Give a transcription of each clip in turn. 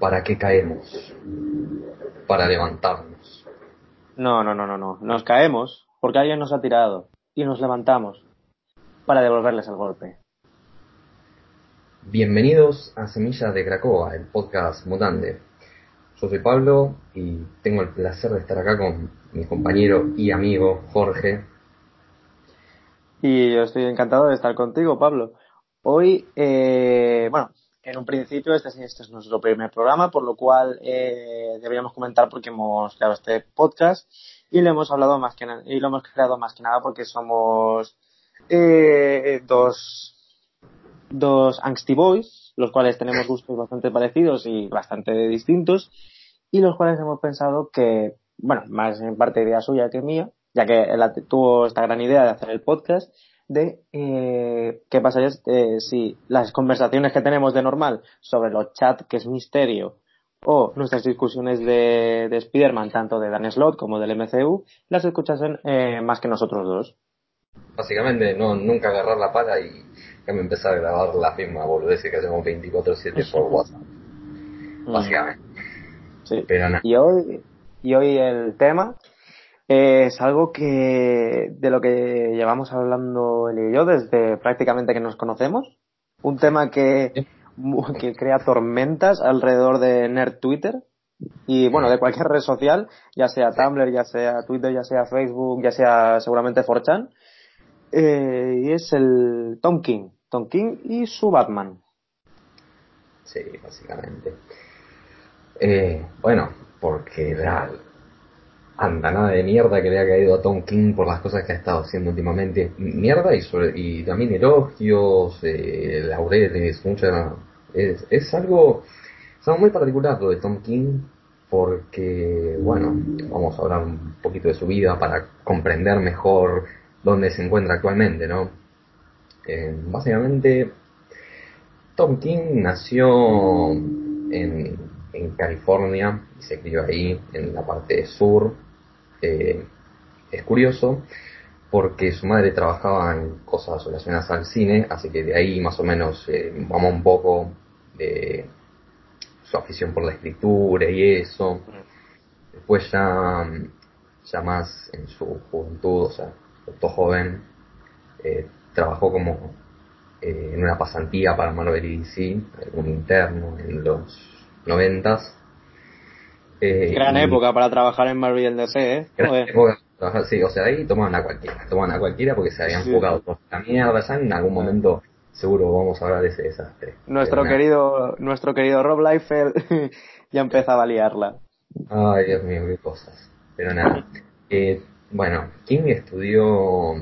¿Para qué caemos? Para levantarnos. No, no, no, no, no. Nos caemos porque alguien nos ha tirado y nos levantamos para devolverles el golpe. Bienvenidos a Semillas de Cracoa, el podcast mutante. Yo soy Pablo y tengo el placer de estar acá con mi compañero y amigo Jorge. Y yo estoy encantado de estar contigo, Pablo. Hoy, eh, bueno, en un principio este, este, es nuestro primer programa, por lo cual eh, deberíamos comentar porque hemos creado este podcast y lo hemos hablado más que y lo hemos creado más que nada porque somos eh, dos dos angsty boys los cuales tenemos gustos bastante parecidos y bastante distintos, y los cuales hemos pensado que, bueno, más en parte idea suya que mía, ya que él tuvo esta gran idea de hacer el podcast, de eh, qué pasaría eh, si las conversaciones que tenemos de normal sobre los chats, que es misterio, o nuestras discusiones de, de Spider-Man, tanto de Dan Slott como del MCU, las escuchasen eh, más que nosotros dos. Básicamente, no nunca agarrar la pala y que me empezar a grabar la misma decir que hacemos 24-7 por WhatsApp. Mm. Básicamente. Sí. Pero nada. Y hoy, y hoy el tema es algo que de lo que llevamos hablando él y yo desde prácticamente que nos conocemos. Un tema que, que crea tormentas alrededor de Nerd Twitter y bueno, de cualquier red social, ya sea Tumblr, ya sea Twitter, ya sea Facebook, ya sea seguramente 4chan. Eh, y es el Tom King. Tom King y su Batman. Sí, básicamente. Eh, bueno, porque la andanada de mierda que le ha caído a Tom King por las cosas que ha estado haciendo últimamente. Mierda y, y también elogios, eh, laureles, mucha... Es, es algo, es algo muy particular lo de Tom King porque, bueno, vamos a hablar un poquito de su vida para comprender mejor dónde se encuentra actualmente, ¿no? Eh, básicamente, Tom King nació en, California y se crió ahí, en la parte sur. Eh, es curioso porque su madre trabajaba en cosas relacionadas al cine, así que de ahí más o menos eh, vamos un poco de su afición por la escritura y eso. Después ya, ya más en su juventud, o sea, todo joven, eh, trabajó como eh, en una pasantía para Marvel y DC, un interno en los noventas. Eh, gran época para trabajar en Marvel y DC, ¿eh? Gran época trabajar, sí, o sea, ahí tomaban a cualquiera, tomaban a cualquiera porque se habían jugado toda la mierda, ya en algún momento seguro vamos a hablar de ese desastre. Nuestro querido, nuestro querido Rob Liefeld ya empezaba a liarla. Ay, Dios mío, qué cosas. Pero nada. Eh, bueno, King estudió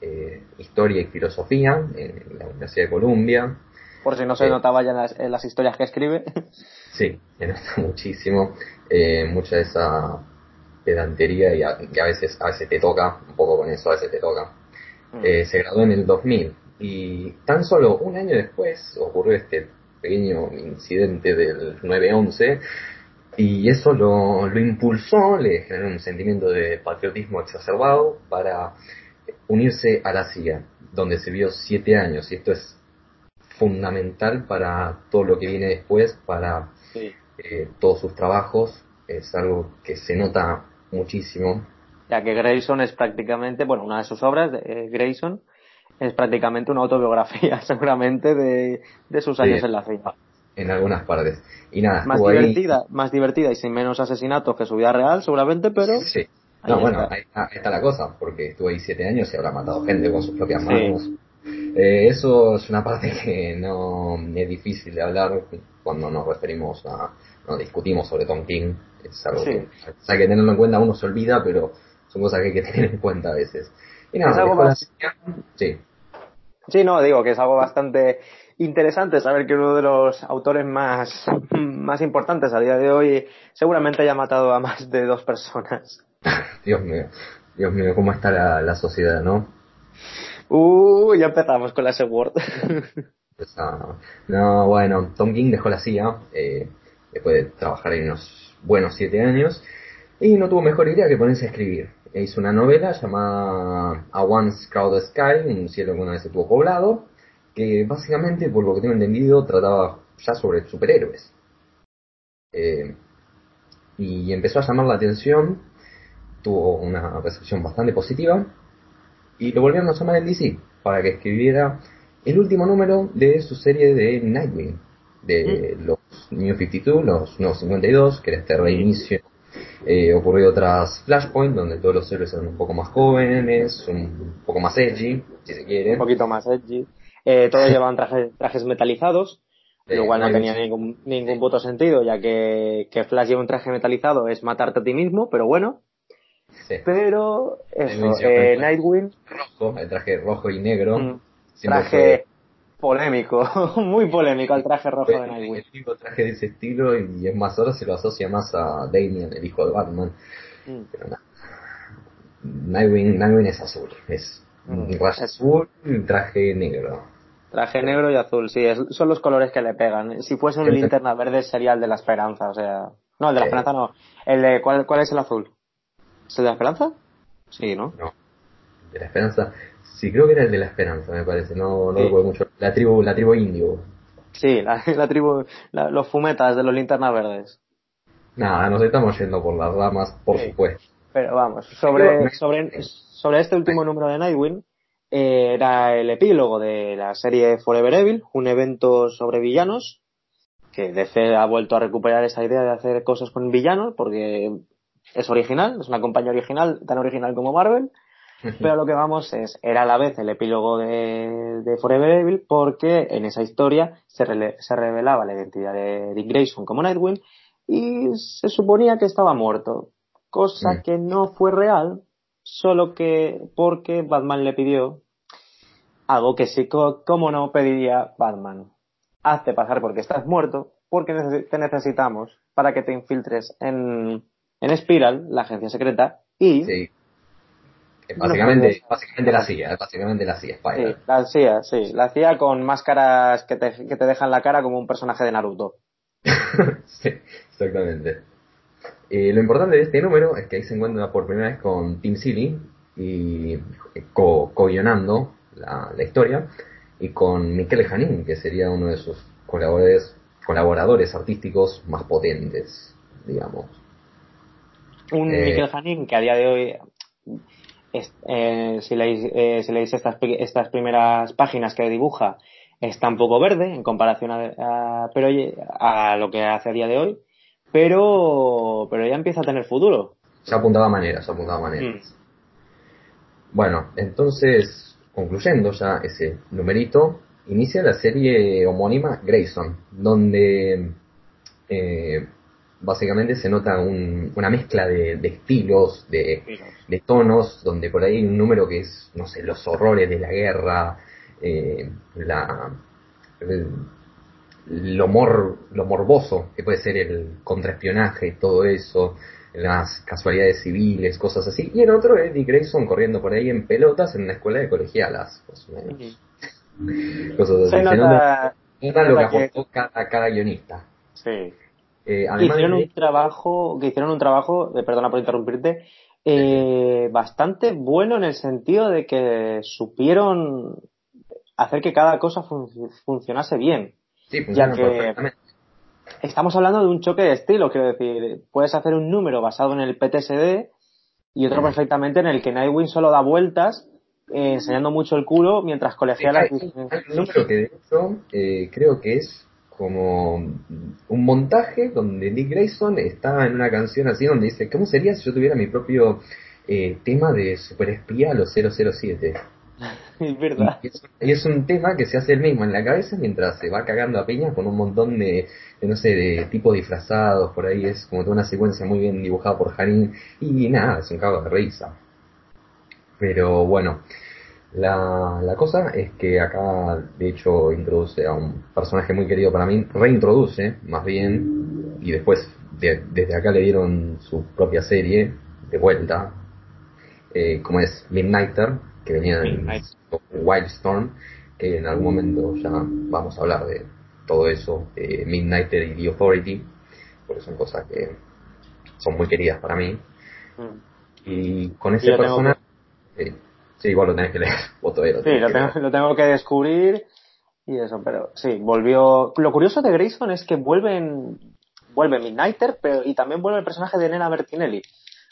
eh, historia y filosofía en la Universidad de Columbia. Por si no se eh, notaba ya en las, historias que escribe. Sí, se nota muchísimo. Eh, mucha de esa pedantería y a, veces a veces te toca, un poco con eso, a veces te toca. Mm. se graduó en el 2000 y tan solo un año después ocurrió este pequeño incidente del 9-11 y eso lo, lo impulsó, le generó un sentimiento de patriotismo exacerbado para unirse a la CIA, donde se vio siete años, y esto es fundamental para todo lo que viene después, para eh, todos sus trabajos, es algo que se nota muchísimo. Ya que Grayson es prácticamente, bueno, una de sus obras, de, eh, Grayson, es prácticamente una autobiografía, seguramente, de, sus años en la CIA. En algunas partes. Y nada, más divertida, más divertida y sin menos asesinatos que su vida real, seguramente, pero sí. No, bueno, ahí está, la cosa, porque estuvo ahí siete años y habrá matado gente con sus propias manos. Eh, eso es una parte que no es difícil de hablar cuando nos referimos a, nos discutimos sobre Tom King. Es algo que hay que tenerlo en cuenta, uno se olvida, pero son cosas que hay que tener en cuenta a veces. Y nada, sí. Sí, no, digo que es algo bastante interesante saber que uno de los autores más, más importantes a día de hoy seguramente haya matado a más de dos personas. Dios mío, Dios mío, cómo está la, sociedad, ¿no? Uh, ya empezamos con la S-Word. no, bueno, Tom King dejó la CIA eh, después de trabajar ahí unos buenos siete años y no tuvo mejor idea que ponerse a escribir. Hizo una novela llamada A Once Crowded Sky, un cielo que una vez estuvo poblado, que básicamente, por lo que tengo entendido, trataba ya sobre superhéroes. Eh, y empezó a llamar la atención, tuvo una recepción bastante positiva, y lo volvieron a llamar en DC para que escribiera el último número de su serie de Nightwing, de mm. los New 52, los Nuevos 52, que era este reinicio eh, ocurrido tras Flashpoint, donde todos los héroes eran un poco más jóvenes, un poco más edgy, si se quiere. Un poquito más edgy. Eh, todos llevaban trajes, trajes metalizados, lo cual no tenía ningún, ningún puto sentido, ya que, que Flash lleva un traje metalizado es matarte a ti mismo, pero bueno. Pero eso, eh, Nightwing. Rojo, el traje rojo y negro. Mm, traje polémico, muy polémico el traje rojo de Nightwing. El traje de ese estilo y es más ahora se lo asocia más a Damian, el hijo de Batman. Mm. Pero nada. Nightwing, Nightwing es azul, es mm. azul y traje negro. Traje negro y azul, sí, son los colores que le pegan. Si fuese un linterna verde sería el de la esperanza, o sea... No, el de la esperanza no. El de, ¿cuál, ¿Cuál es el azul? ¿Es el de la esperanza? Sí, ¿no? No. De la esperanza. Sí, creo que era el de la esperanza, me parece. No, no lo recuerdo mucho. La tribu, la tribu indio. Sí, la, la tribu, los fumetas de los linternas verdes. Nada, nos estamos yendo por las ramas, por supuesto. Pero vamos, sobre, sobre, sobre este último número de Nightwing, era el epílogo de la serie Forever Evil, un evento sobre villanos, que DC ha vuelto a recuperar esa idea de hacer cosas con villanos, porque es original, es una compañía original, tan original como Marvel, pero lo que vamos es, era a la vez el epílogo de, Forever Evil, porque en esa historia se, se revelaba la identidad de Dick Grayson como Nightwing, y se suponía que estaba muerto, cosa que no fue real, solo que porque Batman le pidió algo que sí, como no pediría Batman. Hazte pasar porque estás muerto, porque te necesitamos para que te infiltres en, en Spiral, la agencia secreta, y... Sí. Básicamente, básicamente la CIA, básicamente la CIA, Sí, la CIA, sí, la CIA con máscaras que te, que te dejan la cara como un personaje de Naruto. sí, exactamente. Eh, lo importante de este número es que ahí se encuentra por primera vez con Tim Seeley y co-guionando la, historia, y con Miquel Janín, que sería uno de sus colaboradores, colaboradores artísticos más potentes, digamos. Un eh, Miquel Janín que a día de hoy, eh, si leéis, eh, si leéis estas, estas primeras páginas que dibuja, está un poco verde en comparación a, pero, a lo que hace a día de hoy, pero, pero ya empieza a tener futuro. Se apuntaba maneras, se apuntaba maneras. Mm. Bueno, entonces, concluyendo ya ese numerito, inicia la serie homónima Grayson, donde eh, básicamente se nota una mezcla de, estilos, de, tonos, donde por ahí hay un número que es, no sé, los horrores de la guerra, eh, la, lo, mor, lo morboso que puede ser el contraespionaje, todo eso, las casualidades civiles, cosas así. Y en otro es Dick Grayson corriendo por ahí en pelotas en una escuela de colegialas, más o menos. Cosas así. Se lo que aportó cada, guionista. Sí. Eh, hicieron un trabajo, que hicieron un trabajo, de, perdona por interrumpirte, eh, bastante bueno en el sentido de que supieron hacer que cada cosa funcionase bien. Sí, ya que estamos hablando de un choque de estilo, quiero decir, puedes hacer un número basado en el PTSD y otro perfectamente en el que Nightwing solo da vueltas eh, enseñando mucho el culo mientras colegia las... un número que de hecho eh, creo que es como un montaje donde Nick Grayson está en una canción así donde dice, ¿cómo sería si yo tuviera mi propio eh, tema de superespía a los 007? Es verdad. Y es, un tema que se hace el mismo en la cabeza mientras se va cagando a piñas con un montón de, no sé, de tipos disfrazados, por ahí es como toda una secuencia muy bien dibujada por Janín, y nada, es un cago de risa. Pero bueno, La, la cosa es que acá, de hecho, introduce a un personaje muy querido para mí, reintroduce, más bien, y después desde acá le dieron su propia serie de vuelta, eh, como es Midnighter, que venía de Wildstorm, que en algún momento ya vamos a hablar de todo eso, eh, Midnighter y The Authority, porque son cosas que son muy queridas para mí. Mm. Y con ese personaje... Sí, igual lo tenés que leer. sí, lo tengo, lo tengo que descubrir y eso, pero sí, volvió. Lo curioso de Grayson es que vuelven, vuelve Midnighter, pero y también vuelve el personaje de Nena Bertinelli.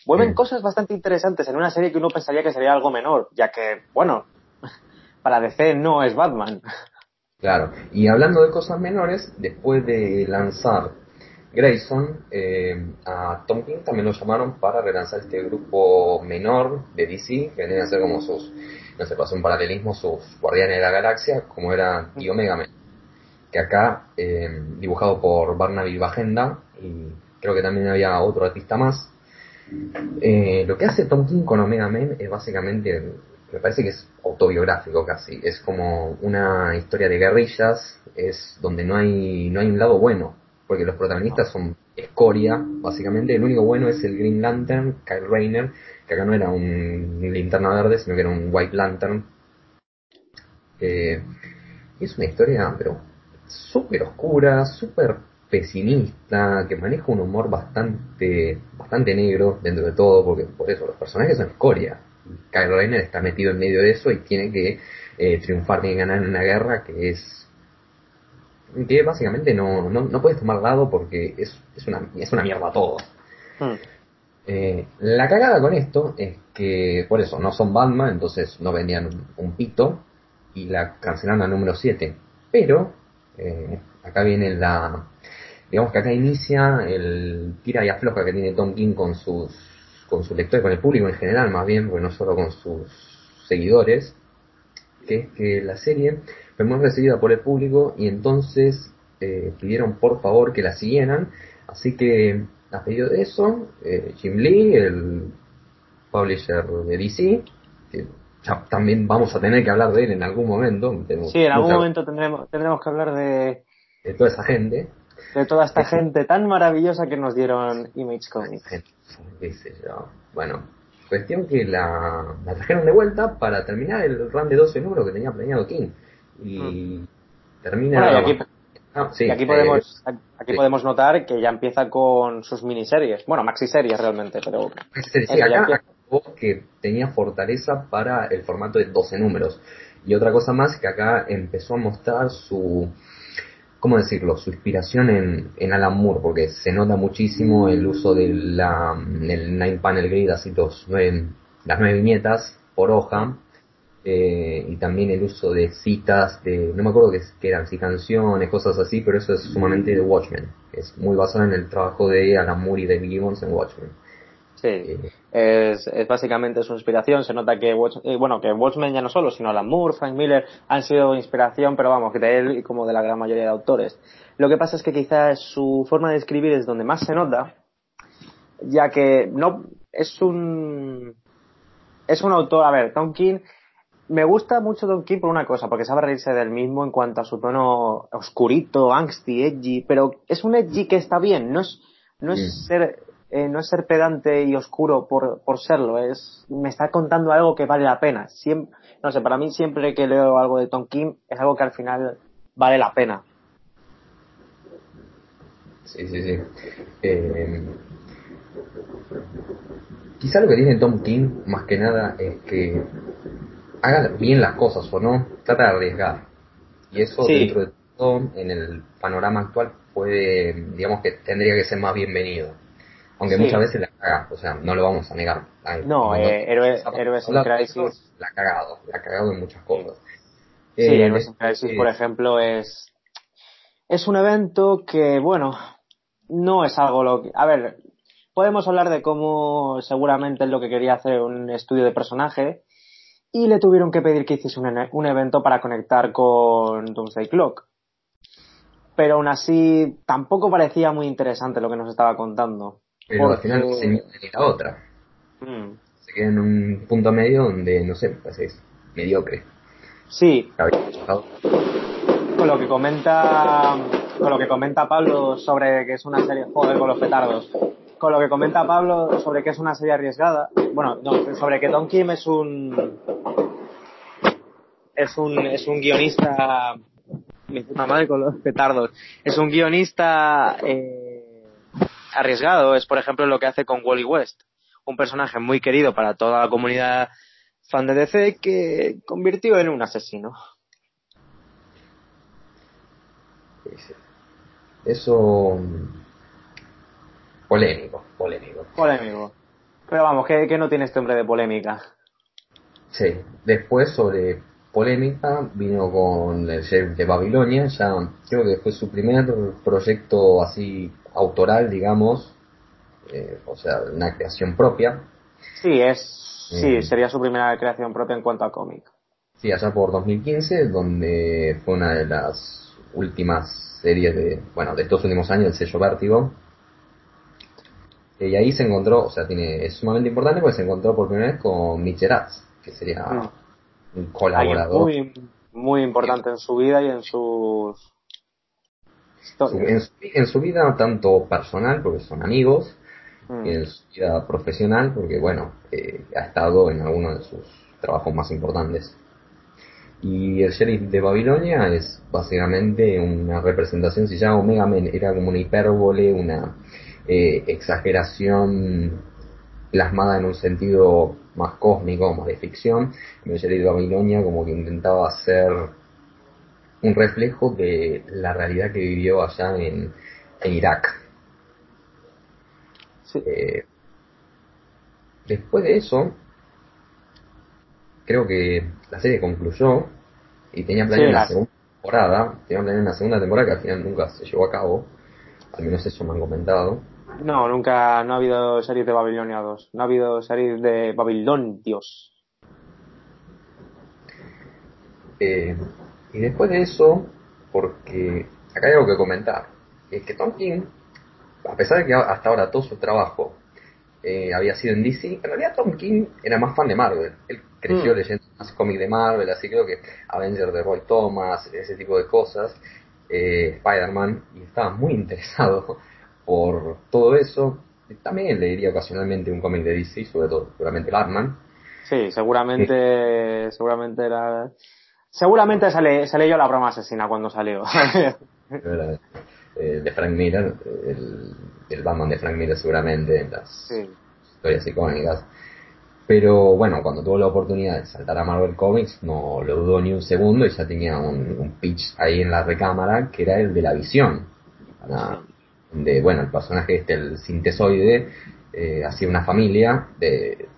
Vuelven cosas bastante interesantes en una serie que uno pensaría que sería algo menor, ya que, bueno, para DC no es Batman. Claro, y hablando de cosas menores, después de lanzar Grayson, eh, a Tom King también lo llamaron para relanzar este grupo menor de DC, que venía a ser como sus, no sé, pasó un paralelismo, sus Guardianes de la Galaxia, como era The Omega Man, que acá, eh, dibujado por Barnaby Bajenda, y creo que también había otro artista más. Eh, lo que hace Tom King con Omega Man es básicamente, me parece que es autobiográfico casi, es como una historia de guerrillas, es donde no hay, no hay un lado bueno, porque los protagonistas son escoria, básicamente. El único bueno es el Green Lantern, Kyle Rayner, que acá no era un linterna verde, sino que era un White Lantern. Eh, es una historia, pero súper oscura, súper pesimista, que maneja un humor bastante, bastante negro dentro de todo, porque por eso los personajes son escoria. Kyle Rayner está metido en medio de eso y tiene que eh, triunfar, y ganar en una guerra que es que básicamente no, no, no puedes tomar lado porque es, es, una, es una mierda todo. Hmm. Eh, la cagada con esto es que, por eso, no son Batman, entonces no vendían un, pito y la cancelaron al número 7. Pero, eh, acá viene la. Digamos que acá inicia el tira y afloja que tiene Tom King con sus, con sus lectores, con el público en general, más bien, porque no solo con sus seguidores, que es que la serie fue muy recibida por el público y entonces eh, pidieron por favor que la siguieran. Así que a pedido de eso, eh, Jim Lee, el publisher de DC, que ya también vamos a tener que hablar de él en algún momento. Sí, en algún momento tendremos, tendremos que hablar de... De toda esa gente. De toda esta gente tan maravillosa que nos dieron Image Comics. Bueno, Cuestión que la, la, trajeron de vuelta para terminar el run de 12 números que tenía planeado King. Y mm. termina... y aquí, aquí podemos, eh, aquí podemos notar que ya empieza con sus miniseries. Bueno, maxi series realmente, pero... Sí, acá que tenía fortaleza para el formato de 12 números. Y otra cosa más que acá empezó a mostrar su ¿cómo decirlo? Su inspiración en, en Alan Moore, porque se nota muchísimo el uso del Nine Panel Grid, así los nueve, las nueve viñetas por hoja, eh, y también el uso de citas, de no me acuerdo qué, eran, si canciones, cosas así, pero eso es sumamente de Watchmen, es muy basado en el trabajo de Alan Moore y David Gibbons en Watchmen. Sí, es, es, básicamente su inspiración. Se nota que, eh, bueno, que Watchmen ya no solo, sino Alan Moore, Frank Miller han sido inspiración, pero vamos, que de él y como de la gran mayoría de autores. Lo que pasa es que quizás su forma de escribir es donde más se nota, ya que no es un es un autor, a ver, Tom King me gusta mucho Tom King por una cosa, porque sabe reírse del mismo en cuanto a su tono oscurito, angsty, edgy, pero es un edgy que está bien, no es no es ser eh, no es ser pedante y oscuro por, por serlo, es me está contando algo que vale la pena. Siempre, no sé, para mí siempre que leo algo de Tom King es algo que al final vale la pena. Sí, sí, sí. Eh, quizá lo que tiene Tom King más que nada es que haga bien las cosas o no, trata de arriesgar. Y eso dentro de todo, en el panorama actual, puede, digamos que tendría que ser más bienvenido. Aunque muchas veces la caga, o sea, no lo vamos a negar. no, eh, Héroes, en Crisis. La ha cagado, la ha cagado en muchas cosas. Sí, eh, Héroes en Crisis, por ejemplo, es. Es un evento que, bueno, no es algo lo que. A ver, podemos hablar de cómo seguramente es lo que quería hacer un estudio de personaje y le tuvieron que pedir que hiciese un, un evento para conectar con Doomsday Clock. Pero aún así, tampoco parecía muy interesante lo que nos estaba contando. Pero al final se ni la otra. Mm. Se queda en un punto medio donde, no sé, pues es mediocre. Sí. Con lo que comenta con lo que comenta Pablo sobre que es una serie joder con los petardos con lo que comenta Pablo sobre que es una serie arriesgada. Bueno no, sobre que Don Kim es un es un es un guionista mi puta madre con los petardos es un guionista eh, arriesgado. Es por ejemplo lo que hace con Wally West un personaje muy querido para toda la comunidad fan de DC que convirtió en un asesino. Eso polémico, polémico. Polémico. Pero vamos, ¿qué, no tiene este hombre de polémica? Sí, después sobre polémica vino con el Sheriff de Babilonia, ya creo que fue su primer proyecto así autoral, digamos, eh, o sea, una creación propia. Sí, es, sí, eh. sería su primera creación propia en cuanto a cómic. Sí, allá por 2015, donde fue una de las últimas series de, bueno, de estos últimos años, el sello Vértigo. Y ahí se encontró, o sea, tiene, es sumamente importante porque se encontró por primera vez con Mitch que sería mm. un colaborador. Muy, muy importante en su vida y en sus en, su, vida tanto personal, porque son amigos, mm. y en su vida profesional, porque bueno, eh, ha estado en alguno de sus trabajos más importantes. Y el sheriff de Babilonia es básicamente una representación, si ya Omega Men era como una hipérbole, una eh, exageración plasmada en un sentido más cósmico, más de ficción, sheriff de Babilonia como que intentaba hacer un reflejo de la realidad que vivió allá en, Irak. Eh, después de eso, creo que la serie concluyó y tenía planeado una segunda temporada, tenía planeado una segunda temporada que al final nunca se llevó a cabo, al menos eso me han comentado. No, nunca, no ha habido series de Babilonia 2, no ha habido series de Babilón, Dios. Eh, y después de eso, porque acá hay algo que comentar, es que Tom King, a pesar de que hasta ahora todo su trabajo eh, había sido en DC, en realidad Tom King era más fan de Marvel. Él creció mm. leyendo más cómics de Marvel, así creo que Avengers de Roy Thomas, ese tipo de cosas, eh, Spider-Man, y estaba muy interesado por todo eso. También leería ocasionalmente un cómic de DC, sobre todo, seguramente Batman. Sí, seguramente, seguramente era... Seguramente sale, se leyó la broma asesina cuando salió. Eh, de Frank Miller, el, el, Batman de Frank Miller seguramente, en las historias icónicas. Pero bueno, cuando tuvo la oportunidad de saltar a Marvel Comics, no lo dudó ni un segundo y ya tenía un, pitch ahí en la recámara que era el de la visión. De, bueno, el personaje este, el sintesoide, eh, hacía una familia de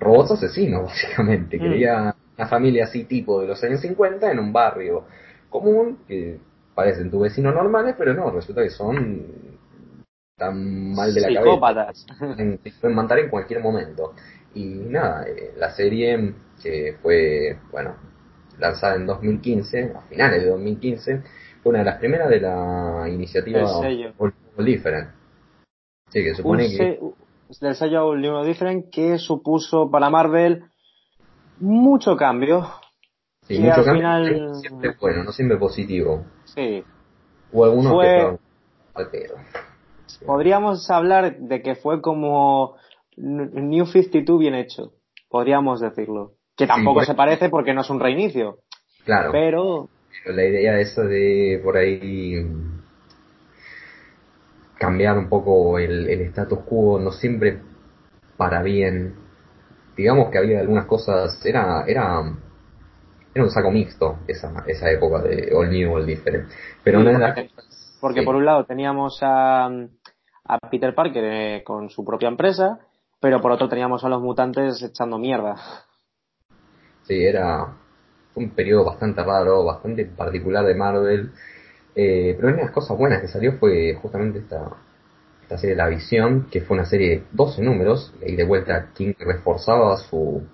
robots asesinos, básicamente. Mm. Quería una familia así tipo de los años 50 en un barrio común, que parecen tu vecino normales, pero no, resulta que son tan mal de la cabeza. Se pueden matar en cualquier momento. Y nada, eh, la serie que fue, bueno, lanzada en 2015, a finales de 2015, fue una de las primeras de la iniciativa All Different. Sí, que supone que... Del sello All Different que supuso para Marvel mucho cambio. Sí, mucho cambio. Final... Siempre bueno, no siempre positivo. Sí. O algunos fue... Podríamos hablar de que fue como New 52 bien hecho, podríamos decirlo. Que tampoco se parece porque no es un reinicio. Claro. Pero. La idea esa de por ahí cambiar un poco el, el status quo, no siempre para bien. Digamos que había algunas cosas, era, era, era un saco mixto esa, esa época de All New, All Different. Pero no porque, porque por un lado teníamos a, a Peter Parker eh, con su propia empresa pero por otro teníamos a los mutantes echando mierda. Sí, era un periodo bastante raro, bastante particular de Marvel. Eh, pero una de las cosas buenas que salió fue justamente esta, esta serie La Visión, que fue una serie de 12 números, y de vuelta King reforzaba su,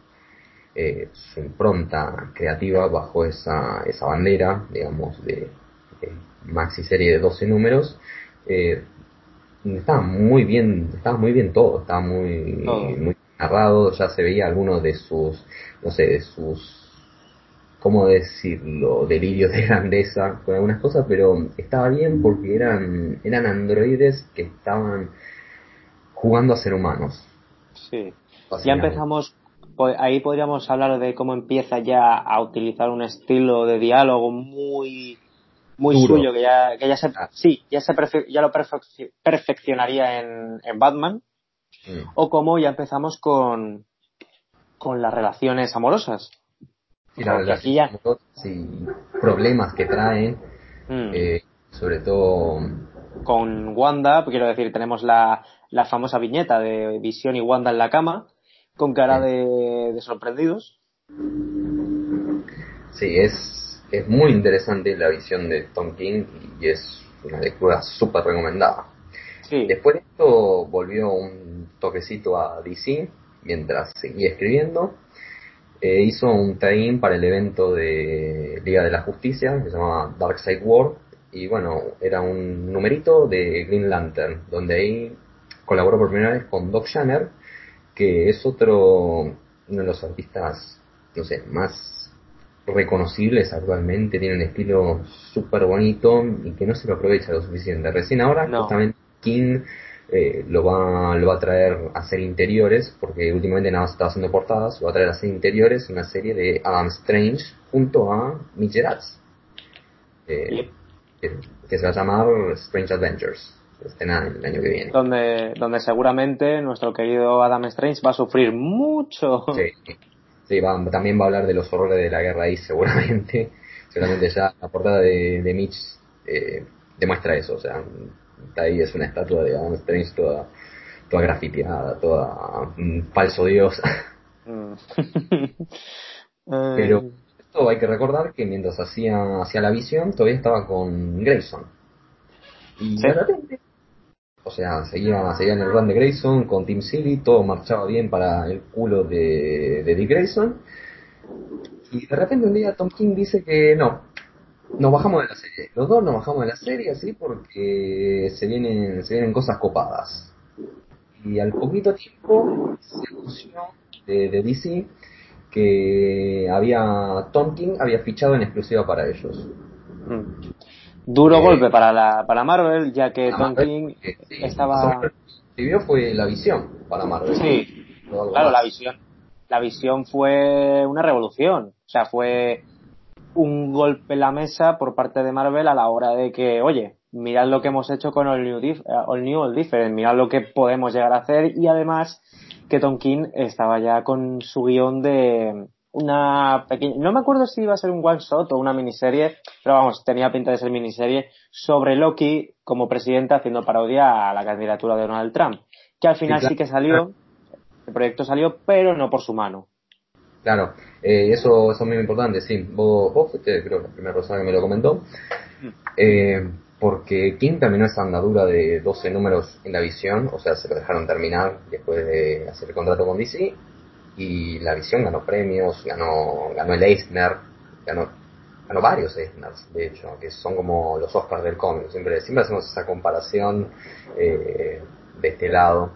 eh, su impronta creativa bajo esa, esa bandera, digamos, de, maxi serie de 12 números. Eh, estaba muy bien, estaba muy bien todo, estaba muy, muy narrado, ya se veía algunos de sus, no sé, de sus ¿cómo decirlo? Delirios de grandeza con algunas cosas, pero estaba bien porque eran, eran androides que estaban jugando a ser humanos. Sí. Ya empezamos, ahí podríamos hablar de cómo empieza ya a utilizar un estilo de diálogo muy muy suyo que ya, que ya se, ah. sí, ya se ya lo perfeccionaría en, en Batman. Mm. O como ya empezamos con, con las relaciones amorosas. Y las relaciones y problemas que traen, mm. eh, sobre todo con Wanda, quiero decir, tenemos la, la famosa viñeta de Visión y Wanda en la cama, con cara de, de sorprendidos. Sí, es es muy interesante la visión de Tom King y es una lectura súper recomendada. Después de esto volvió un toquecito a DC mientras seguía escribiendo. Eh, hizo un tie para el evento de Liga de la Justicia que se llamaba Dark Side War y bueno, era un numerito de Green Lantern donde ahí colaboró por primera vez con Doc Shanner que es otro uno de los artistas no sé, más reconocibles actualmente, tienen un estilo súper bonito y que no se lo aprovecha lo suficiente. Recién ahora, justamente, King eh, lo, va, lo va a traer a hacer interiores, porque últimamente nada más estaba haciendo portadas, lo va a traer a hacer interiores una serie de Adam Strange junto a Mitch eh, que, se va a llamar Strange Adventures. el año que viene. Donde, donde seguramente nuestro querido Adam Strange va a sufrir mucho. Sí, Sí, también va a hablar de los horrores de la guerra ahí seguramente. seguramente ya la portada de, de Mitch eh, demuestra eso. O sea, ahí es una estatua de Adam Strange toda, toda grafiteada, toda falso dios. Mm. Pero esto hay que recordar que mientras hacía, hacía la visión todavía estaba con Grayson. Y de repente o sea, seguía, seguía en el run de Grayson con Tim Seeley, todo marchaba bien para el culo de, de Dick Grayson. Y de repente un día Tom King dice que no, nos bajamos de la serie. Los dos nos bajamos de la serie así porque se vienen, se vienen cosas copadas. Y al poquito tiempo se anunció de, de DC que había Tom King había fichado en exclusiva para ellos. Mm. Duro eh, golpe para la para Marvel, ya que Tom King estaba. Lo fue la visión para Marvel. Sí, claro, la visión. La visión fue una revolución. O sea, fue un golpe en la mesa por parte de Marvel a la hora de que, oye, mirad lo que hemos hecho con All New, Dif All New All Different, mirad lo que podemos llegar a hacer y además que Tom King estaba ya con su guion de, una pequeña, no me acuerdo si iba a ser un one shot o una miniserie, pero vamos, tenía pinta de ser miniserie sobre Loki como presidente haciendo parodia a la candidatura de Donald Trump, que al final sí, que salió, el proyecto salió, pero no por su mano. Claro, eh, eso, eso es muy importante, sí. Vos, vos fuiste, creo, la primera persona que me lo comentó. Eh, porque King terminó esa andadura de 12 números en la visión, o sea, se lo dejaron terminar después de hacer el contrato con DC, y la visión ganó premios, ganó, ganó el Eisner, ganó, ganó varios Eisners, de hecho, que son como los Oscars del cómic. Siempre, siempre hacemos esa comparación eh, de este lado.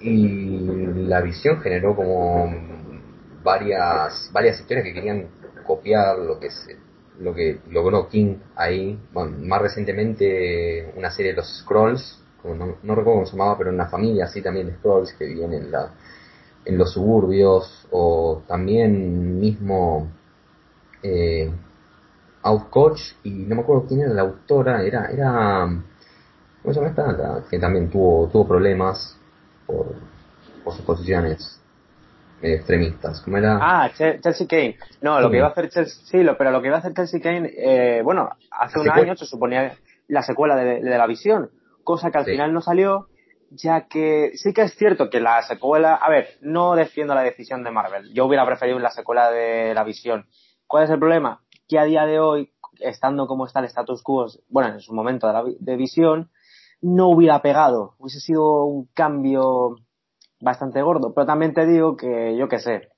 Y la visión generó como varias, varias historias que querían copiar lo que se, lo que logró King ahí. más recientemente una serie de los Scrolls, no, no recuerdo cómo se llamaba, pero una familia así también de Scrolls que vivían en la en los suburbios o también mismo eh, Outcoach y no me acuerdo quién era la autora, era, era ¿cómo se llama esta? que también tuvo, tuvo problemas por, por sus posiciones extremistas. ¿Cómo era? Ah, Chelsea Kane. No, lo que iba a hacer Chelsea, sí, lo, pero lo que iba a hacer Chelsea Kane, eh, bueno, hace un año se suponía la secuela de, de, la visión, cosa que al final no salió ya que sí que es cierto que la secuela, a ver, no defiendo la decisión de Marvel, yo hubiera preferido la secuela de la visión. ¿Cuál es el problema? Que a día de hoy, estando como está el status quo, bueno, en su momento de, la, de visión, no hubiera pegado, hubiese sido un cambio bastante gordo, pero también te digo que, yo qué sé,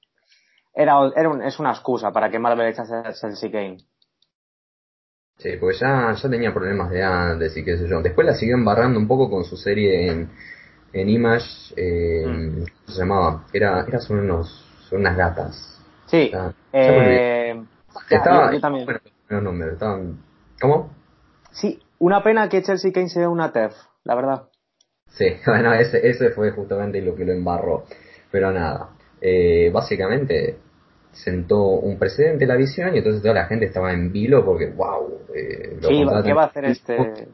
era, era es una excusa para que Marvel echase a Chelsea Kane. Sí, porque ya, ya tenía problemas de antes y qué sé yo. Después la siguió embarrando un poco con su serie en, en Image, eh, mm. ¿cómo se llamaba? Era, era unos, son unas gatas. Sí, eh, Estaba, yo también. bueno, estaban, ¿cómo? Sí, una pena que Chelsea Kane sea una TEF, la verdad. Sí, bueno, ese, ese fue justamente lo que lo embarró. Pero nada, eh, básicamente sentó un precedente la visión y entonces toda la gente estaba en vilo porque, wow, eh, lo Sí. ¿qué va a hacer este...?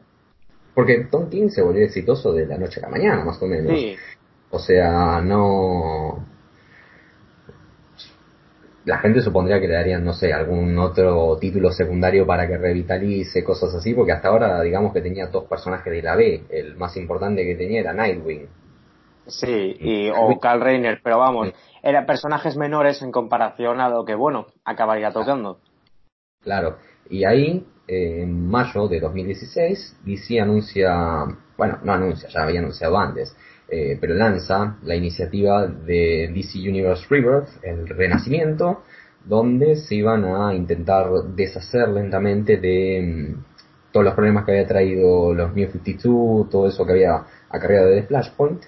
Porque Tom King se volvió exitoso de la noche a la mañana, más o menos. Sí, O sea, no. La gente supondría que le darían, no sé, algún otro título secundario para que revitalice, cosas así, porque hasta ahora, digamos que tenía dos personajes de la B. El más importante que tenía era Nightwing. sí, y, o Carl Reiner, pero vamos, eran personajes menores en comparación a lo que, bueno, acabaría tocando. Claro. Y ahí, eh, en mayo de 2016, DC anuncia, bueno, no anuncia, ya había anunciado antes, eh, pero lanza la iniciativa de DC Universe Rebirth, el Renacimiento, donde se iban a intentar deshacer lentamente de mm, todos los problemas que había traído los New 52, todo eso que había acarreado de Flashpoint,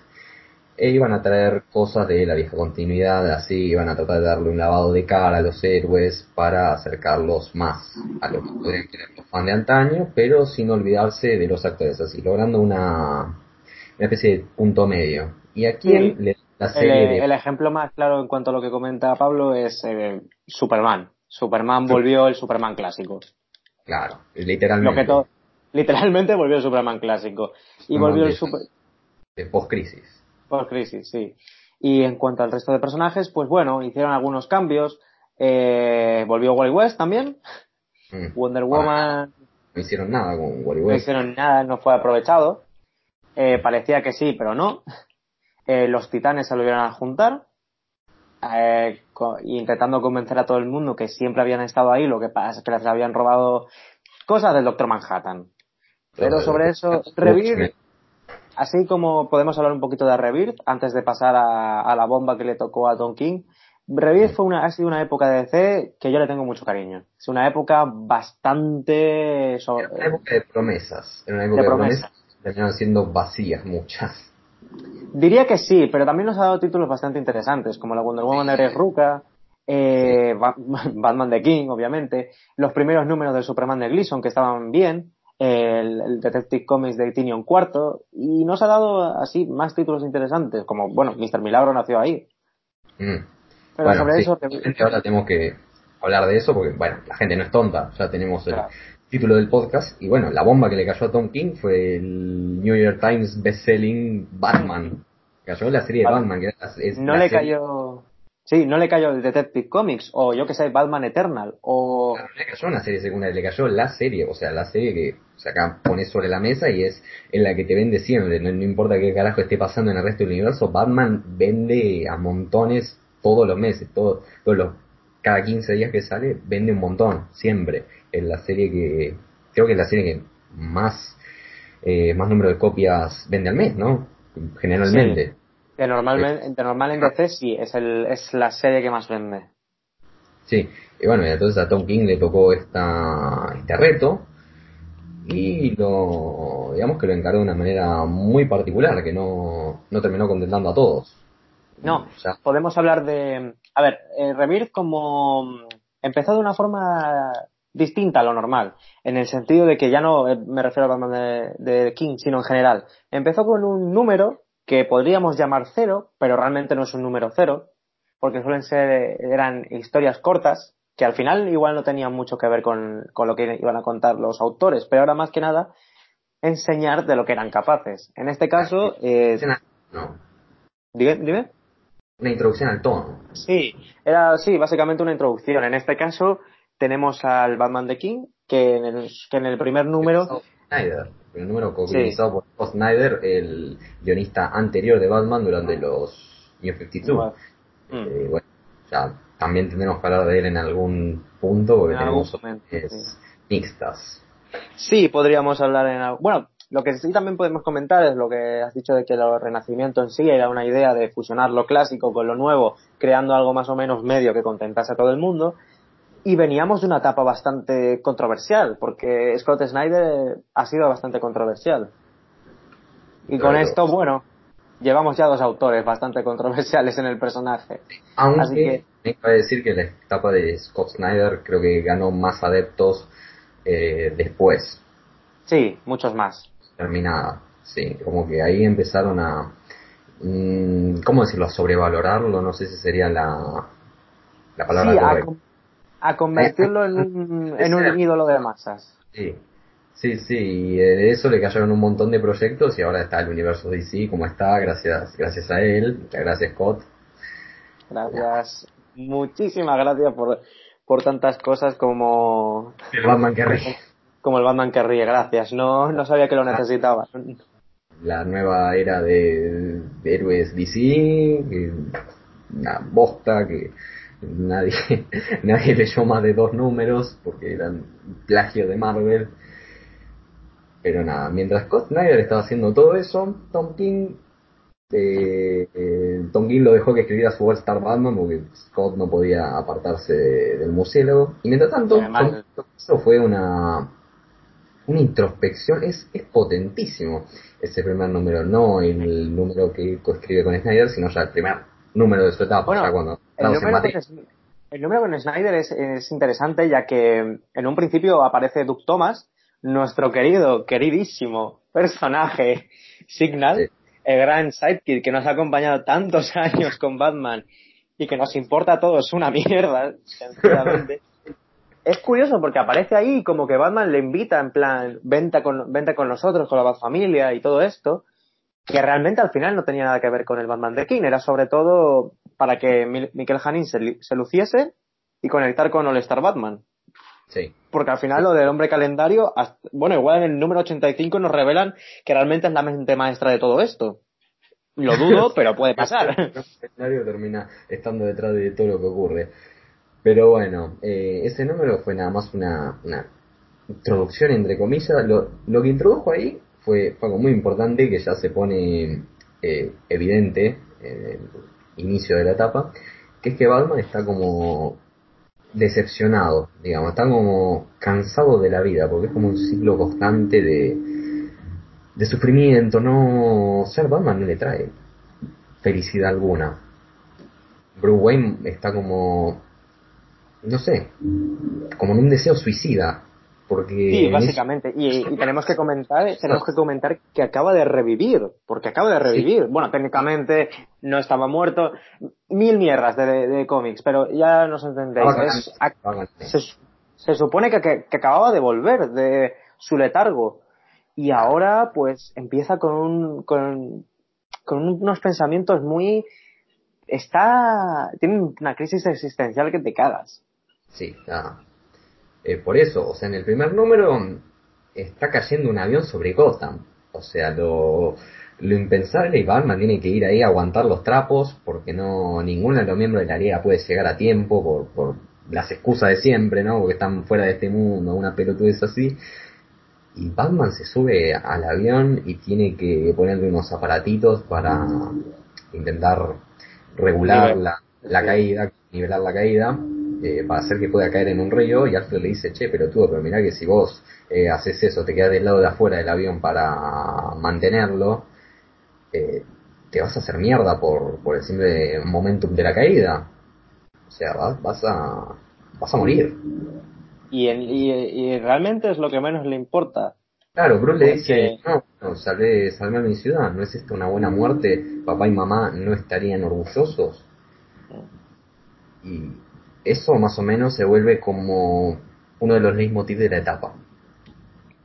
e iban a traer cosas de la vieja continuidad, así iban a tratar de darle un lavado de cara a los héroes para acercarlos más a lo que podrían querer los fans de antaño, pero sin olvidarse de los actores, así logrando una, una especie de punto medio. Y aquí Sí. le- la El, serie de... el ejemplo más claro en cuanto a lo que comenta Pablo es eh, Superman. Superman volvió el Superman clásico. Claro, Lo literalmente. que literalmente volvió el Superman clásico. Y Superman volvió el de- Super... de post-crisis. Por crisis, sí. Y en cuanto al resto de personajes, pues bueno, hicieron algunos cambios. Eh, volvió Wally West también. Mm. Wonder Ah, Woman no hicieron nada con Wally no West. hicieron nada, no fue aprovechado. Eh, parecía que sí, pero no. Eh, los titanes se volvieron a juntar. eh, co- intentando convencer a todo el mundo que siempre habían estado ahí, lo que pasa es que les habían robado cosas del Doctor Manhattan. Pero sobre eso, Rebirth, así como podemos hablar un poquito de Rebirth antes de pasar a, a la bomba que le tocó a Tom King. Rebirth fue una, ha sido una época de DC que yo le tengo mucho cariño. Es una época bastante so- Era una época de promesas. Era una época De de, promesas. Terminaron siendo vacías muchas. Diría que sí, pero también nos ha dado títulos bastante interesantes, como la Wonder Woman de Rucka, eh, Ba- Batman de King, obviamente, los primeros números del Superman de Gleason, que estaban bien, el, el Detective Comics de Tinion Cuarto, y nos ha dado así más títulos interesantes, como, bueno, Mr. Milagro nació ahí. Mm. Pero bueno, sobre sí, eso, obviamente ahora tenemos que hablar de eso porque, bueno, la gente no es tonta. Ya tenemos el Claro. Título del podcast. Y bueno, la bomba que le cayó a Tom King fue el New York Times bestselling Batman. Cayó la serie de. Batman. Que es no le serie- cayó, sí, no le cayó el Detective Comics, o yo que sé, Batman Eternal, o, Claro, le cayó una serie secundaria, le cayó la serie, o sea, la serie que o sea, acá pones sobre la mesa y es en la que te vende siempre, no, no importa qué carajo esté pasando en el resto del universo, Batman vende a montones todos los meses, todo, todos los, cada 15 días que sale, vende un montón, siempre. Es la serie que, creo que es la serie que más, eh, más número de copias vende al mes, ¿no? Generalmente. de normalmente, de normal en DC sí, es, el, es la serie que más vende. Sí, y bueno, y entonces a Tom King le tocó esta, este reto y lo, digamos que lo encaró de una manera muy particular, que no, no terminó contentando a todos. No, Ya, podemos hablar de. A ver, eh, Rebirth como. Empezó de una forma distinta a lo normal, en el sentido de que ya no eh, me refiero a Batman de, de King, sino en general. Empezó con un número que podríamos llamar cero, pero realmente no es un número cero, porque suelen ser, eh, eran historias cortas, que al final igual no tenían mucho que ver con, con lo que iban a contar los autores, pero ahora más que nada enseñar de lo que eran capaces. En este caso, eh, no, dime, dime. una introducción al tono. Sí, era sí, básicamente una introducción. En este caso tenemos al Batman de King, que en el, que en el primer número, Snyder, el número co-guionizado por Scott Snyder, el guionista anterior de Batman durante los New 52. Mm. Eh, bueno, ya también tendremos que hablar de él en algún punto porque En tenemos momento, mixtas. sí, podríamos hablar en al- bueno, lo que sí también podemos comentar es lo que has dicho de que el renacimiento en sí era una idea de fusionar lo clásico con lo nuevo, creando algo más o menos medio que contentase a todo el mundo. Y veníamos de una etapa bastante controversial, porque Scott Snyder ha sido bastante controversial. Y con esto, bueno, llevamos ya dos autores bastante controversiales en el personaje. Aunque Así que- a decir que la etapa de Scott Snyder creo que ganó más adeptos eh, después. Sí, muchos más. Terminada, sí. Como que ahí empezaron a, mm, ¿cómo decirlo? A sobrevalorarlo, no sé si sería la, la palabra sí, correcta. A, convertirlo en un, en un ídolo de masas. Sí, sí, sí, y de eso le cayeron un montón de proyectos y ahora está el universo DC como está, gracias, gracias a él, gracias Scott. Gracias, muchísimas gracias por, por tantas cosas como el Batman que ríe. Como el Batman que ríe, gracias. No, no sabía que lo necesitaba. La nueva era de, de héroes DC, una bosta que nadie, nadie leyó más de dos números porque eran plagio de Marvel. Pero nada, mientras Scott Snyder estaba haciendo todo eso, Tom King eh, eh, Tom King lo dejó que escribiera su All Star Batman porque Scott no podía apartarse del murciélago. Y mientras tanto, eso fue una, una introspección, es, es potentísimo ese primer número, no el número que coescribe con Snyder, sino ya el primer número de su etapa, bueno, cuando el número, con, el número con Snyder es, es, interesante ya que en un principio aparece Duke Thomas, nuestro querido, queridísimo personaje Signal, sí el gran sidekick que nos ha acompañado tantos años con Batman y que nos importa a todos una mierda, sencillamente. es curioso porque aparece ahí como que Batman le invita en plan, venta con, venta con nosotros, con la Bat Familia y todo esto, que realmente al final no tenía nada que ver con el Batman de King, era sobre todo para que Michael Hanin se, se luciese y conectar con All Star Batman. Sí. Porque al final lo del hombre calendario, bueno, igual en el número 85 nos revelan que realmente es la mente maestra de todo esto. Lo dudo, pero puede pasar. El calendario termina estando detrás de todo lo que ocurre. Pero bueno, eh, ese número fue nada más una, una introducción, entre comillas. Lo, lo, que introdujo ahí fue, fue algo muy importante que ya se pone eh, evidente en el inicio de la etapa, que es que Batman está como decepcionado, digamos, está como cansado de la vida, porque es como un ciclo constante de, de sufrimiento, no ser Batman no le trae felicidad alguna. Bruce Wayne está como, no sé, como en un deseo suicida, porque sí, básicamente, y, y, tenemos que comentar, tenemos que comentar que acaba de revivir, porque acaba de revivir. Sí. Bueno, técnicamente no estaba muerto, mil mierdas de, de, de cómics, pero ya nos entendéis. Es, se, se, supone que, que, que, acababa de volver de su letargo y ahora pues empieza con un, con, con unos pensamientos muy, está, tiene una crisis existencial que te cagas. Sí, ah, eh, por eso, o sea, en el primer número está cayendo un avión sobre Gotham. O sea, lo, lo impensable y Batman tiene que ir ahí a aguantar los trapos porque no ninguno de los miembros de la liga puede llegar a tiempo por, por las excusas de siempre, ¿no? Porque están fuera de este mundo, una pelotudez así. Y Batman se sube al avión y tiene que ponerle unos aparatitos para intentar regular la, la caída, nivelar la caída eh, para hacer que pueda caer en un río y Alfred le dice, che, pero tú, pero mirá que si vos eh, haces eso, te quedas del lado de afuera del avión para mantenerlo, eh, te vas a hacer mierda por, por el simple momentum de la caída. O sea, vas, vas a vas a morir. Y, en, y, y, realmente es lo que menos le importa. Claro, Bruce le dice, no, no salvé, salvé a mi ciudad, ¿no es esto una buena muerte? Papá y mamá no estarían orgullosos. Y eso más o menos se vuelve como uno de los leitmotiv de la etapa,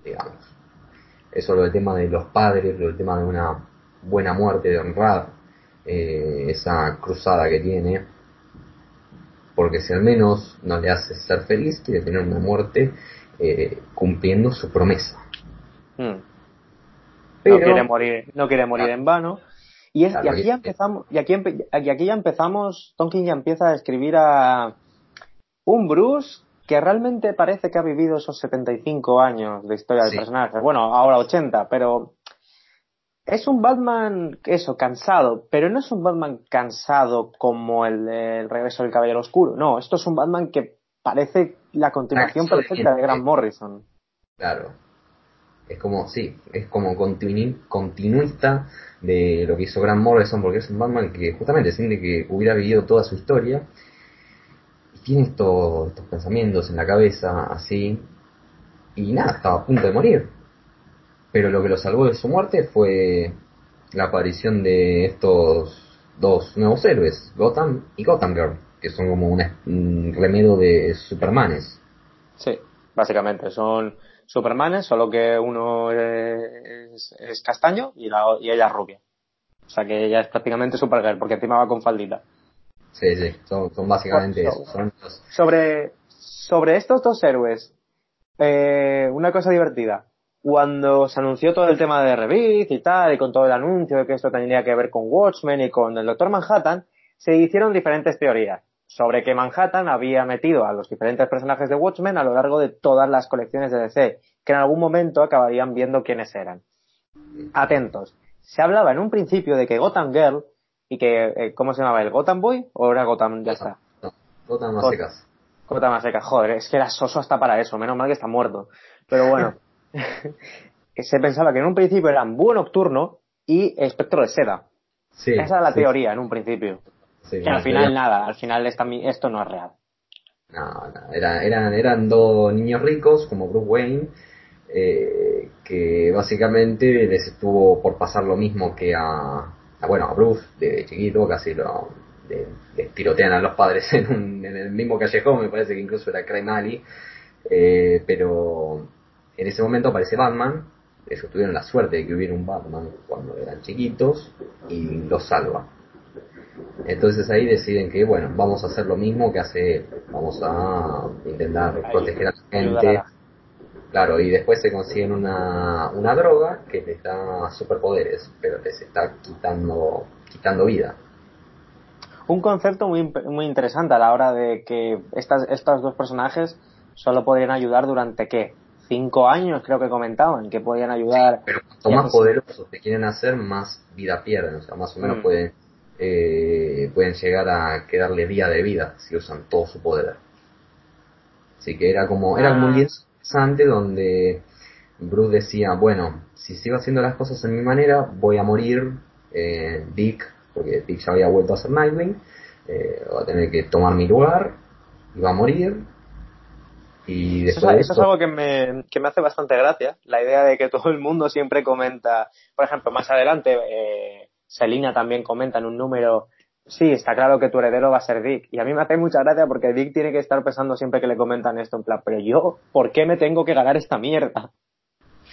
digamos. Eso lo del tema de los padres, lo del tema de una buena muerte, de honrar eh, esa cruzada que tiene, porque si al menos no le hace ser feliz, quiere tener una muerte eh, cumpliendo su promesa. Hmm. Pero, no quiere morir, no quiere morir en vano. Y, es, claro, y aquí ya empezamos, y aquí, y aquí ya empezamos, Tonkin ya empieza a escribir a, un Bruce que realmente parece que ha vivido esos 75 años de historia del personaje. Bueno, ahora 80, pero es un Batman, eso, cansado, pero no es un Batman cansado como el, el regreso del Caballero Oscuro. No, esto es un Batman que parece la continuación perfecta de Grant Morrison. Claro. Es como, sí, es como continu continuista de lo que hizo Grant Morrison, porque es un Batman que justamente siente que hubiera vivido toda su historia tiene estos, pensamientos en la cabeza, así, y nada, estaba a punto de morir. Pero lo que lo salvó de su muerte fue la aparición de estos dos nuevos héroes, Gotham y Gotham Girl, que son como un remedio de Supermanes. Sí, básicamente son Supermanes, solo que uno es, castaño y, la, y ella es rubia. O sea que ella es prácticamente Supergirl, porque encima va con faldita. Sí, sí, son, básicamente eso. sobre, sobre estos dos héroes, eh, una cosa divertida. Cuando se anunció todo el tema de Revit y tal, y con todo el anuncio de que esto tendría que ver con Watchmen y con el Doctor Manhattan, se hicieron diferentes teorías sobre que Manhattan había metido a los diferentes personajes de Watchmen a lo largo de todas las colecciones de DC, que en algún momento acabarían viendo quiénes eran. Atentos. Se hablaba en un principio de que Gotham Girl y que, eh, ¿cómo se llamaba? ¿El Gotham Boy? ¿O era Gotham? Ya está. Gotham a secas. Gotham a secas, joder, es que era soso hasta para eso, menos mal que está muerto. Pero bueno, se pensaba que en un principio eran Búho Nocturno y Espectro de Seda. Sí, Esa era la teoría en un principio. Sí, al final nada, al final esto no es real. No, no, eran, eran dos niños ricos como Bruce Wayne, eh, que básicamente les estuvo por pasar lo mismo que a, bueno, a Bruce de chiquito, casi lo tirotean a los padres en, el mismo callejón, me parece que incluso era Crime Alley, eh, pero en ese momento aparece Batman, ellos tuvieron la suerte de que hubiera un Batman cuando eran chiquitos y los salva. Entonces ahí deciden que, bueno, vamos a hacer lo mismo que hace él, vamos a intentar proteger a la gente. Claro, y después se consiguen una, una droga que les da superpoderes, pero les está quitando, quitando vida. Un concepto muy, muy interesante a la hora de que estas, estos dos personajes solo podrían ayudar durante qué? Cinco años creo que comentaban que podían ayudar. pero cuanto más poderosos que quieren hacer, más vida pierden, o sea, más o menos mm. pueden eh, pueden llegar a quedarle día de vida si usan todo su poder. Así que era como, era ah. lienzo interesante donde Bruce decía, bueno, si sigo haciendo las cosas en mi manera, voy a morir, eh, Dick, porque Dick ya había vuelto a ser Nightwing, eh, va a tener que tomar mi lugar, y va a morir, y eso, es algo que me, que me hace bastante gracia, la idea de que todo el mundo siempre comenta, por ejemplo, más adelante, eh, Selina también comenta en un número, sí, está claro que tu heredero va a ser Dick. Y a mí me hace mucha gracia porque Dick tiene que estar pensando siempre que le comentan esto, en plan, pero yo, ¿por qué me tengo que ganar esta mierda?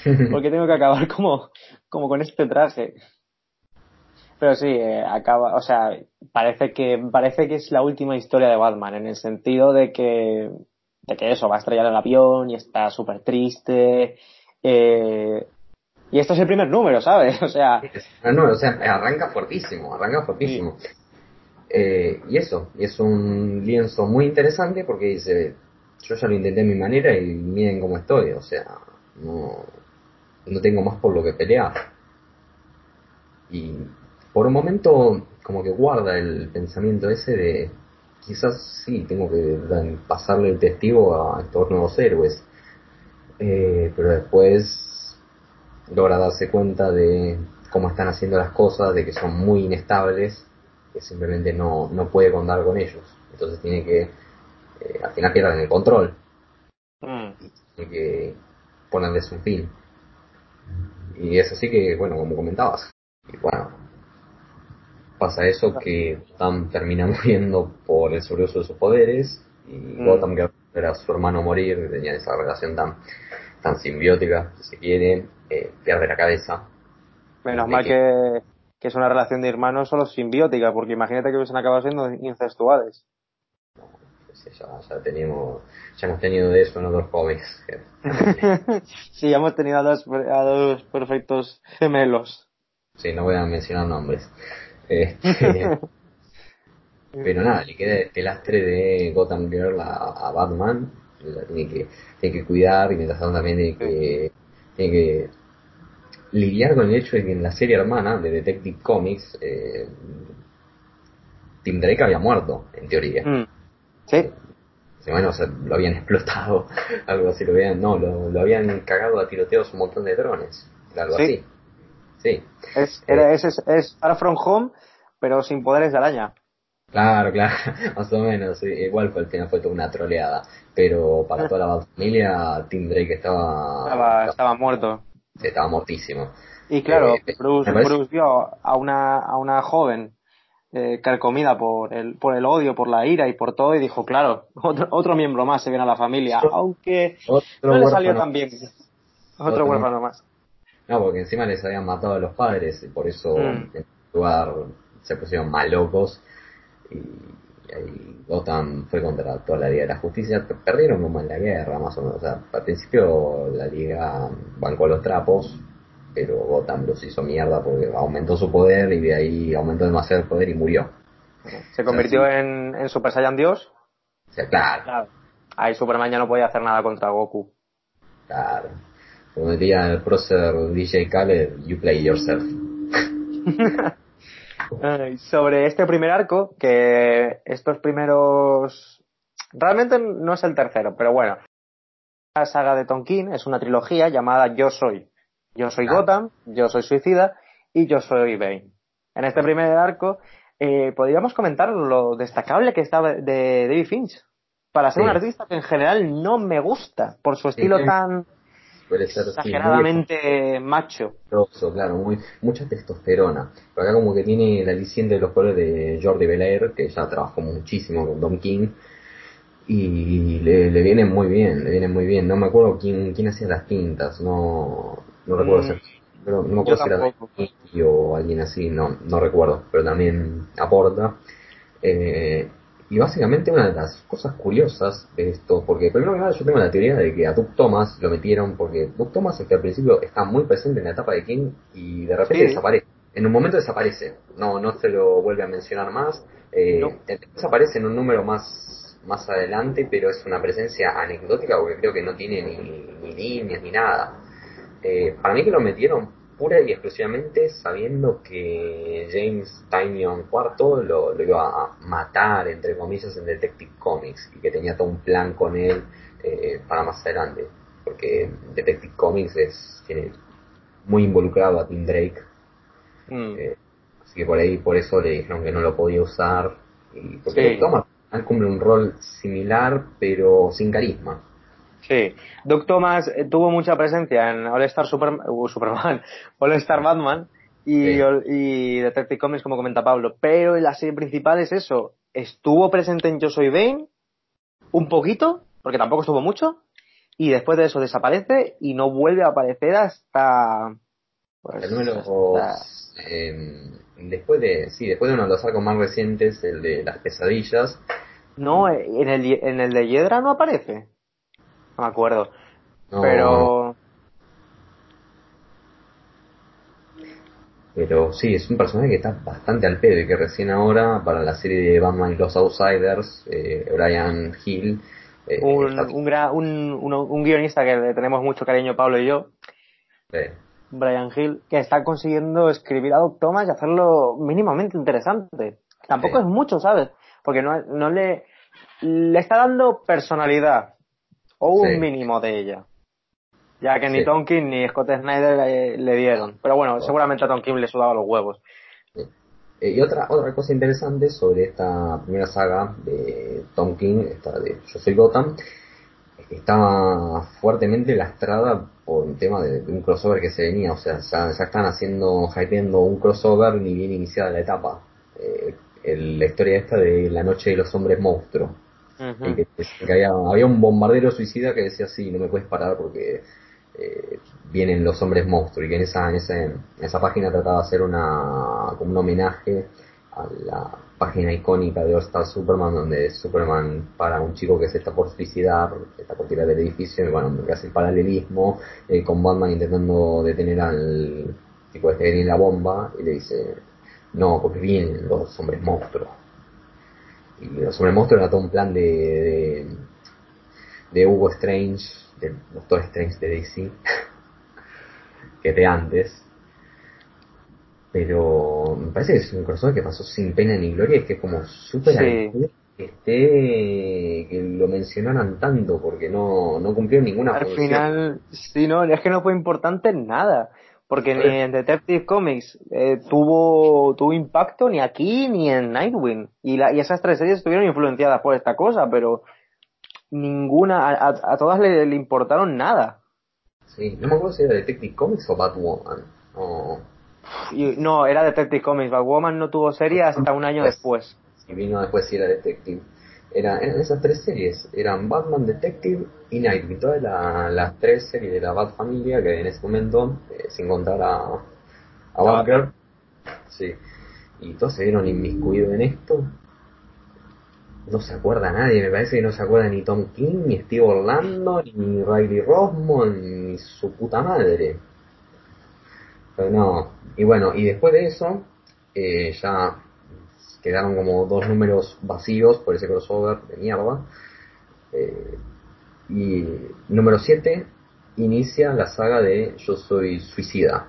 ¿Por qué tengo que acabar como, como con este traje? Pero sí, eh, acaba, o sea, parece que, parece que es la última historia de Batman, en el sentido de que, de que eso, va a estrellar el avión y está súper triste, eh, y esto es el primer número, ¿sabes? O sea... o sea, arranca fuertísimo, arranca fuertísimo. Eh, y eso, es un lienzo muy interesante porque dice, yo ya lo intenté a mi manera y miren cómo estoy, o sea, no, no tengo más por lo que pelear. Y por un momento como que guarda el pensamiento ese de quizás sí, tengo que pasarle el testigo a estos nuevos héroes. Eh, pero después logra darse cuenta de cómo están haciendo las cosas, de que son muy inestables, que simplemente no, no puede contar con ellos. Entonces tiene que, eh, al final pierden el control. Mm. Tiene que ponerles un fin. Y es así que, bueno, como comentabas, y bueno, pasa eso que Gotham termina muriendo por el sobreuso de sus poderes, y mm. Gotham que era su hermano morir, tenía esa relación tan, tan simbiótica, si se quiere, eh, pierde la cabeza. Menos mal que... que... es una relación de hermanos solo simbiótica, porque imagínate que hubiesen acabado siendo incestuales. Pues ya, ya, tenemos, ya hemos tenido de eso en otros cómics. sí, hemos tenido a dos, a dos perfectos gemelos. Sí, no voy a mencionar nombres. Este, pero nada, le queda este lastre de Gotham Girl a, Batman, la tiene que, tiene que cuidar y mientras tanto también tiene que, tiene que lidiar con el hecho de que en la serie hermana de Detective Comics, eh, Tim Drake había muerto, en teoría. Mm. Sí. bueno, o sea, lo habían explotado, algo así, lo habían, no, lo, habían cagado a tiroteos un montón de drones, algo así. Sí. Es, era, eh, es, es, Far From Home, pero sin poderes de araña. Claro, claro, más o menos, igual fue el final fue toda una troleada, pero para toda la familia Tim Drake estaba... Estaba, estaba muerto. Estaba mortísimo. Y claro, Eh, Bruce, parece- Bruce vio a una, a una joven eh, carcomida por el, por el odio, por la ira y por todo y dijo, claro, otro, otro miembro más se viene a la familia, aunque Otro no le salió tan bien. Otro, Otro huérfano más. No, porque encima les habían matado a los padres y por eso Mm. en lugar se pusieron más locos y, y ahí Gotham fue contra toda la Liga de la Justicia. Perdieron como en la guerra, más o menos. O sea, al principio la Liga bancó los trapos, pero Gotham los hizo mierda porque aumentó su poder y de ahí aumentó demasiado el poder y murió. Se convirtió O sea, en, en Super Saiyan Dios. O sea, claro, Ahí Superman ya no podía hacer nada contra Goku. claro. Como decía el prócer DJ Khaled, you play yourself. Ay, Sobre este primer arco, que estos primeros... Realmente no es el tercero, pero bueno. La saga de Tonkin es una trilogía llamada Yo Soy. Yo soy. Gotham, Yo soy Suicida y Yo soy Bane. En este primer arco eh, podríamos comentar lo destacable que está de David Finch. Para ser Sí. un artista que en general no me gusta por su estilo Sí. tan Ser sí, exageradamente macho. Claro, muy, mucha testosterona. Pero acá como que tiene el aliciente de los colores de Jordi Belair, que ya trabajó muchísimo con Don King, y le, le vienen muy bien, le vienen muy bien. No me acuerdo quién, quién hacía las tintas, no, no recuerdo Mm, si, pero no me acuerdo si era. Dani o alguien así, no, no recuerdo, pero también aporta. Eh, y básicamente una de las cosas curiosas de esto, porque primero que nada yo tengo la teoría de que a Doug Thomas lo metieron porque Doug Thomas es que al principio está muy presente en la etapa de King y de repente Sí. desaparece. En un momento desaparece, no no se lo vuelve a mencionar más. Eh, No. después aparece en un número más más adelante, pero es una presencia anecdótica porque creo que no tiene ni, ni líneas ni nada. Eh, para mí que lo metieron pura y exclusivamente sabiendo que James Tynion IV lo, lo iba a matar, entre comillas, en Detective Comics y que tenía todo un plan con él eh, para más adelante. Porque Detective Comics es, tiene muy involucrado a Tim Drake, Mm. eh, así que por ahí, por eso le dijeron que no lo podía usar. Y porque Sí. Él cumple un rol similar, pero sin carisma. Sí, Doc Thomas eh, tuvo mucha presencia en All Star Super- uh, Superman, All Star Batman y, Sí. All- y Detective Comics, como comenta Pablo. Pero en la serie principal es eso. Estuvo presente en Yo Soy Bane un poquito, porque tampoco estuvo mucho, y después de eso desaparece y no vuelve a aparecer hasta. pues, El número hasta- eh, después de sí después de uno de los arcos más recientes el de las pesadillas No, en el, en el de Hiedra no aparece. No me acuerdo. no, pero. pero sí es un personaje que está bastante al pedo y que recién ahora para la serie de Batman y los Outsiders eh, Brian Hill eh, Un, está- un, gra- un, un- un guionista que le tenemos mucho cariño, Pablo y yo, eh, Brian Hill, que está consiguiendo escribir a Doc Thomas y hacerlo mínimamente interesante. Tampoco es mucho, ¿sabes? Porque no, no le, le está dando personalidad o un Sí. mínimo de ella. Ya que ni Sí. Tonkin ni Scott Snyder le, le dieron. Pero bueno, seguramente a Tonkin le sudaba los huevos. Eh, y otra otra cosa interesante sobre esta primera saga de Tom King, esta de Yo soy Gotham, es que estaba fuertemente lastrada por un tema de, de un crossover que se venía, o sea, ya, ya están haciendo, hypeando un crossover ni bien iniciada la etapa. Eh, el- la historia esta de la noche de los hombres monstruos. Ujú. Y que, que había, había un bombardero suicida que decía sí, no me puedes parar porque eh, vienen los hombres monstruos y que en esa, en esa, en esa página trataba de hacer una como un homenaje a la página icónica de All Star Superman donde Superman para un chico que se está por suicidar, está por tirar del edificio y bueno, hace el paralelismo eh, con Batman intentando detener al tipo este que la bomba y le dice no, porque vienen los hombres monstruos y los hombres monstruos era todo un plan de, de, de Hugo Strange, del Doctor Strange de DC, que de antes. Pero me parece que es un crossover que pasó sin pena ni gloria, es que es como súper Sí. pedo que esté, que lo mencionaran tanto, porque no, no cumplió ninguna Al función. final, sí, no, es que no fue importante en nada. Porque ni en Detective Comics eh, tuvo, tuvo impacto ni aquí ni en Nightwing. Y, la, y esas tres series estuvieron influenciadas por esta cosa, pero ninguna, a, todas le, importaron nada. Sí, no me acuerdo si era Detective Comics o Batwoman. no, era Detective Comics. Batwoman no tuvo serie hasta un año después. Y vino después si era Detective. Era, en esas tres series. Eran Batman Detective y Nightwing, todas las tres series de la Bat familia que en ese momento, eh, sin contar a, a Batgirl, sí, y todos se vieron inmiscuidos en esto. No se acuerda nadie, me parece que no se acuerda ni Tom King, ni Steve Orlando, ni Riley Rosmond, ni su puta madre. Pero no, y bueno, y después de eso, eh, ya quedaron como dos números vacíos por ese crossover de mierda. Eh, y número 7 inicia la saga de Yo soy suicida,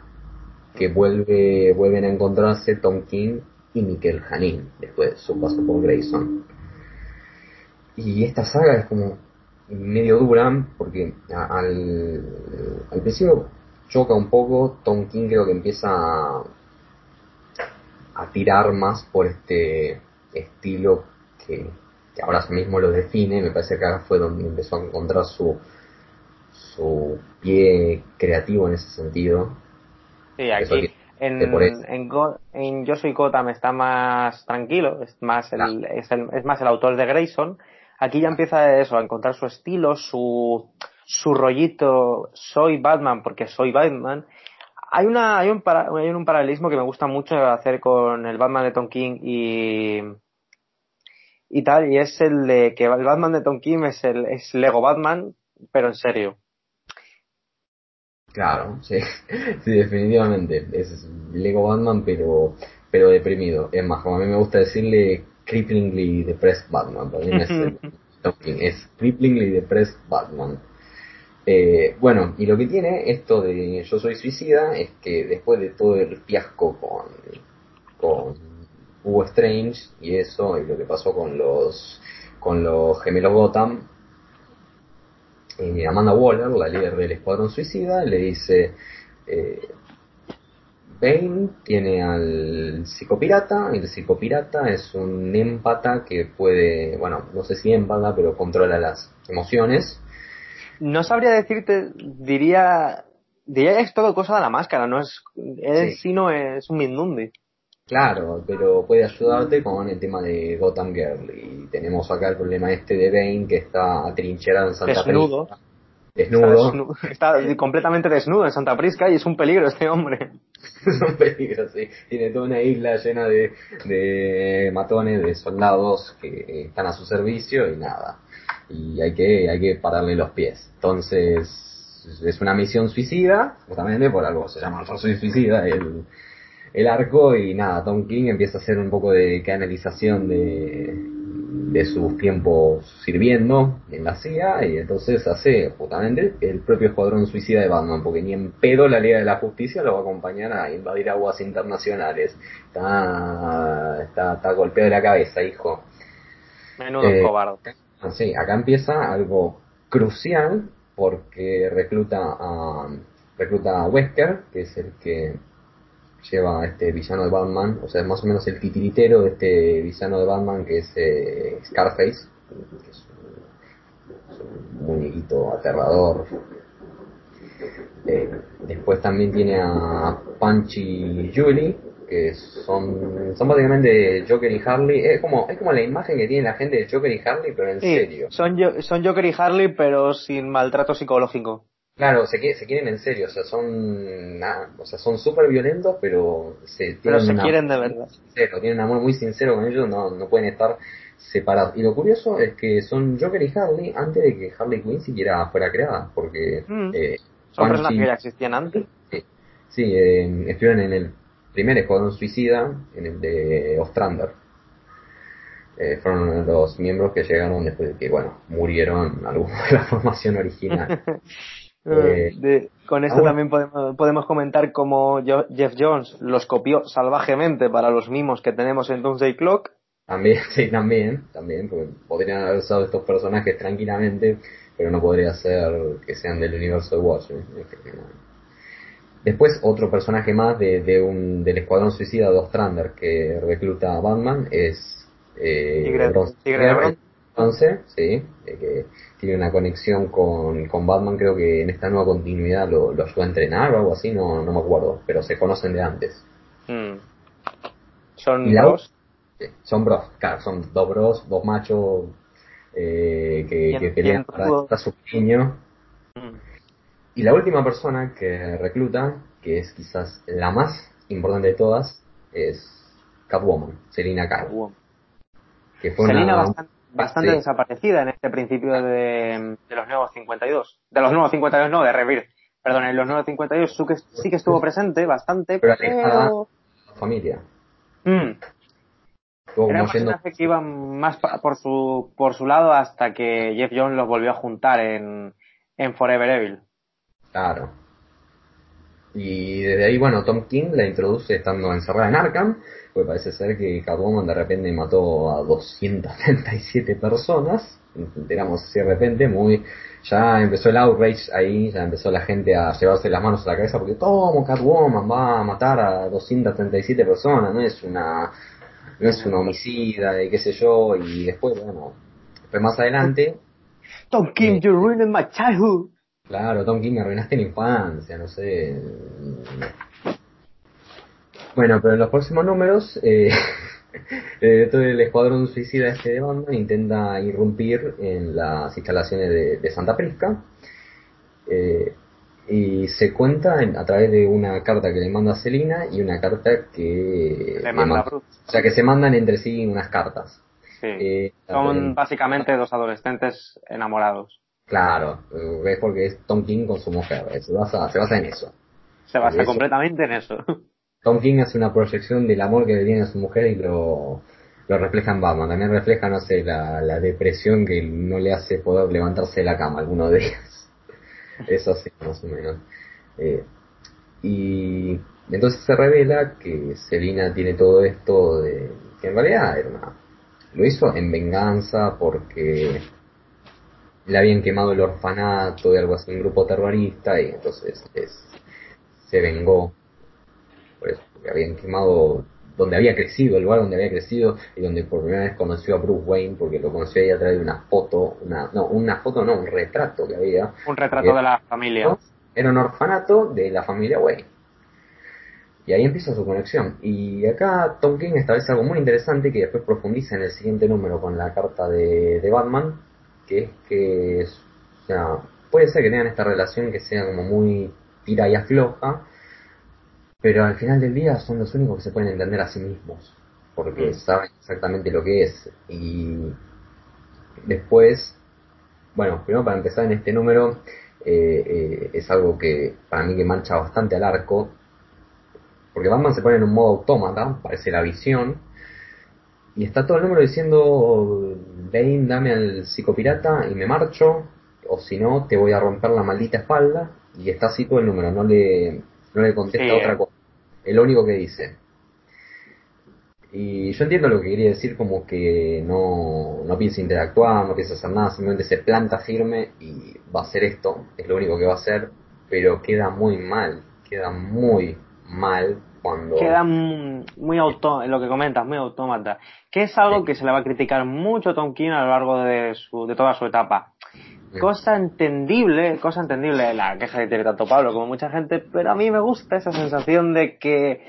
que vuelve, vuelven a encontrarse Tom King y Mikel Janin después de su paso por Grayson. Y esta saga es como medio dura porque al, al principio choca un poco, Tom King creo que empieza a tirar más por este estilo que, ahora mismo lo define. Me parece que acá fue donde empezó a encontrar su, su pie creativo en ese sentido. Sí, aquí en, en, Yo soy Gotham está más tranquilo, es más el, es, el, es más el autor de Grayson. Aquí ya empieza eso, a encontrar su estilo, su, su rollito, soy Batman porque soy Batman, hay, una, hay, un hay un paralelismo que me gusta mucho hacer con el Batman de Tom King y, y tal, y es el de que el Batman de Tom King es el es Lego Batman, pero en serio. Claro, sí, sí, definitivamente. Es Lego Batman, pero, pero deprimido. Es más, como a mí me gusta decirle cripplingly depressed Batman. También es, Tom King, es cripplingly depressed Batman. Eh, bueno, y lo que tiene esto de Yo Soy Suicida es que después de todo el fiasco con, con Hugo Strange y eso, y lo que pasó con los, con los gemelos Gotham, eh, Amanda Waller, la líder del Escuadrón Suicida, le dice, eh, Bane tiene al psicopirata, el psicopirata es un empata que puede, bueno, no sé si empata, pero controla las emociones no sabría decirte, diría, diría que es todo cosa de la máscara, no es, él sí, no es un Mindundi. Claro, pero puede ayudarte con el tema de Gotham Girl. Y tenemos acá el problema este de Bane que está atrincherado en Santa Desnudo. Desnudo. Está, completamente desnudo en Santa Prisca y es un peligro este hombre. es un peligro, sí. Tiene toda una isla llena de, de matones, de soldados que están a su servicio y nada y hay que, hay que pararle los pies. Entonces, es una misión suicida, justamente por algo se llama Soy Suicida el, el arco, y nada, Tom King empieza a hacer un poco de canalización de, de sus tiempos sirviendo en la CIA, y entonces hace justamente el propio escuadrón suicida de Batman, porque ni en pedo la Liga de la Justicia lo va a acompañar a invadir aguas internacionales. Está, está, está golpeado de la cabeza, hijo. Menudo eh, cobarde. Sí, acá empieza algo crucial porque recluta a recluta a Wesker, que es el que lleva a este villano de Batman, o sea, más o menos el titiritero de este villano de Batman que es eh, Scarface, que es un, muñequito aterrador. Eh, después también tiene a Punchy Julie, que son, son básicamente Joker y Harley. Es como, es como la imagen que tiene la gente de Joker y Harley, pero en serio. Son, son Joker y Harley, pero sin maltrato psicológico. Claro, se, se quieren en serio, o sea, son o sea, son súper violentos, pero se, pero se quieren de verdad. tienen un amor muy sincero con ellos, no, no pueden estar separados. Y lo curioso es que son Joker y Harley antes de que Harley Quinn siquiera fuera creada, porque... Mm. Eh, son personas que ya existían antes. Sí, sí eh, estuvieron en el primer Escuadrón Suicida, en el de Ostrander. Eh, fueron los miembros que llegaron después de que, bueno, murieron algunos de la formación original. Eh, con esto también podemos, podemos comentar cómo Jeff Jones los copió salvajemente para los mimos que tenemos en Doomsday Clock. También, sí, también, también, porque podrían haber usado estos personajes tranquilamente, pero no podría ser que sean del universo de Watchmen. Después otro personaje más de, de un, del Escuadrón Suicida de Ostrander que recluta a Batman es eh, Tigre- Bronze- Tigre de Bronce. Bronce, sí, eh, que tiene una conexión con, con Batman, creo que en esta nueva continuidad lo, lo ayuda a entrenar o algo así, no, no me acuerdo, pero se conocen de antes. Mm. Son dos. Sí, son bros, claro, son dos bros, dos machos eh, que, que pelean para, su. Mm. Y la última persona que recluta, que es quizás la más importante de todas, es Catwoman, Selina Kyle. Catwoman. Que fue Selina una, bastante, bastante sí. desaparecida en este principio de, de los nuevos 52. De los nuevos 52, no, de Rebirth. Perdón, en los nuevos 52 sí que, sí que estuvo presente bastante, Pero pero... alejada. familia. Mm. Era un personaje que iba más por su, por su lado hasta que Jeff Jones los volvió a juntar en, en Forever Evil. Claro. Y desde ahí, bueno, Tom King la introduce estando encerrada en Arkham, pues parece ser que Catwoman de repente mató a 237 personas, enteramos así de repente, muy, ya empezó el outrage ahí, ya empezó la gente a llevarse las manos a la cabeza, porque ¿cómo Catwoman va a matar a 237 personas? No es una, no es una homicida y qué sé yo, y después, bueno, después más adelante, Tom King, you ruined my childhood. Claro, Tom King, arruinaste la infancia, no sé. Bueno, pero en los próximos números, eh, eh, todo el escuadrón suicida este de Batman intenta irrumpir en las instalaciones de, de Santa Prisca. eh, y se cuenta en- a través de una carta que le manda Selina y una carta que Le manda manda- Bruce. o sea que se mandan entre sí unas cartas. Sí. Eh, Son básicamente dos adolescentes enamorados. Claro, es porque es Tom King con su mujer, se basa, se basa en eso. Se basa Eso. completamente en eso. Tom King hace una proyección del amor que le tiene a su mujer y lo, lo refleja en Batman. También refleja, no sé, la, la depresión que no le hace poder levantarse de la cama algunos días. Eso sí, más o menos. Eh, y entonces se revela que Selina tiene todo esto de que en realidad era una, lo hizo en venganza porque le habían quemado el orfanato de algo así, un grupo terrorista y entonces es- se vengó por eso, porque habían quemado donde había crecido, el lugar donde había crecido y donde por primera vez conoció a Bruce Wayne porque lo conoció ahí a través de una foto, una, no, una foto no, un retrato que había. Un retrato de la familia. ¿no? Era un orfanato de la familia Wayne. Y ahí empieza su conexión. Y acá Tom King establece algo muy interesante que después profundiza en el siguiente número con la carta de, de Batman, que es que, es- o sea, puede ser que tengan esta relación que sea como muy tira y afloja, pero al final del día son los únicos que se pueden entender a sí mismos, porque Mm. saben exactamente lo que es. Y después, bueno, primero para empezar en este número, eh, eh, es algo que para mí que mancha bastante al arco, porque Batman se pone en un modo autómata, parece la visión, y está todo el número diciendo, Bane, dame al psicopirata y me marcho, o si no, te voy a romper la maldita espalda, y está así todo el número, no le, no le contesta Sí, otra cosa. Es lo único que dice. Y yo entiendo lo que quería decir como que no, no piensa interactuar, no piensa hacer nada, simplemente se planta firme y va a hacer esto, es lo único que va a hacer, pero queda muy mal, queda muy mal cuando... Queda muy auto, lo que comentas, muy autómata. Que es algo Sí. que se le va a criticar mucho a Tom King a lo largo de, su, de toda su etapa. Cosa entendible, cosa entendible la queja que tiene tanto Pablo como mucha gente, pero a mí me gusta esa sensación de que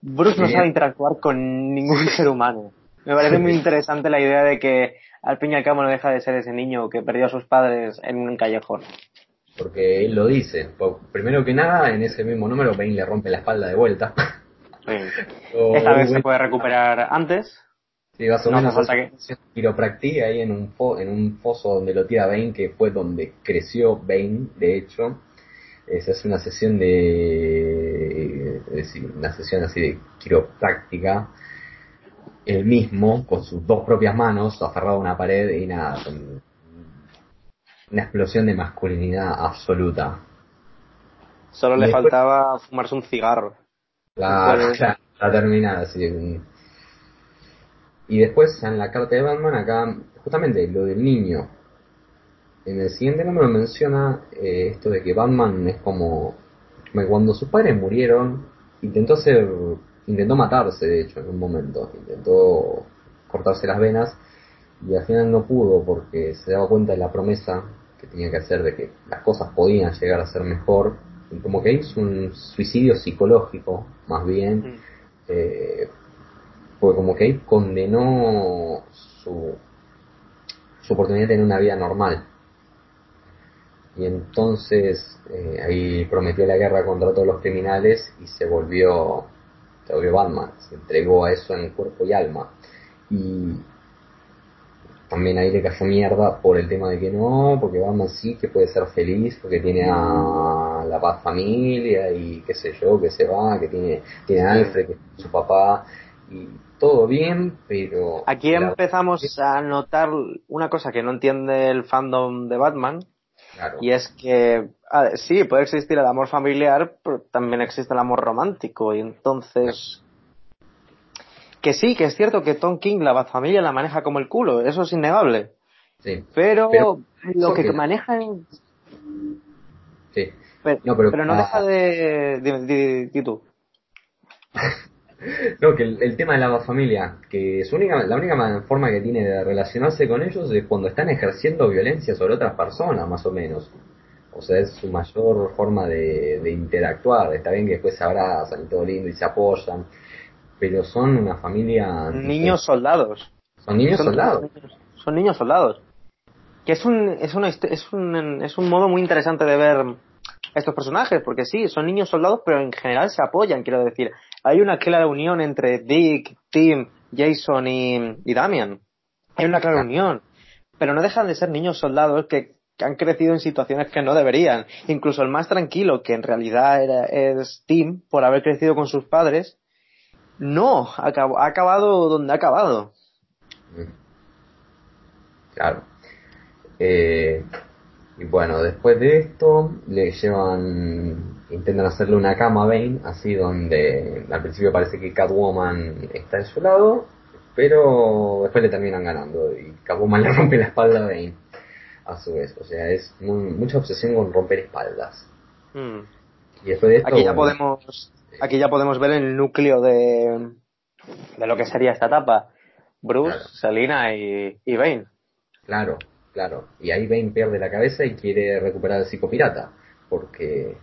Bruce no sabe interactuar con ningún ser humano. Me parece muy interesante la idea de que al y al cabo no deja de ser ese niño que perdió a sus padres en un callejón. Porque él lo dice. Po- Primero que nada, en ese mismo número, Bane le rompe la espalda de vuelta. O- Esta vez se puede recuperar antes. Sí, más o No menos hace quiropractica ahí en un, fo- en un foso donde lo tira Bane, que fue donde creció Bane, de hecho. Eh, se hace una sesión de, es decir, una sesión así de quiropráctica, él mismo, con sus dos propias manos, aferrado a una pared y nada, con una explosión de masculinidad absoluta. Solo le después- faltaba fumarse un cigarro. Pues- claro, la terminada, un- Y después en la carta de Batman, acá, justamente lo del niño. En el siguiente número menciona eh, esto de que Batman es como cuando sus padres murieron, intentó hacer, intentó matarse de hecho en un momento, intentó cortarse las venas y al final no pudo porque se daba cuenta de la promesa que tenía que hacer de que las cosas podían llegar a ser mejor y como que hizo un suicidio psicológico más bien mm. eh, porque como que ahí condenó su, su oportunidad de tener una vida normal y entonces eh, ahí prometió la guerra contra todos los criminales y se volvió, se volvió Batman, se entregó a eso en cuerpo y alma. Y también ahí le cayó mierda por el tema de que no, porque Batman sí que puede ser feliz, porque tiene a la paz familia y qué sé yo, que se va, que tiene, tiene a Alfred, que es su papá, y todo bien, pero... Aquí empezamos a notar una cosa que no entiende el fandom de Batman, y es que sí, puede existir el amor familiar, pero también existe el amor romántico. Y entonces. Que sí, que es cierto que Tom King la familia la maneja como el culo, eso es innegable. Sí. Pero, lo que manejan. Sí. Pero no, pero, no deja de. Di, di tú. No, que el, tema de la familia, que su única, la única forma que tiene de relacionarse con ellos es cuando están ejerciendo violencia sobre otras personas, más o menos. O sea, es su mayor forma de, interactuar. Está bien que después se abrazan y todo lindo y se apoyan, pero son una familia... Niños soldados. Son niños soldados. Son niños soldados. Que es un, es, una, es, un, es un modo muy interesante de ver estos personajes, porque sí, son niños soldados, pero en general se apoyan, quiero decir hay una clara unión entre Dick, Tim, Jason y, Damian. Hay una clara unión. Pero no dejan de ser niños soldados que, han crecido en situaciones que no deberían. Incluso el más tranquilo, que en realidad era, es Tim, por haber crecido con sus padres, no, ha, ha acabado donde ha acabado. Claro. Eh, y bueno, después de esto le llevan, intentan hacerle una cama a Bane, así donde al principio parece que Catwoman está en su lado, pero después le terminan ganando y Catwoman le rompe la espalda a Bane a su vez. O sea, es mucha obsesión con romper espaldas. Hmm. Y después de esto, aquí ya podemos, aquí ya podemos ver el núcleo de, de lo que sería esta etapa. Bruce, Selina y, y Bane. Claro, Claro, y ahí Bane pierde la cabeza y quiere recuperar el psicopirata, porque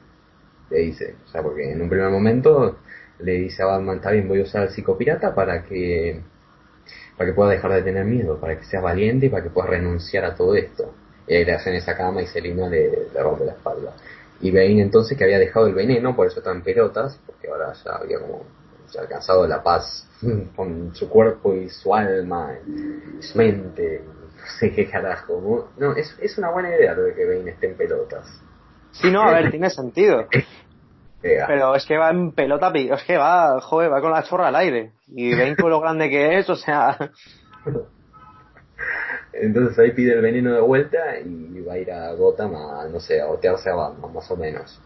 le dice, o sea, porque en un primer momento le dice a Batman, está bien, voy a usar el psicopirata para que para que pueda dejar de tener miedo, para que sea valiente y para que pueda renunciar a todo esto. Y ahí le hacen esa cama y Selina le, le rompe la espalda. Y Bane entonces que había dejado el veneno, por eso está en pelotas, porque ahora ya había como ya alcanzado la paz con su cuerpo y su alma, y su mente, no sé qué carajo. No, es, es una buena idea lo de que Bane esté en pelotas. Sí, no, a ver, tiene sentido. Pero es que va en pelota, es que va, joder, va con la chorra al aire. Y Bane con lo grande que es, o sea... Entonces ahí pide el veneno de vuelta y va a ir a Gotham a, no sé, a otearse a Batman, más o menos.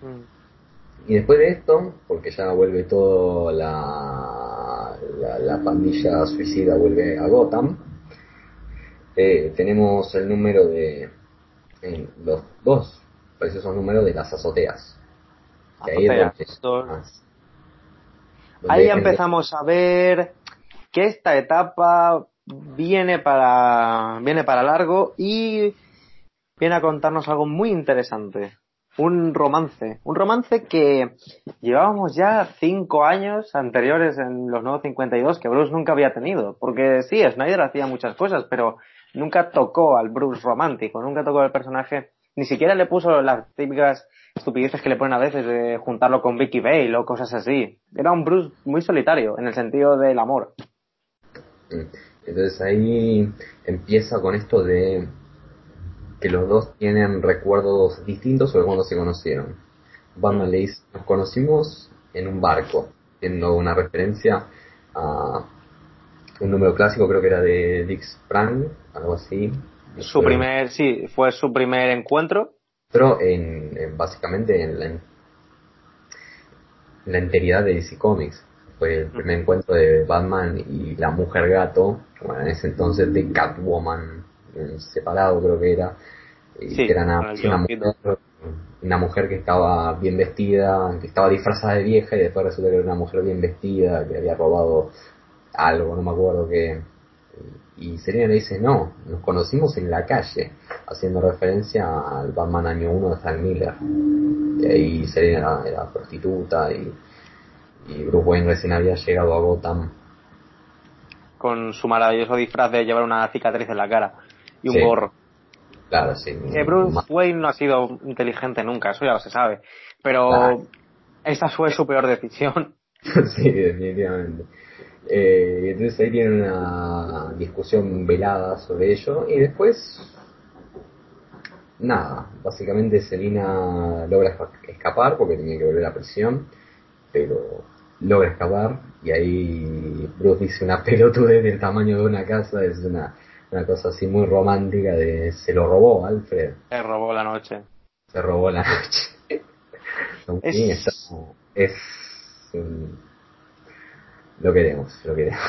Mm. Y después de esto, porque ya vuelve todo la, la, la pandilla suicida, vuelve a Gotham, eh, tenemos el número de los dos preciosos números de las azoteas. ahí, empezamos a ver que esta etapa viene para viene para largo y viene a contarnos algo muy interesante un romance un romance que llevábamos ya cinco años anteriores en los nuevos 52 que Bruce nunca había tenido porque sí Snyder hacía muchas cosas pero nunca tocó al Bruce romántico, nunca tocó al personaje, ni siquiera le puso las típicas estupideces que le ponen a veces de juntarlo con Vicky Bale o cosas así. Era un Bruce muy solitario en el sentido del amor. Entonces ahí empieza con esto de que los dos tienen recuerdos distintos sobre cuando se conocieron. Batman le dice, nos conocimos en un barco, siendo una referencia a un número clásico, creo que era de Dick Sprang, algo así. Su primer, sí, fue su primer encuentro. Pero en, básicamente en la, en la enteridad de DC Comics. Fue el primer encuentro de Batman y la mujer gato, bueno, en ese entonces de Catwoman, separado creo que era. Y que era una, mujer una mujer que estaba bien vestida, que estaba disfrazada de vieja y después resulta que era una mujer bien vestida, que había robado algo, no me acuerdo qué. Y Selina le dice, no, nos conocimos en la calle, haciendo referencia al Batman año 1 de Frank Miller. Y ahí Selina era, prostituta y, y Bruce Wayne recién había llegado a Gotham. Con su maravilloso disfraz de llevar una cicatriz en la cara y un gorro. Claro, sí. Que Bruce Wayne no ha sido inteligente nunca, eso ya se sabe. Pero esta fue su peor decisión. sí, definitivamente. Eh, entonces ahí tienen una discusión velada sobre ello y después nada, básicamente Selina logra escapar porque tenía que volver a prisión, pero logra escapar y ahí Bruce dice una pelotudez del tamaño de una casa, es una una cosa así muy romántica de se lo robó Alfred. Se robó la noche. Se robó la noche. es, es lo queremos, lo queremos.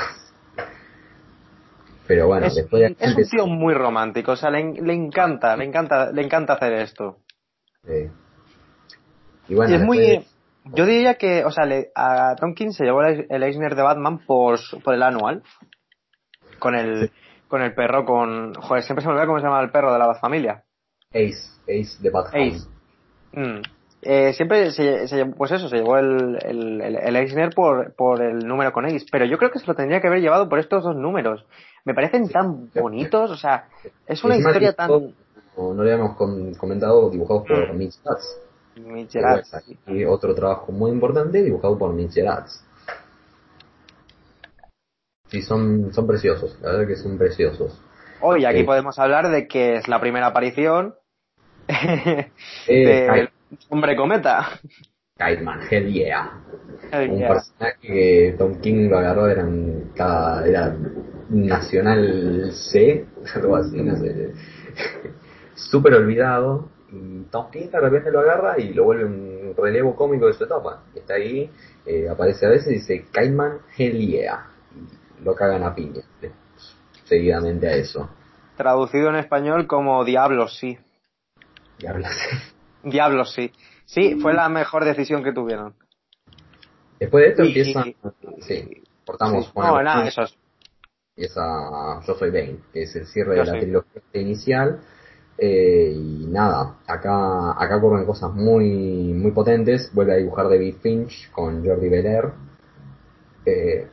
Pero bueno, es, después es un tío muy romántico, o sea, le, le, encanta, le encanta, le encanta hacer esto. Sí. Y bueno, es muy, yo diría que, o sea, le, a Tonkin se llevó el Eisner de Batman por, por el anual, con el, con el perro, con... Joder, siempre se me olvida cómo se llama el perro de la Familia. Ace, Ace de Batman. Ace. Mm. Eh, siempre se, se, pues eso, se llevó el, el, el, Eisner por, por el número con Ace, pero yo creo que se lo tendría que haber llevado por estos dos números. Me parecen tan bonitos, o sea, es una historia tan... No, no le habíamos comentado, dibujados por mm. Mitch Gatz. Mitch Y otro trabajo muy importante, dibujado por Mitch Gatz. Sí, son, son preciosos, la verdad que son preciosos. Hoy aquí eh, podemos hablar de que es la primera aparición eh, del hombre cometa. Kiteman, Hell yeah. un personaje que Tom King lo agarró, eran cada, era Nacional C, algo así, no sé. Súper olvidado. Y Tom King de repente lo agarra y lo vuelve un relevo cómico de su etapa. Está ahí, eh, aparece a veces y dice Kiteman, Hell yeah lo cagan a piña, seguidamente a eso. Traducido en español como Diablos, sí. Diablos, sí. Diablos, sí. Sí, fue la mejor decisión que tuvieron. Después de esto empieza... Sí, cortamos con... No, nada, eso es... Empieza Yo Soy Bane, que es el cierre de la trilogía inicial. Eh, y nada, acá acá ocurren cosas muy muy potentes. Vuelve a dibujar David Finch con Jordi Belair. Eh,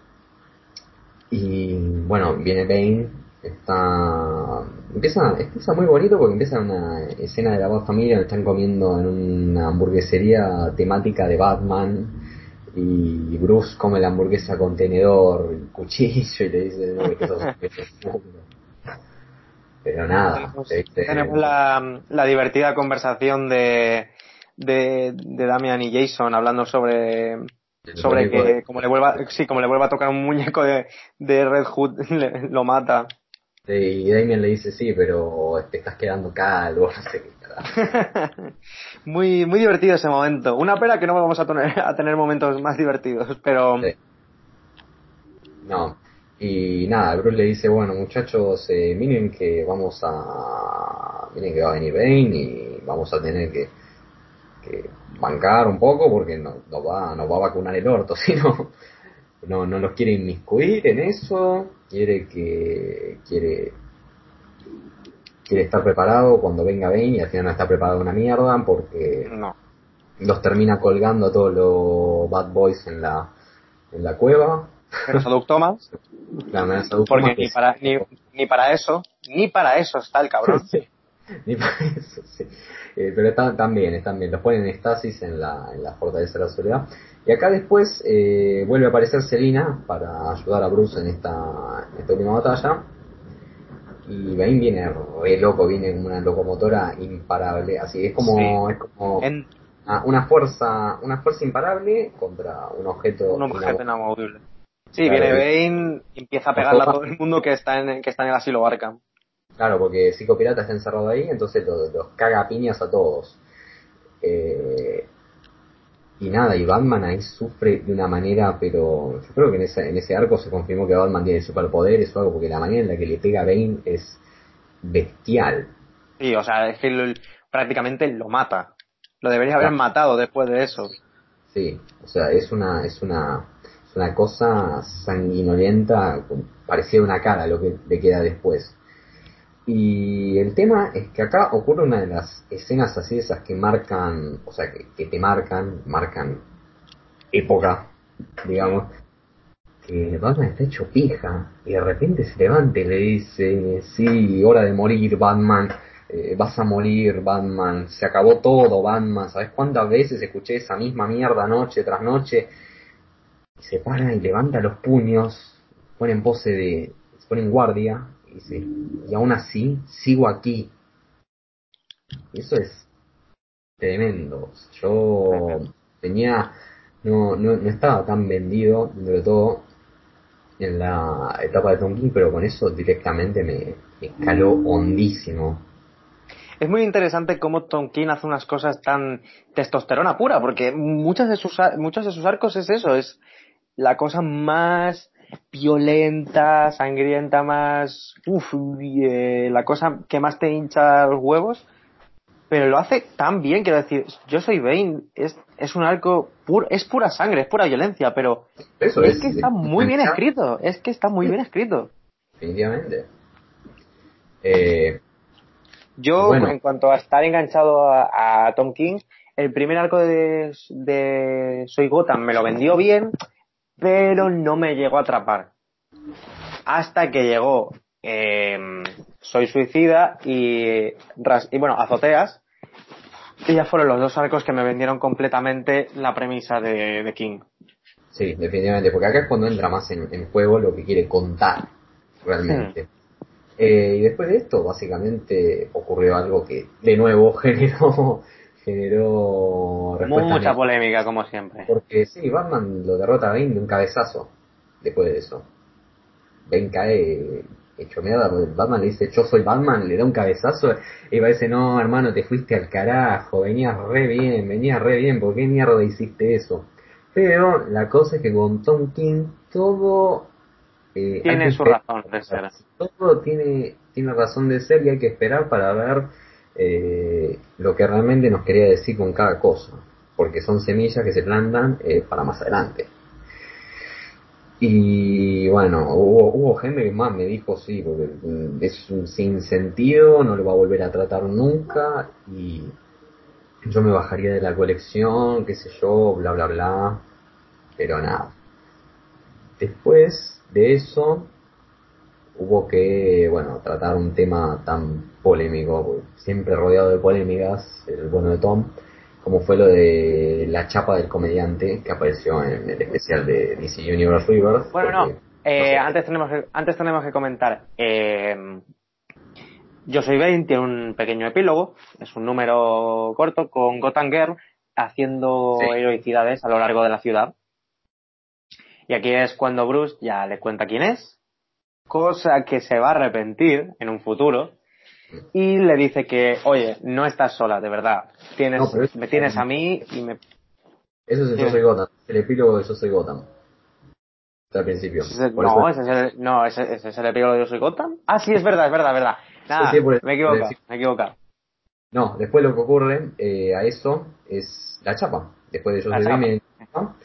y bueno, viene Bane, está empieza, empieza muy bonito porque empieza una escena de la voz familia, están comiendo en una hamburguesería temática de Batman y Bruce come la hamburguesa con tenedor, cuchillo y le dice Pero nada. Tenemos, la, la, divertida conversación de, de, de Damian y Jason hablando sobre sobre que como le vuelva sí como le vuelva a tocar un muñeco de, de Red Hood lo mata. Sí, y Damien le dice sí pero te estás quedando calvo no sé qué muy muy divertido ese momento. Una pena que no vamos a tener a tener momentos más divertidos pero no y nada Bruce le dice bueno muchachos eh, miren que vamos a miren que va a venir Bane y vamos a tener que que bancar un poco porque no, no, va, no va a vacunar el orto, sino no, no los quiere inmiscuir en eso, quiere que quiere quiere estar preparado cuando venga Bane y al final no está preparado una mierda porque no. los termina colgando a todos los bad boys en la en la cueva. Pero Thomas. porque ni para, ni, ni, para eso, ni para eso está el cabrón. ni para eso, sí. Eh, pero están, también, están bien, los ponen en estasis en la, en la fortaleza de la soledad. Y acá después eh, vuelve a aparecer Selina para ayudar a Bruce en esta, esta última batalla. Y Bane viene re loco, viene como una locomotora imparable, así es como, es como una fuerza, una fuerza imparable contra un objeto, un objeto inamovible. Sí, viene Bane y empieza a pegarle a todo el mundo que está en, que está en el asilo Arkham. Claro, porque Psico Pirata está encerrado ahí, entonces los, caga a piñas a todos. Eh, y nada, y Batman ahí sufre de una manera, pero yo creo que en ese, en ese arco se confirmó que Batman tiene superpoderes o algo, porque la manera en la que le pega a Bane es bestial. Sí, o sea, es que prácticamente lo mata. Lo debería haber matado después de eso. Sí, o sea, es una, es una, una cosa sanguinolenta, parecía una cara lo que le queda después. Y el tema es que acá ocurre una de las escenas así, esas que marcan, o sea, que, te marcan, marcan época, digamos, que Batman está hecho pija y de repente se levanta y le dice, sí, hora de morir, Batman, eh, vas a morir, Batman, se acabó todo, Batman, ¿sabes cuántas veces escuché esa misma mierda noche tras noche? Se para y levanta los puños, pone en pose de, se pone en guardia y dice, y aún así sigo aquí. Eso es tremendo. Yo tenía, no, no, no estaba tan vendido, de todo, en la etapa de Tom King, pero con eso directamente me, escaló hondísimo. Es muy interesante cómo Tom King hace unas cosas tan testosterona pura, porque muchas de sus, muchos de sus arcos es eso, es la cosa más violenta, sangrienta, más... Uf, eh, la cosa que más te hincha los huevos, pero lo hace tan bien, quiero decir, yo soy Bane, es, es un arco, pur, es pura sangre, es pura violencia, pero Eso es, es, que está muy bien escrito, es que está muy bien escrito. Definitivamente. Eh, Yo, Bueno. en cuanto a estar enganchado a, a Tom King, el primer arco de, de Soy Gotham me lo vendió bien, pero no me llegó a atrapar. Hasta que llegó eh, Soy Suicida y, y bueno, Azoteas, y ya fueron los dos arcos que me vendieron completamente la premisa de, de King. sí, definitivamente, porque acá es cuando entra más en, en juego lo que quiere contar, realmente. Eh, y después de esto, básicamente, ocurrió algo que, de nuevo, generó, generó Mucha polémica, como siempre. Porque sí, Batman lo derrota a Bane de un cabezazo después de eso. Bane cae hecho mierda, porque Batman le dice yo soy Batman, le da un cabezazo y va a decir no hermano te fuiste al carajo, venías re bien, venías re bien, ¿por qué mierda hiciste eso? Pero la cosa es que con Tom King todo eh, Tiene su esperar. razón de ser. Todo tiene, tiene razón de ser y hay que esperar para ver eh, lo que realmente nos quería decir con cada cosa. Porque son semillas que se plantan eh, para más adelante. Y bueno, hubo, hubo gente que más me dijo sí, porque mm, es un sinsentido, no lo va a volver a tratar nunca y yo me bajaría de la colección, qué sé yo, bla bla bla, pero nada. Después de eso, hubo que, bueno, tratar un tema tan polémico, siempre rodeado de polémicas, el bueno de Tom, como fue lo de la chapa del comediante que apareció en el especial de DC Universe Rebirth. Bueno, no. Eh, sé, antes tenemos que, antes tenemos que comentar. Eh, Yo soy Bane tiene un pequeño epílogo, es un número corto con Gotham Girl haciendo Sí. heroicidades a lo largo de la ciudad. Y aquí es cuando Bruce ya le cuenta quién es, cosa que se va a arrepentir en un futuro, y le dice que, oye, no estás sola, de verdad. Tienes, No, me tienes a mí y me Eso es el Yo soy Gotham, el epílogo de Yo soy Gotham. Al principio. Ese no, ese es el, no, ese, ese es el epílogo de Yo soy Gotham. Ah, sí, es verdad, es verdad, es verdad. Nada, Sí, sí, por el- me el- me he equivocado. No, después lo que ocurre eh, a eso es la chapa. Después de Yo soy ¿no?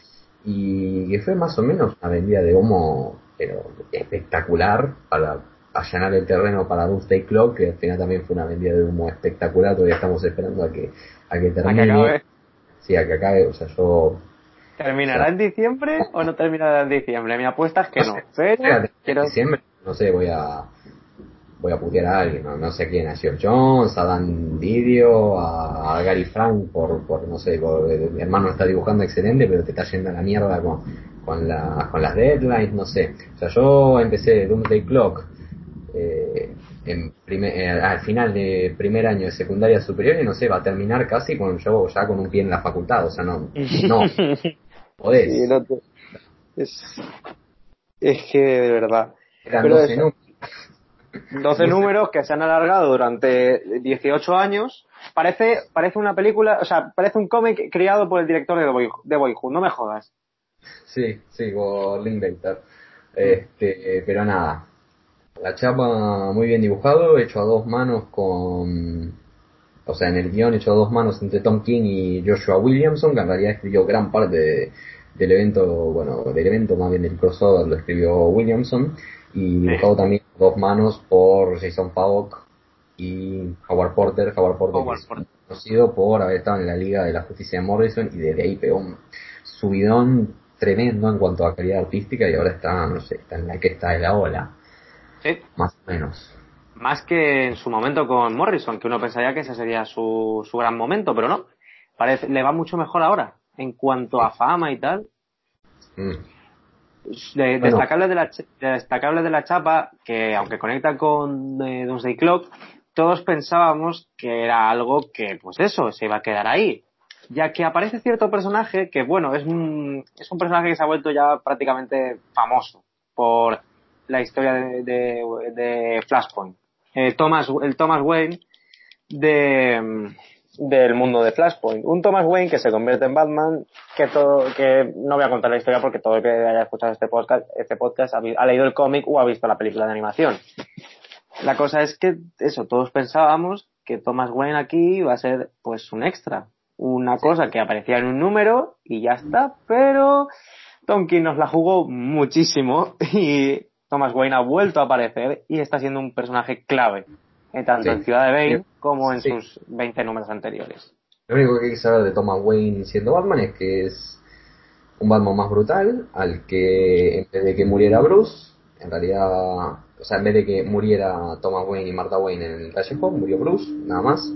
y que fue más o menos una vendida de humo, pero espectacular para allanar el terreno para Doomsday Clock, que al final también fue una vendida de humo espectacular. Todavía estamos esperando a que a que ¿A que termine. acabe? Sí, a que acabe. O sea, yo ¿Terminará en diciembre o no terminará en diciembre? Mi apuesta es que no. Pero Fíjate, en diciembre, no sé, voy a voy a putear a alguien, no, no sé a quién, a Geoff Jones, a Dan Didio, a, a Gary Frank por, por no sé, por, mi hermano está dibujando excelente, pero te está yendo a la mierda con, con, la, con las deadlines, no sé. O sea, yo empecé Doomsday Clock eh, en primer- eh, al final de primer año de secundaria superior y no sé, va a terminar casi con yo ya con un pie en la facultad, o sea, no, no, podés. Sí, no te- es... es que de verdad. Eran pero 12 eso- números. 12 números que se han alargado durante 18 años. Parece, parece una película, o sea, parece un cómic creado por el director de, Boy, de Boyhood, no me jodas. Sí, sí, por Linklater. Este, pero nada. La chapa muy bien dibujado, hecho a dos manos con o sea, en el guion hecho a dos manos entre Tom King y Joshua Williamson, que en realidad escribió gran parte del evento, bueno, del evento más bien del crossover lo escribió Williamson, y dibujado también dos manos por Jason Pavok y Howard Porter. Howard Porter, conocido por haber estado en la Liga de la Justicia de Morrison y desde ahí pegó un subidón tremendo en cuanto a calidad artística y ahora está, no sé, está en la que está de la ola. Sí. Más o menos. Más que en su momento con Morrison, que uno pensaría que ese sería su, su gran momento, pero no. Parece, le va mucho mejor ahora. En cuanto a fama y tal. Mm. destacable, de la, destacable de la chapa, que aunque conecta con eh, Doomsday Clock, todos pensábamos que era algo que, pues eso, se iba a quedar ahí. Ya que aparece cierto personaje que, bueno, es un, es un personaje que se ha vuelto ya prácticamente famoso por la historia de, Flashpoint. Eh, Thomas, el Thomas Wayne de, del mundo de Flashpoint. Un Thomas Wayne que se convierte en Batman, que todo, que no voy a contar la historia porque todo el que haya escuchado este podcast, este podcast ha, leído el cómic o ha visto la película de animación. La cosa es que, eso, todos pensábamos que Thomas Wayne aquí iba a ser, pues, un extra. Una cosa que aparecía en un número y ya está, pero Tonkin nos la jugó muchísimo y Thomas Wayne ha vuelto a aparecer y está siendo un personaje clave, eh, tanto en Ciudad de Bane como en sus 20 números anteriores. Lo único que hay que saber de Thomas Wayne siendo Batman es que es un Batman más brutal, al que en vez de que muriera Bruce, en realidad, o sea, en vez de que muriera Thomas Wayne y Martha Wayne en el callejón, murió Bruce, nada más.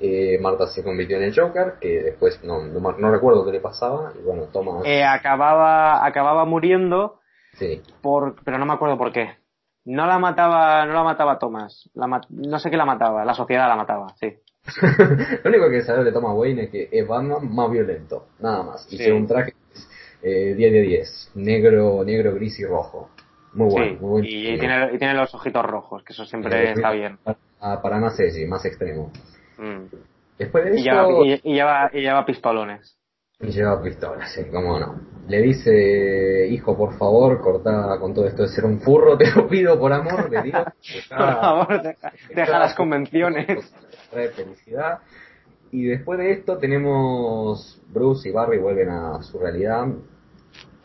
Eh, Marta se convirtió en el Joker, que después no, no, recuerdo qué le pasaba, y bueno, Thomas... Eh, acababa, acababa muriendo Sí. Por, pero no me acuerdo por qué. No la mataba, no la mataba Thomas. La no sé qué la mataba. La sociedad la mataba, sí. Lo único que sabe de Thomas Wayne es que es Batman más violento, nada más. Y sí. un traje eh, 10 de 10, negro, negro, gris y rojo. Muy bueno, muy bueno. Y, tiene, y tiene los ojitos rojos, que eso siempre está bien. Para, más edgy, más extremo. Mm. Después de y, lleva, y, lleva, y lleva pistolones. Y lleva pistolas, sí, cómo no. Le dice, hijo, por favor, corta con todo esto de ser un furro, te lo pido por amor de Dios. por favor, deja, las convenciones. Trae felicidad. Y después de esto tenemos Bruce y Barry vuelven a su realidad.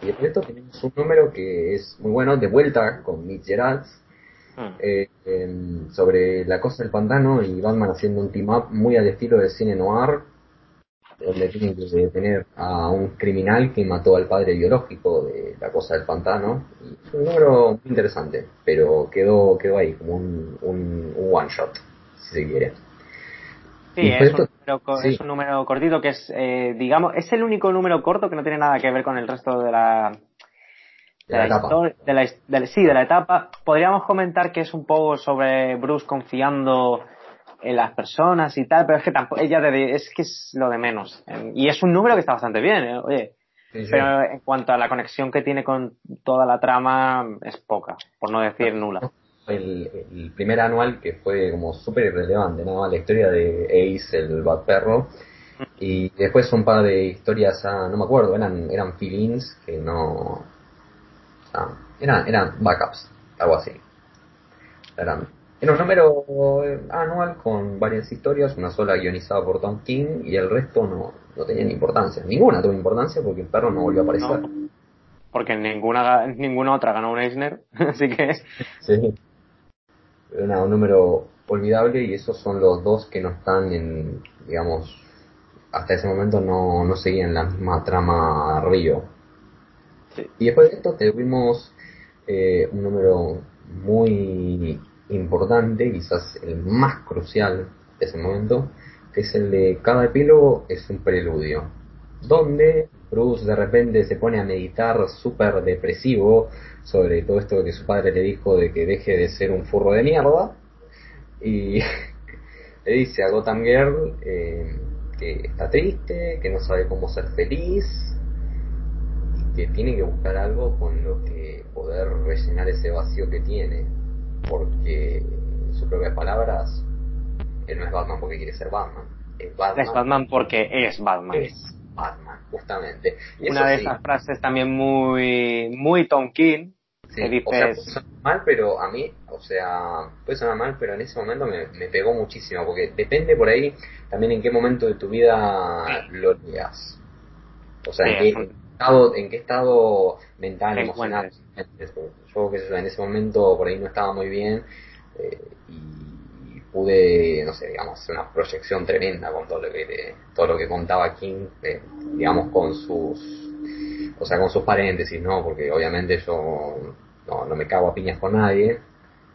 Y después de esto tenemos un número que es muy bueno, de vuelta con Mitch Gerards, hmm. eh, sobre la cosa del pantano y Batman haciendo un team up muy al estilo de cine noir donde tienen que detener a un criminal que mató al padre biológico de la cosa del pantano. es un número muy interesante, pero quedó, quedó ahí como un, un, one shot, si se quiere. Sí, es un, número, es un, número, cortito que es, eh, digamos, es el único número corto que no tiene nada que ver con el resto de la, de la, etapa. de la, sí, de la etapa. Podríamos comentar que es un poco sobre Bruce confiando en las personas y tal, pero es que tampoco, ella es que es lo de menos. Y es un número que está bastante bien, ¿eh? oye. Pero en cuanto a la conexión que tiene con toda la trama, es poca, por no decir nula. El, primer anual que fue como súper irrelevante, ¿no? La historia de Ace, el Bad Perro. Y después un par de historias, ah, no me acuerdo, eran, eran fill-ins que no. Eran, eran backups, algo así. Eran era un número eh, anual con varias historias, una sola guionizada por Tom King y el resto no, no tenían importancia. Ninguna tuvo importancia porque el perro no volvió a aparecer. porque ninguna, ninguna otra ganó un Eisner, así que... Sí. Era un número olvidable y esos son los dos que no están en, digamos, hasta ese momento no, no seguían la misma trama Río. Y después de esto tuvimos eh, un número muy importante, quizás el más crucial de ese momento, que es el de cada epílogo es un preludio, donde Bruce de repente se pone a meditar súper depresivo sobre todo esto que su padre le dijo de que deje de ser un furro de mierda, y le dice a Gotham Girl eh, que está triste, que no sabe cómo ser feliz, y que tiene que buscar algo con lo que poder rellenar ese vacío que tiene porque, en sus propias palabras, él no es Batman porque quiere ser Batman. Es Batman, es Batman porque es Batman. Es Batman, justamente. Una de esas frases también muy, muy King. Sí, o sea, puede sonar mal, pero a mí, o sea, puede sonar mal, pero en ese momento me, me pegó muchísimo, porque depende por ahí también en qué momento de tu vida lo leas. O sea, en, qué, estado, en qué estado mental, emocional. Yo, que sé, en ese momento por ahí no estaba muy bien eh, y pude, no sé, digamos, una proyección tremenda con todo lo que, todo lo que contaba King, eh, digamos, con sus o sea, con sus paréntesis, ¿no? Porque obviamente yo no, no me cago a piñas con nadie,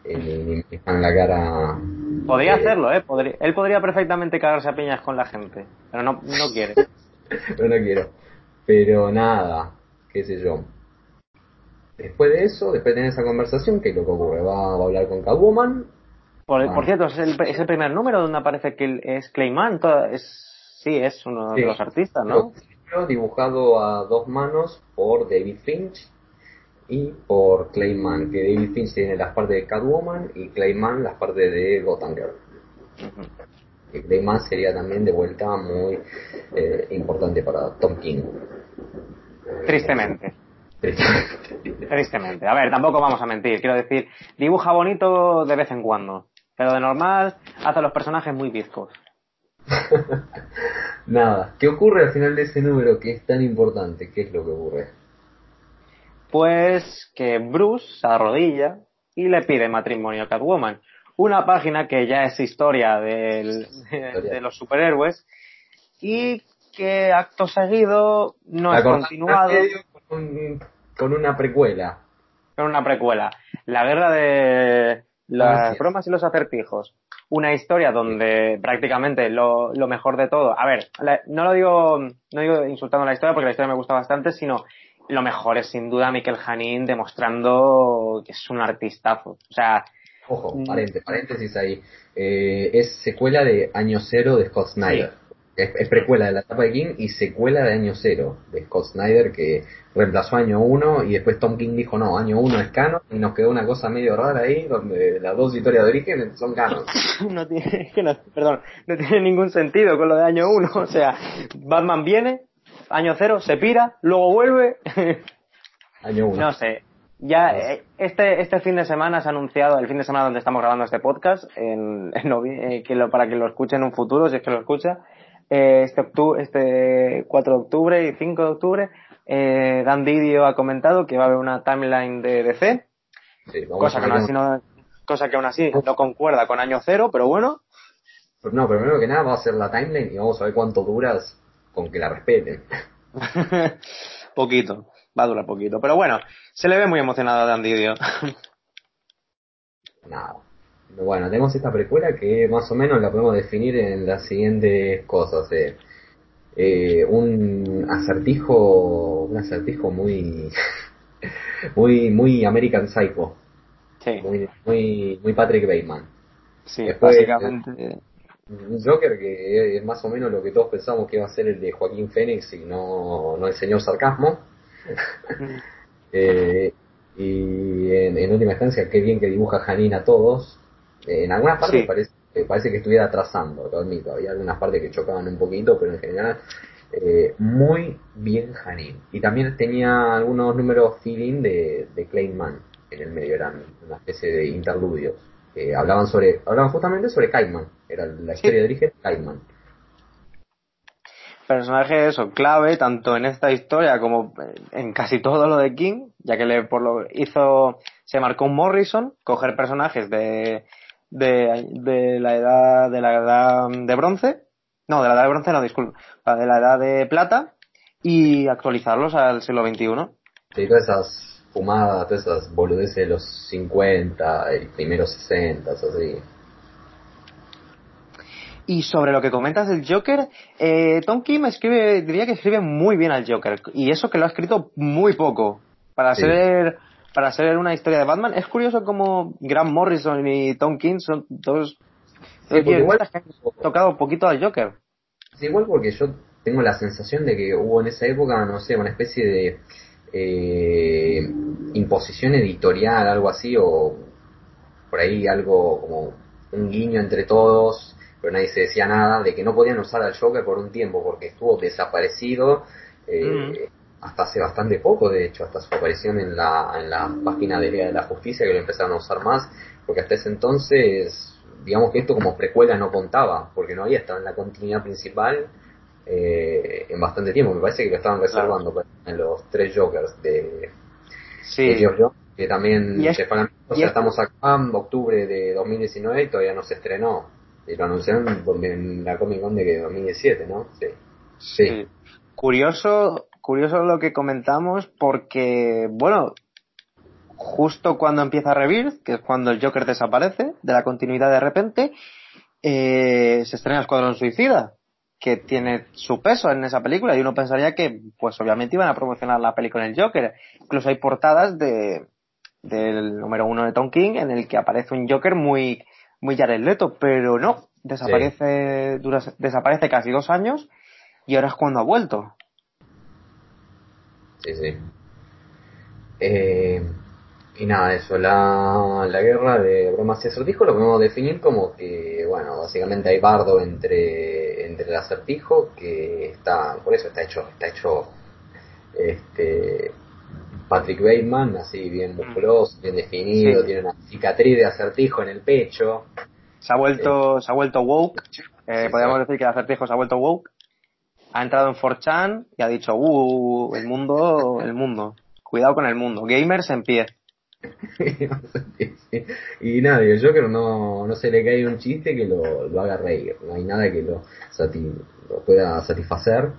eh, ni, me están la cara. Podría eh, hacerlo, ¿eh? él podría perfectamente cagarse a piñas con la gente, pero no, no quiere. pero no quiero. Pero nada, qué sé yo. Después de eso, después de tener esa conversación, ¿qué es lo que ocurre? Va, a hablar con Catwoman. Por, por cierto, es el, es el, primer número donde aparece que es Clayman. es, sí, es uno de los artistas, ¿no? dibujado a dos manos por David Finch y por Clayman, que David Finch tiene las partes de Catwoman y Clayman las partes de Gotham Girl. Y Clayman sería también de vuelta muy eh, importante para Tom King. Tristemente. Tristemente. A ver, tampoco vamos a mentir. Quiero decir, dibuja bonito de vez en cuando. Pero de normal hace los personajes muy bizcos. Nada. ¿Qué ocurre al final de ese número que es tan importante? ¿Qué es lo que ocurre? Pues que Bruce se arrodilla y le pide matrimonio a Catwoman. Una página que ya es historia de, los superhéroes y que acto seguido no es continuado. Con, una precuela. Con una precuela. La guerra de las bromas y los acertijos una historia donde prácticamente lo, lo mejor de todo, a ver, no lo digo, no digo insultando la historia porque la historia me gusta bastante, sino lo mejor es sin duda Mikel Janin demostrando que es un artistazo. O sea, Ojo, mm. paréntesis, ahí. Eh, es secuela de Año Cero de Scott Snyder es, precuela de la etapa de King y secuela de Año Cero de Scott Snyder que reemplazó Año 1 y después Tom King dijo no, Año 1 es canon y nos quedó una cosa medio rara ahí donde las dos historias de origen son canon. no tiene, perdón, no tiene ningún sentido con lo de Año 1, o sea, Batman viene, Año 0, se pira, luego vuelve. año 1. No sé, ya eh, este este fin de semana se ha anunciado el fin de semana donde estamos grabando este podcast en, eh, que lo, para que lo escuchen en un futuro si es que lo escucha eh, este, octubre, este 4 de octubre y 5 de octubre, eh, Dan Didio ha comentado que va a haber una timeline de DC, cosa, que aún así no, cosa que aún así no concuerda con año cero, pero bueno. Pues no, primero que nada va a ser la timeline y vamos a ver cuánto duras con que la respeten. poquito, va a durar poquito, pero bueno, se le ve muy emocionado a Dan Didio. Nada. Bueno, tenemos esta precuela que más o menos la podemos definir en las siguientes cosas. Eh. Eh, un acertijo, un acertijo muy, muy, muy American Psycho. Sí. Muy, muy, muy Patrick Bateman. Sí, básicamente. Un Joker que es más o menos lo que todos pensamos que iba a ser el de Joaquín Phoenix y no, no el señor sarcasmo. Mm. eh, y en, en, última instancia, qué bien que dibuja Janine a todos. Eh, en algunas partes parece, parece que estuviera atrasando, lo admito. Había algunas partes que chocaban un poquito, pero en general eh, muy bien Janin. Y también tenía algunos números feeling de, de Clayman en el medio, eran una especie de interludios. hablaban sobre, hablaban justamente sobre Kaiman, era la historia de origen de Kaiman. Personaje eso, clave tanto en esta historia como en casi todo lo de King, ya que le por lo hizo, se marcó un Morrison, coger personajes de, de, de la edad de la edad de bronce, no, de la edad de bronce no, disculpa, de la edad de plata y actualizarlos al siglo XXI. Sí, todas esas fumadas, todas esas boludeces de los 50 y primeros 60, así. Y sobre lo que comentas del Joker, eh, Tom Kim escribe, diría que escribe muy bien al Joker. Y eso que lo ha escrito muy poco. Para ser para ser una historia de Batman. Es curioso como Grant Morrison y Tom King son dos sí, igual, que han tocado un poquito al Joker. Sí, igual porque yo tengo la sensación de que hubo en esa época, no sé, una especie de eh, imposición editorial, algo así, o por ahí algo como un guiño entre todos, pero nadie se decía nada, de que no podían usar al Joker por un tiempo porque estuvo desaparecido. Eh, hasta hace bastante poco, de hecho, hasta su aparición en la, en la página de Liga de la Justicia, que lo empezaron a usar más, porque hasta ese entonces, digamos que esto como precuela no contaba, porque no había estado en la continuidad principal eh, en bastante tiempo. Me parece que lo estaban reservando en los tres Jokers de, sí. que también ya estamos acá en octubre de 2019 y todavía no se estrenó. Y lo anunciaron en la Comic Con de 2017, ¿no? Sí. sí. Curioso, curioso lo que comentamos porque, bueno, justo cuando empieza Rebirth, que es cuando el Joker desaparece de la continuidad de repente, eh, se estrena Escuadrón Suicida, que tiene su peso en esa película y uno pensaría que, pues obviamente iban a promocionar la película en el Joker. Incluso hay portadas de del número uno de Tom King en el que aparece un Joker muy muy Jared Leto, pero no, desaparece desaparece casi dos años y ahora es cuando ha vuelto. Sí, sí. Eh, y nada, eso, la, la guerra de bromas y acertijo lo podemos definir como que, bueno, básicamente hay bardo entre, entre el acertijo, que está, por eso está hecho, está hecho, este, Patrick Bateman, así bien musculoso, bien definido, tiene una cicatriz de acertijo en el pecho. Se ha vuelto, eh, se ha vuelto woke, eh, podríamos decir que el acertijo se ha vuelto woke, ha entrado en 4chan y ha dicho, uh, el mundo, el mundo, cuidado con el mundo, gamers en pie. y nada, yo Joker no, no se le cae un chiste que lo, lo haga reír, no hay nada que lo, lo pueda satisfacer.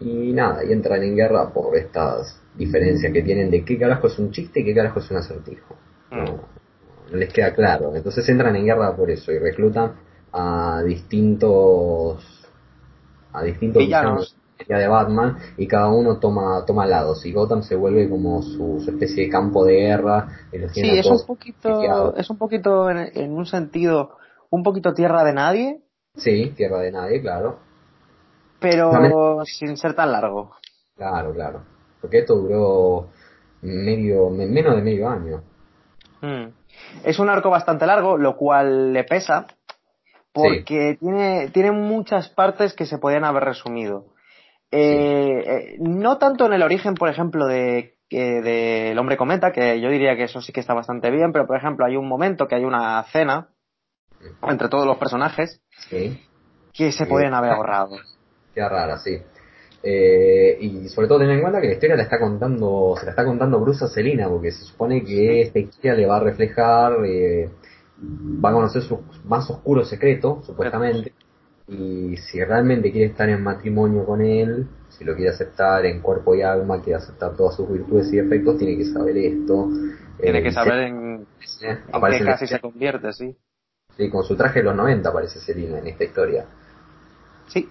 Y nada, y entran en guerra por estas diferencias que tienen de qué carajo es un chiste y qué carajo es un acertijo. No, mm. les queda claro. Entonces entran en guerra por eso y reclutan a distintos a distintos villanos. de Batman y cada uno toma toma lados. Y Gotham se vuelve como su, especie de campo de guerra sí es un poquito es un poquito en, un sentido un poquito tierra de nadie. Sí tierra de nadie claro. Pero sin ser tan largo. Claro claro. Porque esto duró medio menos de medio año. Hmm. es un arco bastante largo lo cual le pesa porque tiene, tiene muchas partes que se podían haber resumido. Eh, eh, no tanto en el origen, por ejemplo, de del hombre cometa, que yo diría que eso sí que está bastante bien, pero por ejemplo hay un momento que hay una cena entre todos los personajes que se podían haber ahorrado. Qué rara, sí. Eh, y sobre todo tener en cuenta que la historia la está contando, se la está contando Bruce a Selina, porque se supone que esta historia le va a reflejar eh, va a conocer su más oscuro secreto, supuestamente, y si realmente quiere estar en matrimonio con él, si lo quiere aceptar en cuerpo y alma, quiere aceptar todas sus virtudes y defectos, tiene que saber esto. Tiene que saber en, qué casi se convierte, sí. Sí, con su traje de los 90 aparece Selina en esta historia. Sí.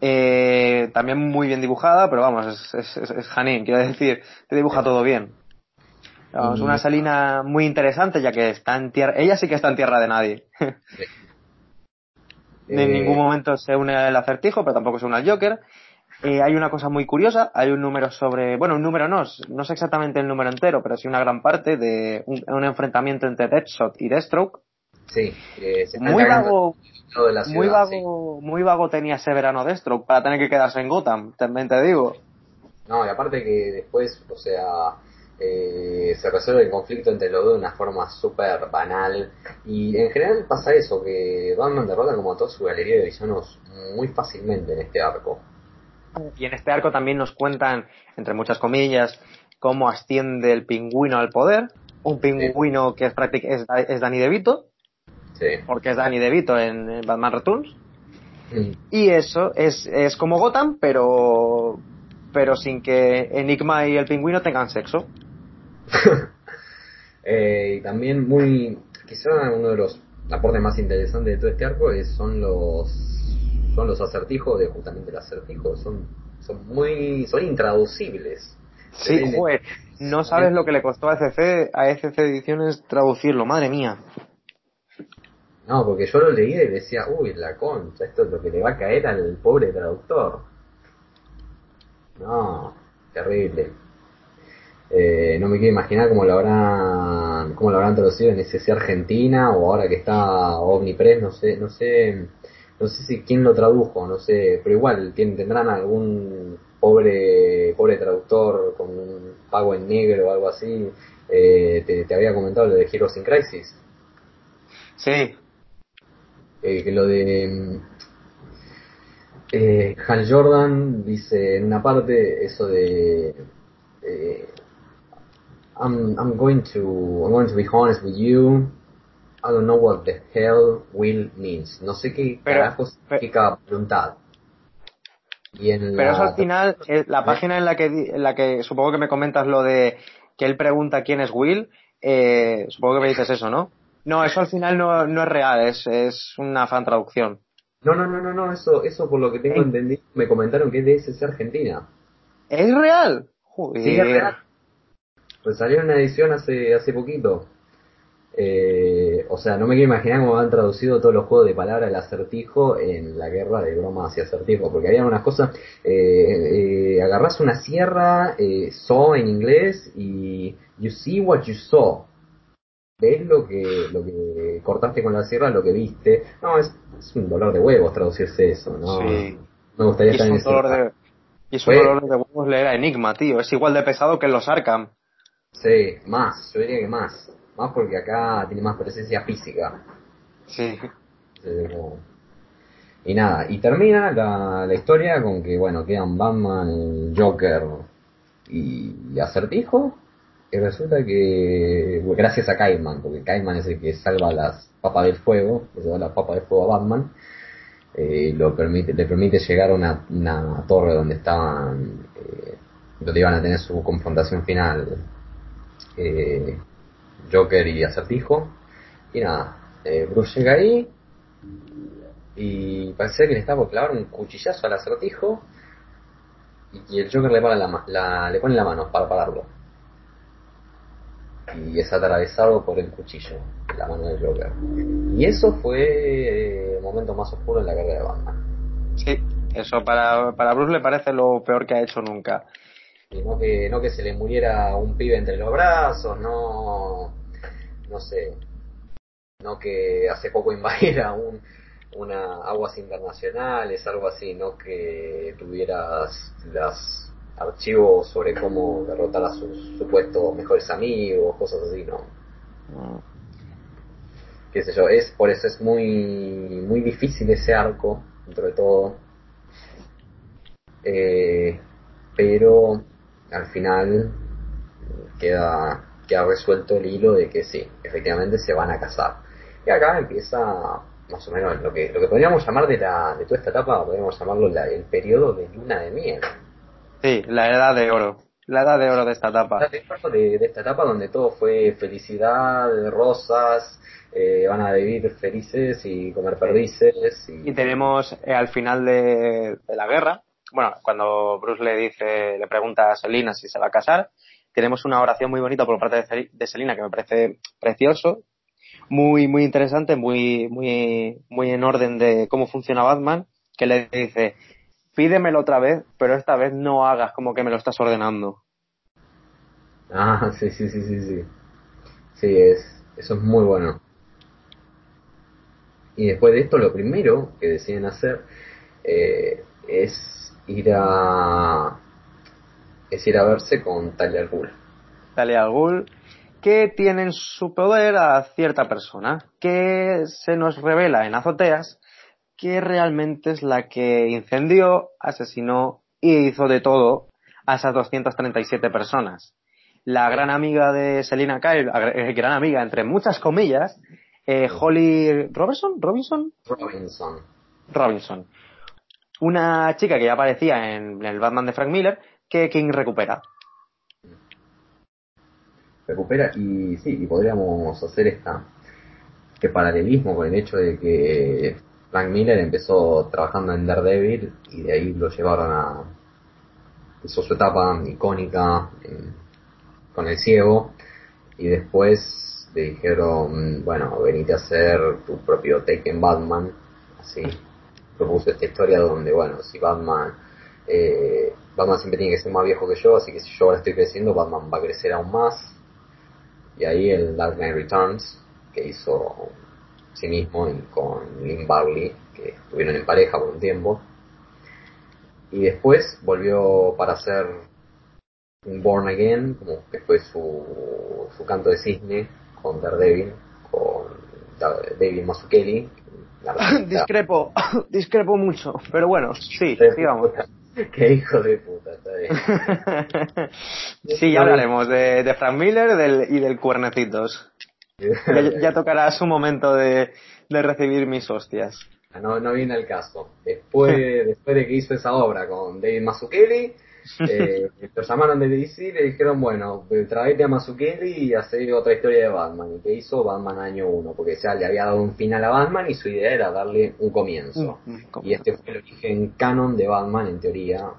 Eh, también muy bien dibujada, pero vamos, es, es, es, quiero decir, te dibuja todo bien. Es una Salina muy interesante ya que está en tierra, ella sí que está en tierra de nadie. en eh, ningún momento se une al acertijo, pero tampoco se une al Joker. Eh, hay una cosa muy curiosa, hay un número sobre, bueno, un número no, no sé exactamente el número entero, pero sí una gran parte de un, enfrentamiento entre Deadshot y Deathstroke. Sí, muy vago, muy vago, muy vago tenía ese verano Deathstroke para tener que quedarse en Gotham, también te digo. No, y aparte que después, o sea, eh, se resuelve el conflicto entre los dos de una forma súper banal. Y en general pasa eso, que Batman derrota como a toda su galería de villanos muy fácilmente en este arco. Y en este arco también nos cuentan, entre muchas comillas, cómo asciende el pingüino al poder. Un pingüino que es, es, es Danny DeVito. Porque es Danny DeVito en, Batman Returns. Mm. Y eso es, es como Gotham, pero pero sin que Enigma y el pingüino tengan sexo. Eh, y también muy, quizá uno de los aportes más interesantes de todo este arco es, son los son los acertijos de justamente el acertijo, son son muy son intraducibles. Sí, joder, no sabes lo que le costó a FC a FC Ediciones traducirlo, madre mía. No, porque yo lo leí y decía, uy, la concha, esto es lo que le va a caer al pobre traductor. No, terrible. Eh, no me quiero imaginar cómo lo habrán cómo lo habrán traducido en SC Argentina o ahora que está Omnipress, no sé, no sé, no sé si quién lo tradujo, no sé, pero igual tendrán algún pobre, pobre traductor con un pago en negro o algo así, eh, te, te, había comentado lo de Heroes in Crisis. Sí. Eh, que lo de eh, Hal Jordan dice en una parte eso de eh, I'm, I'm going to I'm going to be honest with you. I don't know what the hell will means. No sé qué carajo significa voluntad. Y en pero eso al final eh, la página en la que en la que supongo que me comentas lo de que él pregunta quién es Will eh, supongo que me dices eso no no eso al final no, no es real es, es una fan traducción. No, no, no, no, no, eso, eso por lo que tengo entendido, me comentaron que es de Argentina. ¿Es real? Sí, es real. Pues salió una edición hace, hace poquito. Eh, o sea, no me quiero imaginar cómo han traducido todos los juegos de palabras del acertijo en la guerra de bromas y acertijo, porque había unas cosas, eh, eh, agarras una sierra, eh, saw en inglés y you see what you saw ves lo que, lo que cortaste con la sierra, lo que viste. No, es, es un dolor de huevos traducirse eso, ¿no? Sí. Me gustaría y estar es un dolor de, Y es un dolor de huevos leer a Enigma, tío. Es igual de pesado que los Arkham. Sí, más, yo diría que más. Más porque acá tiene más presencia física. Sí. Y nada, y termina la, la historia con que, bueno, quedan Batman, Joker y Acertijo y resulta que, gracias a Kaiman, porque Kaiman es el que salva las papas del fuego, le lleva las papas del fuego a Batman, eh, lo permite, le permite llegar a una, una torre donde estaban, eh, donde iban a tener su confrontación final eh, Joker y Acertijo. Y nada, eh, Bruce llega ahí y parece que le está por clavar un cuchillazo al acertijo y el Joker le, le pone la mano para pararlo y es atravesado por el cuchillo, la mano del Joker. Y eso fue el momento más oscuro en la carrera de Batman. Sí, eso para, para Bruce le parece lo peor que ha hecho nunca. Y no que, no que se le muriera un pibe entre los brazos, no, no sé, no que hace poco invadiera un, una aguas internacionales, algo así, no que tuvieras las archivos sobre cómo derrotar a sus supuestos mejores amigos, cosas así, ¿no? Mm. Qué sé yo, es, por eso es muy, muy difícil ese arco, dentro de todo. Eh, pero al final queda, queda resuelto el hilo de que sí, efectivamente se van a casar. Y acá empieza más o menos lo que, lo que podríamos llamar de, la, de toda esta etapa, podríamos llamarlo el periodo de luna de miel. Sí, la edad de oro. La edad de oro de esta etapa. La edad de, de esta etapa donde todo fue felicidad, rosas, eh, van a vivir felices y comer perdices. Y, tenemos eh, al final de, la guerra, bueno, cuando Bruce le dice, le pregunta a Selina si se va a casar, tenemos una oración muy bonita por parte de, Selina que me parece precioso, muy, muy interesante, muy, muy, muy en orden de cómo funciona Batman, que le dice, pídemelo otra vez, pero esta vez no hagas como que me lo estás ordenando. Ah, sí, sí, sí, sí, sí. Sí, es, eso es muy bueno. Y después de esto, lo primero que deciden hacer eh, es ir a es ir a verse con Talia al Ghul. Talia al Ghul, que tienen su poder a cierta persona, que se nos revela en azoteas que realmente es la que incendió, asesinó y hizo de todo a esas 237 personas. La gran amiga de Selina Kyle, eh, gran amiga entre muchas comillas, eh, Holly Robinson, Robinson, Robinson, Robinson, una chica que ya aparecía en el Batman de Frank Miller, que King recupera. Recupera y sí, y podríamos hacer esta este paralelismo con el hecho de que Frank Miller empezó trabajando en Daredevil y de ahí lo llevaron a. hizo su etapa icónica con el ciego y después le dijeron, bueno, venite a hacer tu propio take en Batman. Así propuso esta historia donde, bueno, si Batman. Eh, Batman siempre tiene que ser más viejo que yo, así que si yo ahora estoy creciendo, Batman va a crecer aún más. Y ahí el Dark Knight Returns, que hizo sí mismo y con Lynn Bagley, que estuvieron en pareja por un tiempo. Y después volvió para hacer un Born Again, como que fue su, su canto de cisne con Daredevil, con David Mazzucchelli. discrepo, discrepo mucho, pero bueno, sí, digamos. Qué hijo de puta, está sí, ya hablaremos de, de Frank Miller del, y del Cuernecitos. ya, tocará su momento de, de recibir mis hostias. No, no viene el caso. Después, después de que hizo esa obra con David Mazzucchelli, eh, lo llamaron de DC y le dijeron, bueno, tráete a Mazzucchelli y hacer otra historia de Batman. Y que hizo Batman año 1, porque ya le había dado un final a Batman y su idea era darle un comienzo. y este fue el origen canon de Batman, en teoría,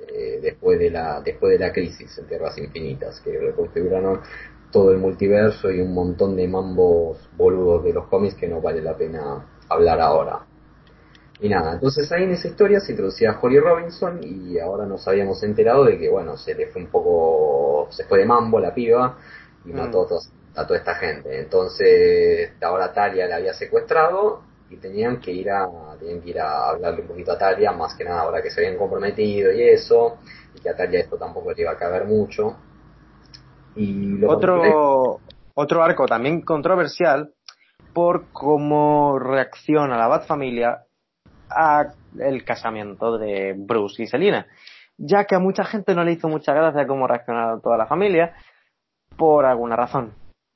eh, después de la después de la crisis en Tierras Infinitas, que reconfiguraron todo el multiverso y un montón de mambos boludos de los cómics que no vale la pena hablar ahora. Y nada, entonces ahí en esa historia se introducía a Holly Robinson y ahora nos habíamos enterado de que, bueno, se le fue un poco, se fue de mambo la piba y mató a, toda esta gente. Entonces ahora Talia la había secuestrado y tenían que ir a, tenían que ir a hablarle un poquito a Talia, más que nada ahora que se habían comprometido y eso, y que a Talia esto tampoco le iba a caber mucho. Y otro, otro arco también controversial por cómo reacciona la Bat Familia a el casamiento de Bruce y Selina, ya que a mucha gente no le hizo mucha gracia cómo reaccionaron toda la familia por alguna razón.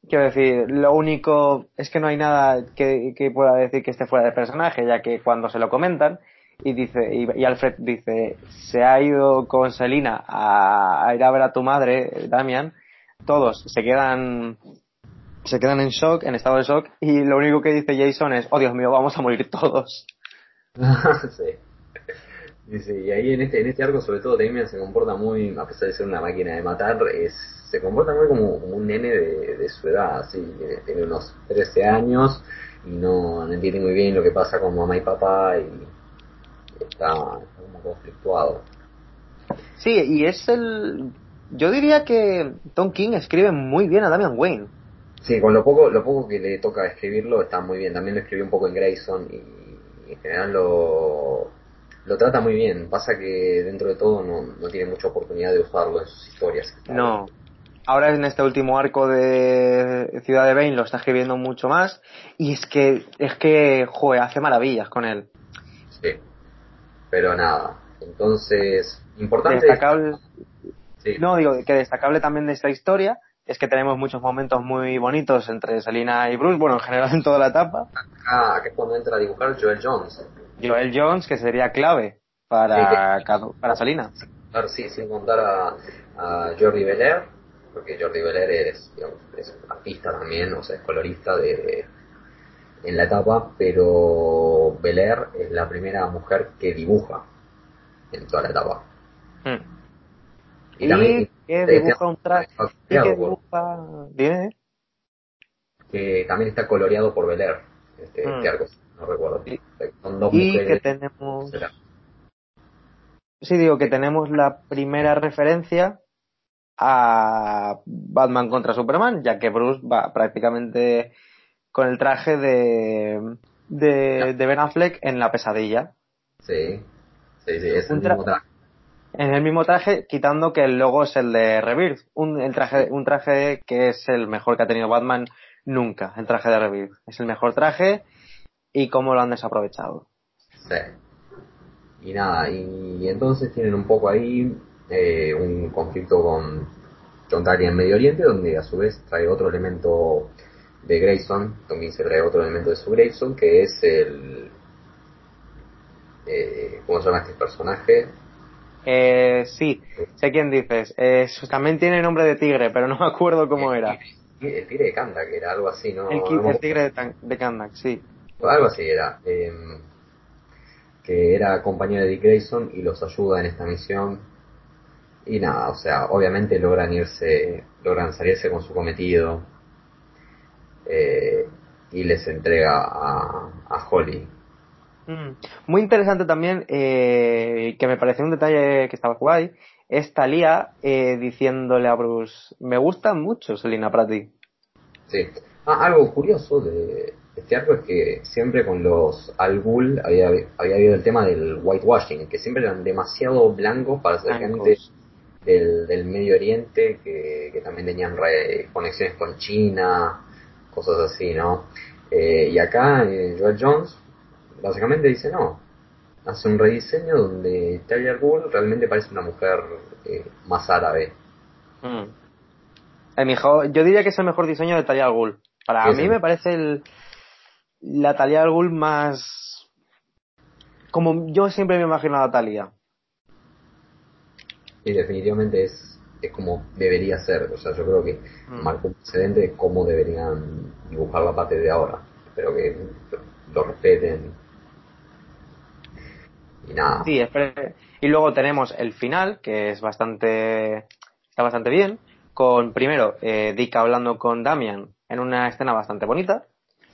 Quiero decir, lo único es que no hay nada que, pueda decir que esté fuera de personaje, ya que cuando se lo comentan y dice y, Alfred dice se ha ido con Selina a, a, ir a ver a tu madre, Damian, todos se quedan se quedan en shock, en estado de shock, y lo único que dice Jason es, oh Dios mío, vamos a morir todos. sí. y ahí en este, en este arco sobre todo Damian se comporta muy, a pesar de ser una máquina de matar, es, se comporta muy como, un nene de, su edad, así, tiene unos 13 años y no, entiende muy bien lo que pasa con mamá y papá y está, como conflictuado. Sí, y es el... Yo diría que Tom King escribe muy bien a Damian Wayne. Sí, con lo poco, lo poco que le toca escribirlo está muy bien. También lo escribió un poco en Grayson y en general lo, lo trata muy bien. Pasa que dentro de todo no, no tiene mucha oportunidad de usarlo en sus historias. No. Ahora en este último arco de Ciudad de Bane lo está escribiendo mucho más y es que es que joder, hace maravillas con él. Sí. Pero nada. Entonces, importante destacable No, digo que destacable también de esta historia es que tenemos muchos momentos muy bonitos entre Selina y Bruce, bueno, en general en toda la etapa. Ah, que es cuando entra a dibujar Joel Jones. Joel Jones, que sería clave para, para Selina. Claro, sí, sin contar a, a Jordi Belair, porque Jordi Belair es, digamos, es artista también, o sea, es colorista de, en la etapa, pero Belair es la primera mujer que dibuja en toda la etapa. Hmm. Y, también que dibuja un traje. que dibuja. Que también está coloreado por Belair, este, mm. este arco, no recuerdo. Son dos y que tenemos. Sí, digo que tenemos la primera referencia a Batman contra Superman, ya que Bruce va prácticamente con el traje de, de, de Ben Affleck en la pesadilla. Sí, sí, sí, es un el mismo traje en el mismo traje, quitando que el logo es el de Rebirth, un, el traje, un traje que es el mejor que ha tenido Batman nunca, el traje de Rebirth. Es el mejor traje y cómo lo han desaprovechado. Sí. Y nada, y, entonces tienen un poco ahí eh, un conflicto con John Terry en Medio Oriente, donde a su vez trae otro elemento de Grayson, también se trae otro elemento de su Grayson, que es el... Eh, ¿Cómo se llama este personaje? Eh, sí, sé quién dices. también tiene nombre de tigre, pero no me acuerdo cómo era. El tigre de Kandak era algo así, ¿no? El, tigre de, de Kandak, sí. Algo así era. Em, que era compañero de Dick Grayson y los ayuda en esta misión. Y nada, o sea, obviamente logran irse, logran salirse con su cometido. Eh, y les entrega a, a Holly. Muy interesante también, eh, que me pareció un detalle que estaba guay, es Talía eh, diciéndole a Bruce, me gusta mucho Selina para ti. Sí. Ah, algo curioso de, este arco es que siempre con los Al Ghul había, había habido el tema del whitewashing, que siempre eran demasiado blancos para ser gente del, del Medio Oriente, que, que también tenían conexiones con China, cosas así, ¿no? Eh, y acá eh, Joel Jones básicamente dice no, hace un rediseño donde Talia Ghul realmente parece una mujer eh, más árabe. Mm. El mejor, yo diría que es el mejor diseño de Talia Ghul. Para mí me parece el, la Talia Ghul más... Como yo siempre me he imaginado a Talia. Y definitivamente es, es como debería ser. O sea, yo creo que mm. marca un precedente de cómo deberían dibujar la parte de ahora. Espero que lo respeten. Y nada. Sí, y luego tenemos el final, que es bastante. está bastante bien. Con primero eh, Dick hablando con Damian en una escena bastante bonita,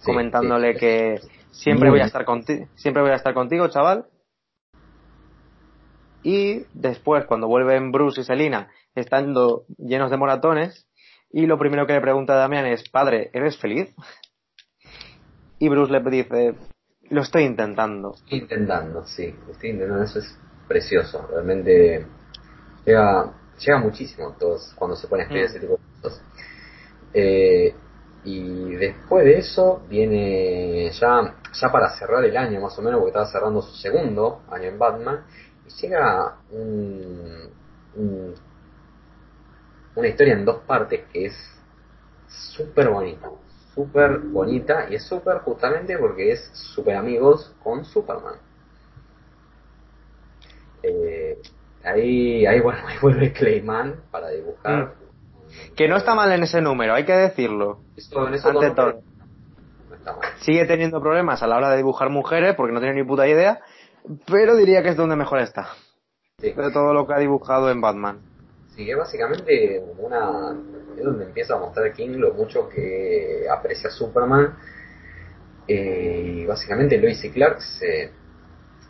comentándole que siempre voy a estar contigo, siempre voy a estar contigo, chaval. Y después, cuando vuelven Bruce y Selina, estando llenos de moratones, y lo primero que le pregunta a Damian es, padre, ¿eres feliz? Y Bruce le dice, lo estoy intentando. intentando, sí, estoy intentando, eso es precioso, realmente llega, llega muchísimo todos cuando se pone a escribir mm. ese tipo de cosas. Eh, y después de eso viene ya, ya para cerrar el año más o menos, porque estaba cerrando su segundo año en Batman, y llega un, una historia en dos partes que es súper bonita, súper bonita, y es súper justamente porque es súper amigos con Superman. Eh, ahí, ahí, bueno, ahí vuelve Clayman para dibujar. Mm. Que no está mal en ese número, hay que decirlo. Ante todo. Sigue teniendo problemas a la hora de dibujar mujeres porque no tiene ni puta idea, pero diría que es donde mejor está. De todo lo que ha dibujado en Batman. Sí, es básicamente es donde empieza a mostrar King lo mucho que aprecia Superman. Eh, y básicamente Lois y Clark se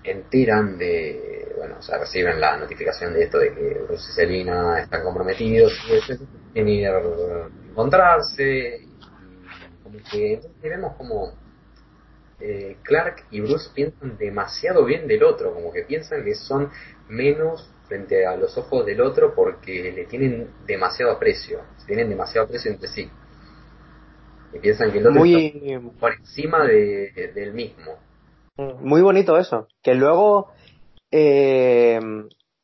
enteran de, bueno, o sea, reciben la notificación de esto de que Bruce y Selina están comprometidos y tienen que encontrarse. Y como que vemos como eh, Clark y Bruce piensan demasiado bien del otro, como que piensan que son menos frente a los ojos del otro porque le tienen demasiado aprecio, tienen demasiado aprecio entre sí. Y piensan que el otro está por encima de, del mismo. Muy bonito eso. Que luego eh,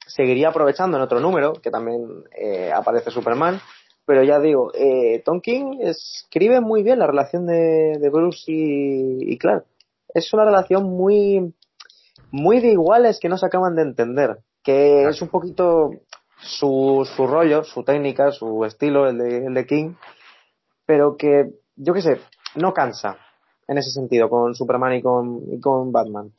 seguiría aprovechando en otro número, que también eh, aparece Superman. Pero ya digo, eh, Tom King escribe muy bien la relación de, Bruce y, Clark. Es una relación muy, muy de iguales que no se acaban de entender. Que es un poquito su, su rollo, su técnica, su estilo, el de, el de King. Pero que, yo qué sé, no cansa en ese sentido, con Superman y con, y con Batman.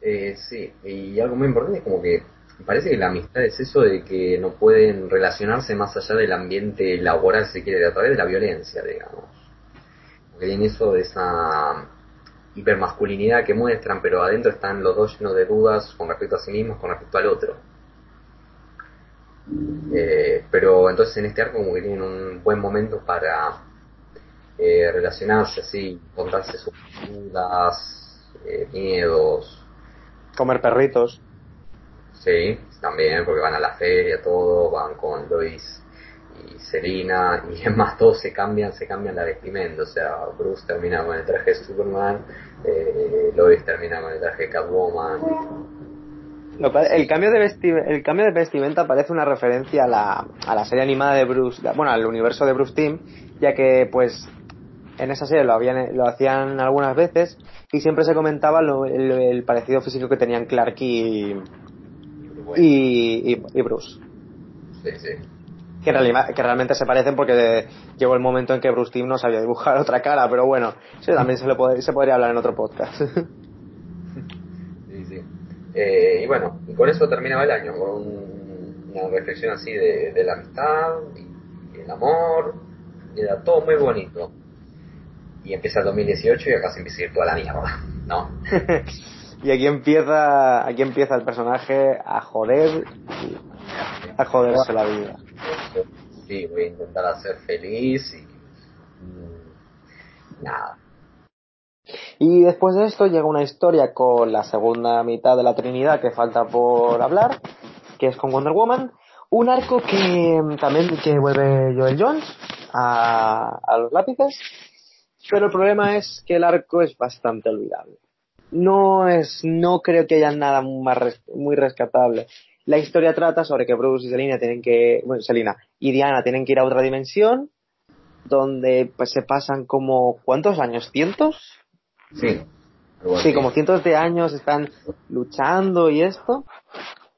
Eh, sí, y algo muy importante es como que parece que la amistad es eso de que no pueden relacionarse más allá del ambiente laboral, si quiere, a través de la violencia, digamos. Porque tienen eso de esa hipermasculinidad que muestran, pero adentro están los dos llenos de dudas con respecto a sí mismos, con respecto al otro. Eh, pero entonces en este arco como que tienen un buen momento para eh, relacionarse así, contarse sus dudas, eh, miedos. Comer perritos. Sí, también, porque van a la feria, todo, van con Lois y Selina, y es más, todos se cambian, se cambian la vestimenta, o sea, Bruce termina con el traje de Superman, eh, Lois termina con el traje de Catwoman. el, cambio de el cambio de vestimenta parece una referencia a la, a la serie animada de Bruce, bueno, al universo de Bruce Team, ya que pues en esa serie lo, habían, lo hacían algunas veces y siempre se comentaba el, parecido físico que tenían Clark y, y, Bruce. Sí, sí. Que, que, realmente se parecen porque llegó el momento en que Bruce Team no sabía dibujar otra cara, pero bueno, sí, también se, le se podría hablar en otro podcast. sí, sí. Eh, y bueno, y con eso terminaba el año, con una reflexión así de, de la amistad y el amor, y era todo muy bonito y empieza el 2018 y acá se empieza a ir toda la mierda, ¿no? y aquí empieza, aquí empieza el personaje a joder, a joderse la vida. Sí, voy a intentar hacer feliz y... nada. Y después de esto llega una historia con la segunda mitad de la Trinidad que falta por hablar, que es con Wonder Woman. Un arco que mm, también que vuelve Joel Jones a, a los lápices, pero el problema es que el arco es bastante olvidable. No es, no creo que haya nada más muy rescatable. La historia trata sobre que Bruce y Selina tienen que, bueno, Selina y Diana tienen que ir a otra dimensión, donde pues se pasan como, ¿cuántos años? ¿Cientos? Sí. Sí, como cientos de años están luchando y esto.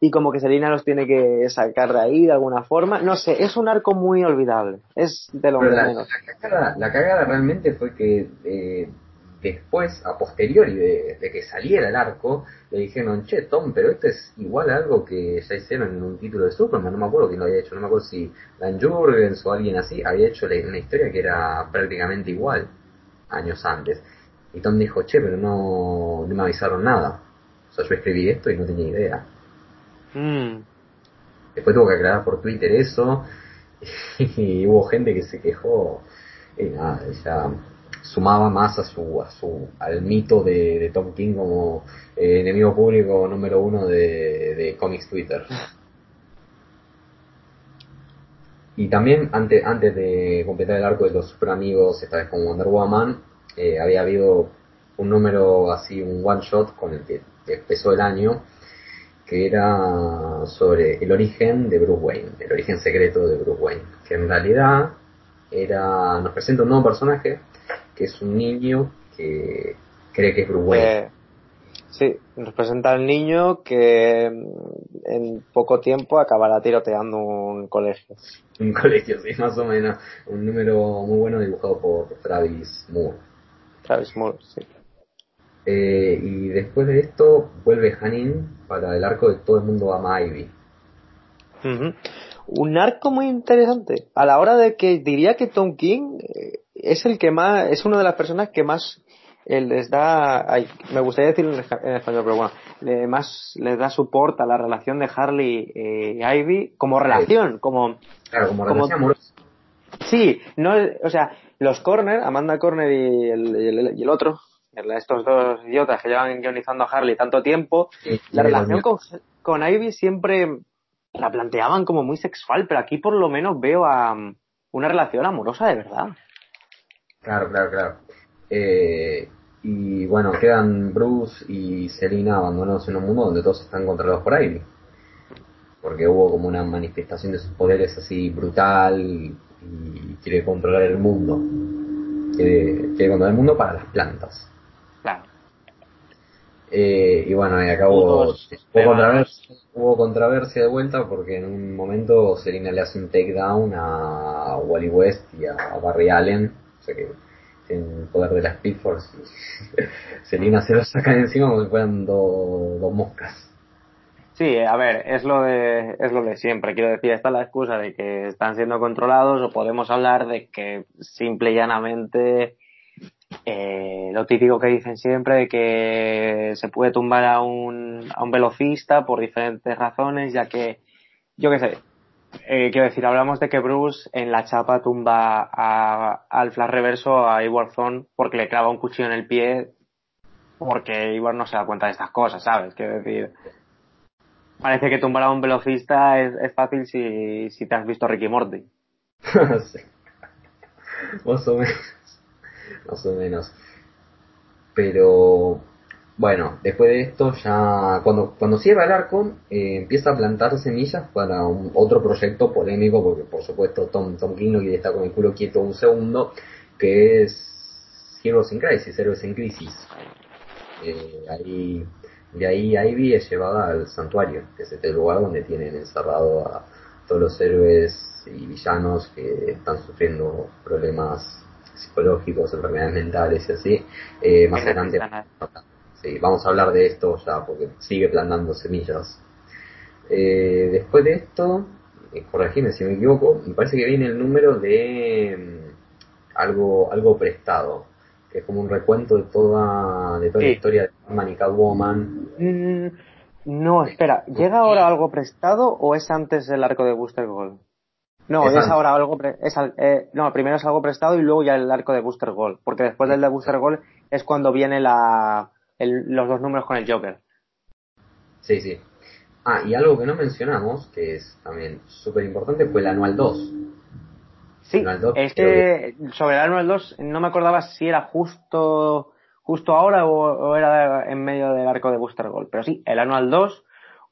Y como que Selina los tiene que sacar de ahí de alguna forma. No sé, es un arco muy olvidable. Es de lo menos. La, cagada, realmente fue que eh, después, a posteriori de, que saliera el arco, le dijeron, che, Tom, pero esto es igual a algo que ya hicieron en un título de Superman, no me acuerdo quién lo había hecho, no me acuerdo si Dan Jurgens o alguien así, había hecho una historia que era prácticamente igual años antes. Y Tom dijo, che, pero no, no me avisaron nada. O sea, yo escribí esto y no tenía idea. Mm. Después tuvo que aclarar por Twitter eso, y hubo gente que se quejó, y nada, ya sumaba más a su, a su al mito de, Tom King como eh, enemigo público número uno de, de Comics Twitter. Y también antes, antes de completar el arco de los super amigos, esta vez con Wonder Woman, eh, había habido un número así, un one shot con el que empezó el año, que era sobre el origen de Bruce Wayne, el origen secreto de Bruce Wayne, que en realidad era nos presenta un nuevo personaje que es un niño que cree que es Wayne. Eh, sí, nos presenta al niño que mm, en poco tiempo acabará tiroteando un colegio. Un colegio, sí, más o menos. Un número muy bueno dibujado por Travis Moore. Travis Moore, sí. Eh, y después de esto vuelve Hanin para el arco de Todo el mundo ama a Ivy. Un arco muy interesante. A la hora de que diría que Tom King eh, es el que más, es una de las personas que más eh, les da, me gustaría decirlo en, español, pero bueno, más les da soporte a la relación de Harley y Ivy como relación, como... Claro, como, relación amorosa. Sí, no, o sea, los Corner, Amanda Corner y el, y el otro, estos dos idiotas que llevan guionizando a Harley tanto tiempo, la relación con, con Ivy siempre la planteaban como muy sexual, pero aquí por lo menos veo a um, una relación amorosa de verdad. Claro, claro, claro. Eh, y bueno, quedan Bruce y Selina abandonados en un mundo donde todos están controlados por Ivy. Porque hubo como una manifestación de sus poderes así brutal y, quiere controlar el mundo. Quiere, quiere controlar el mundo para las plantas. Eh, y bueno, y acabó. Hubo controversia, hubo controversia de vuelta porque en un momento Serena le hace un takedown a Wally West y a Barry Allen. O sea que tienen poder de la Speed Force. Selina se lo saca encima como si fueran dos moscas. Sí, a ver, es lo de es lo de siempre. Quiero decir, está la excusa de que están siendo controlados o podemos hablar de que simple y llanamente eh, lo típico que dicen siempre de que se puede tumbar a un, a un velocista por diferentes razones, ya que, yo qué sé, eh, quiero decir, hablamos de que Bruce en la chapa tumba a, al flash reverso a Iwarzone porque le clava un cuchillo en el pie porque Iwar no se da cuenta de estas cosas, ¿sabes? Quiero decir, parece que tumbar a un velocista es, es fácil si, si te has visto Ricky Morty. sí. Más o menos más o menos. Pero bueno, después de esto ya cuando cuando cierra el arco eh, empieza a plantar semillas para un, otro proyecto polémico porque por supuesto Tom Tom King no quiere estar con el culo quieto un segundo que es Heroes in Crisis, Héroes en Crisis. Eh, ahí de ahí Ivy es llevada al santuario, que es este lugar donde tienen encerrado a todos los héroes y villanos que están sufriendo problemas psicológicos, enfermedades mentales y así, eh, más adelante sí, vamos a hablar de esto ya porque sigue plantando semillas. Eh, después de esto, eh, corregime si me equivoco, me parece que viene el número de mm, algo algo prestado, que es como un recuento de toda, de toda la historia de Batman y Catwoman. Mm, no, espera, ¿llega ahora algo prestado o es antes del arco de Booster Gold? No, es, ahora algo. es, eh, no, primero es algo prestado y luego ya el arco de Booster Gold. Porque después del de Booster Gold es cuando viene la, los dos números con el Joker. Sí, sí. Ah, y algo que no mencionamos, que es también súper importante, fue el anual 2. Sí, es que sobre el anual 2 no me acordaba si era justo justo ahora o, era en medio del arco de Booster Gold. Pero sí, el anual 2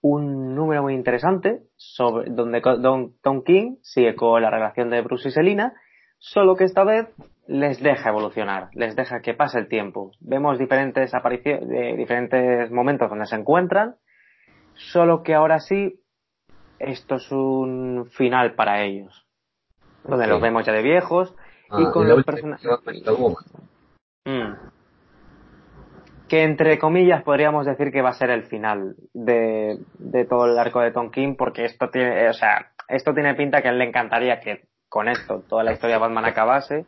un número muy interesante sobre donde Don, Tom King sigue con la relación de Bruce y Selina, solo que esta vez les deja evolucionar, les deja que pase el tiempo. Vemos diferentes apariciones, de diferentes momentos donde se encuentran, solo que ahora sí esto es un final para ellos, donde los vemos ya de viejos y ah, con los personajes que entre comillas podríamos decir que va a ser el final de, todo el arco de Tonkin porque esto tiene, o sea, esto tiene pinta que a él le encantaría que con esto toda la historia de Batman acabase.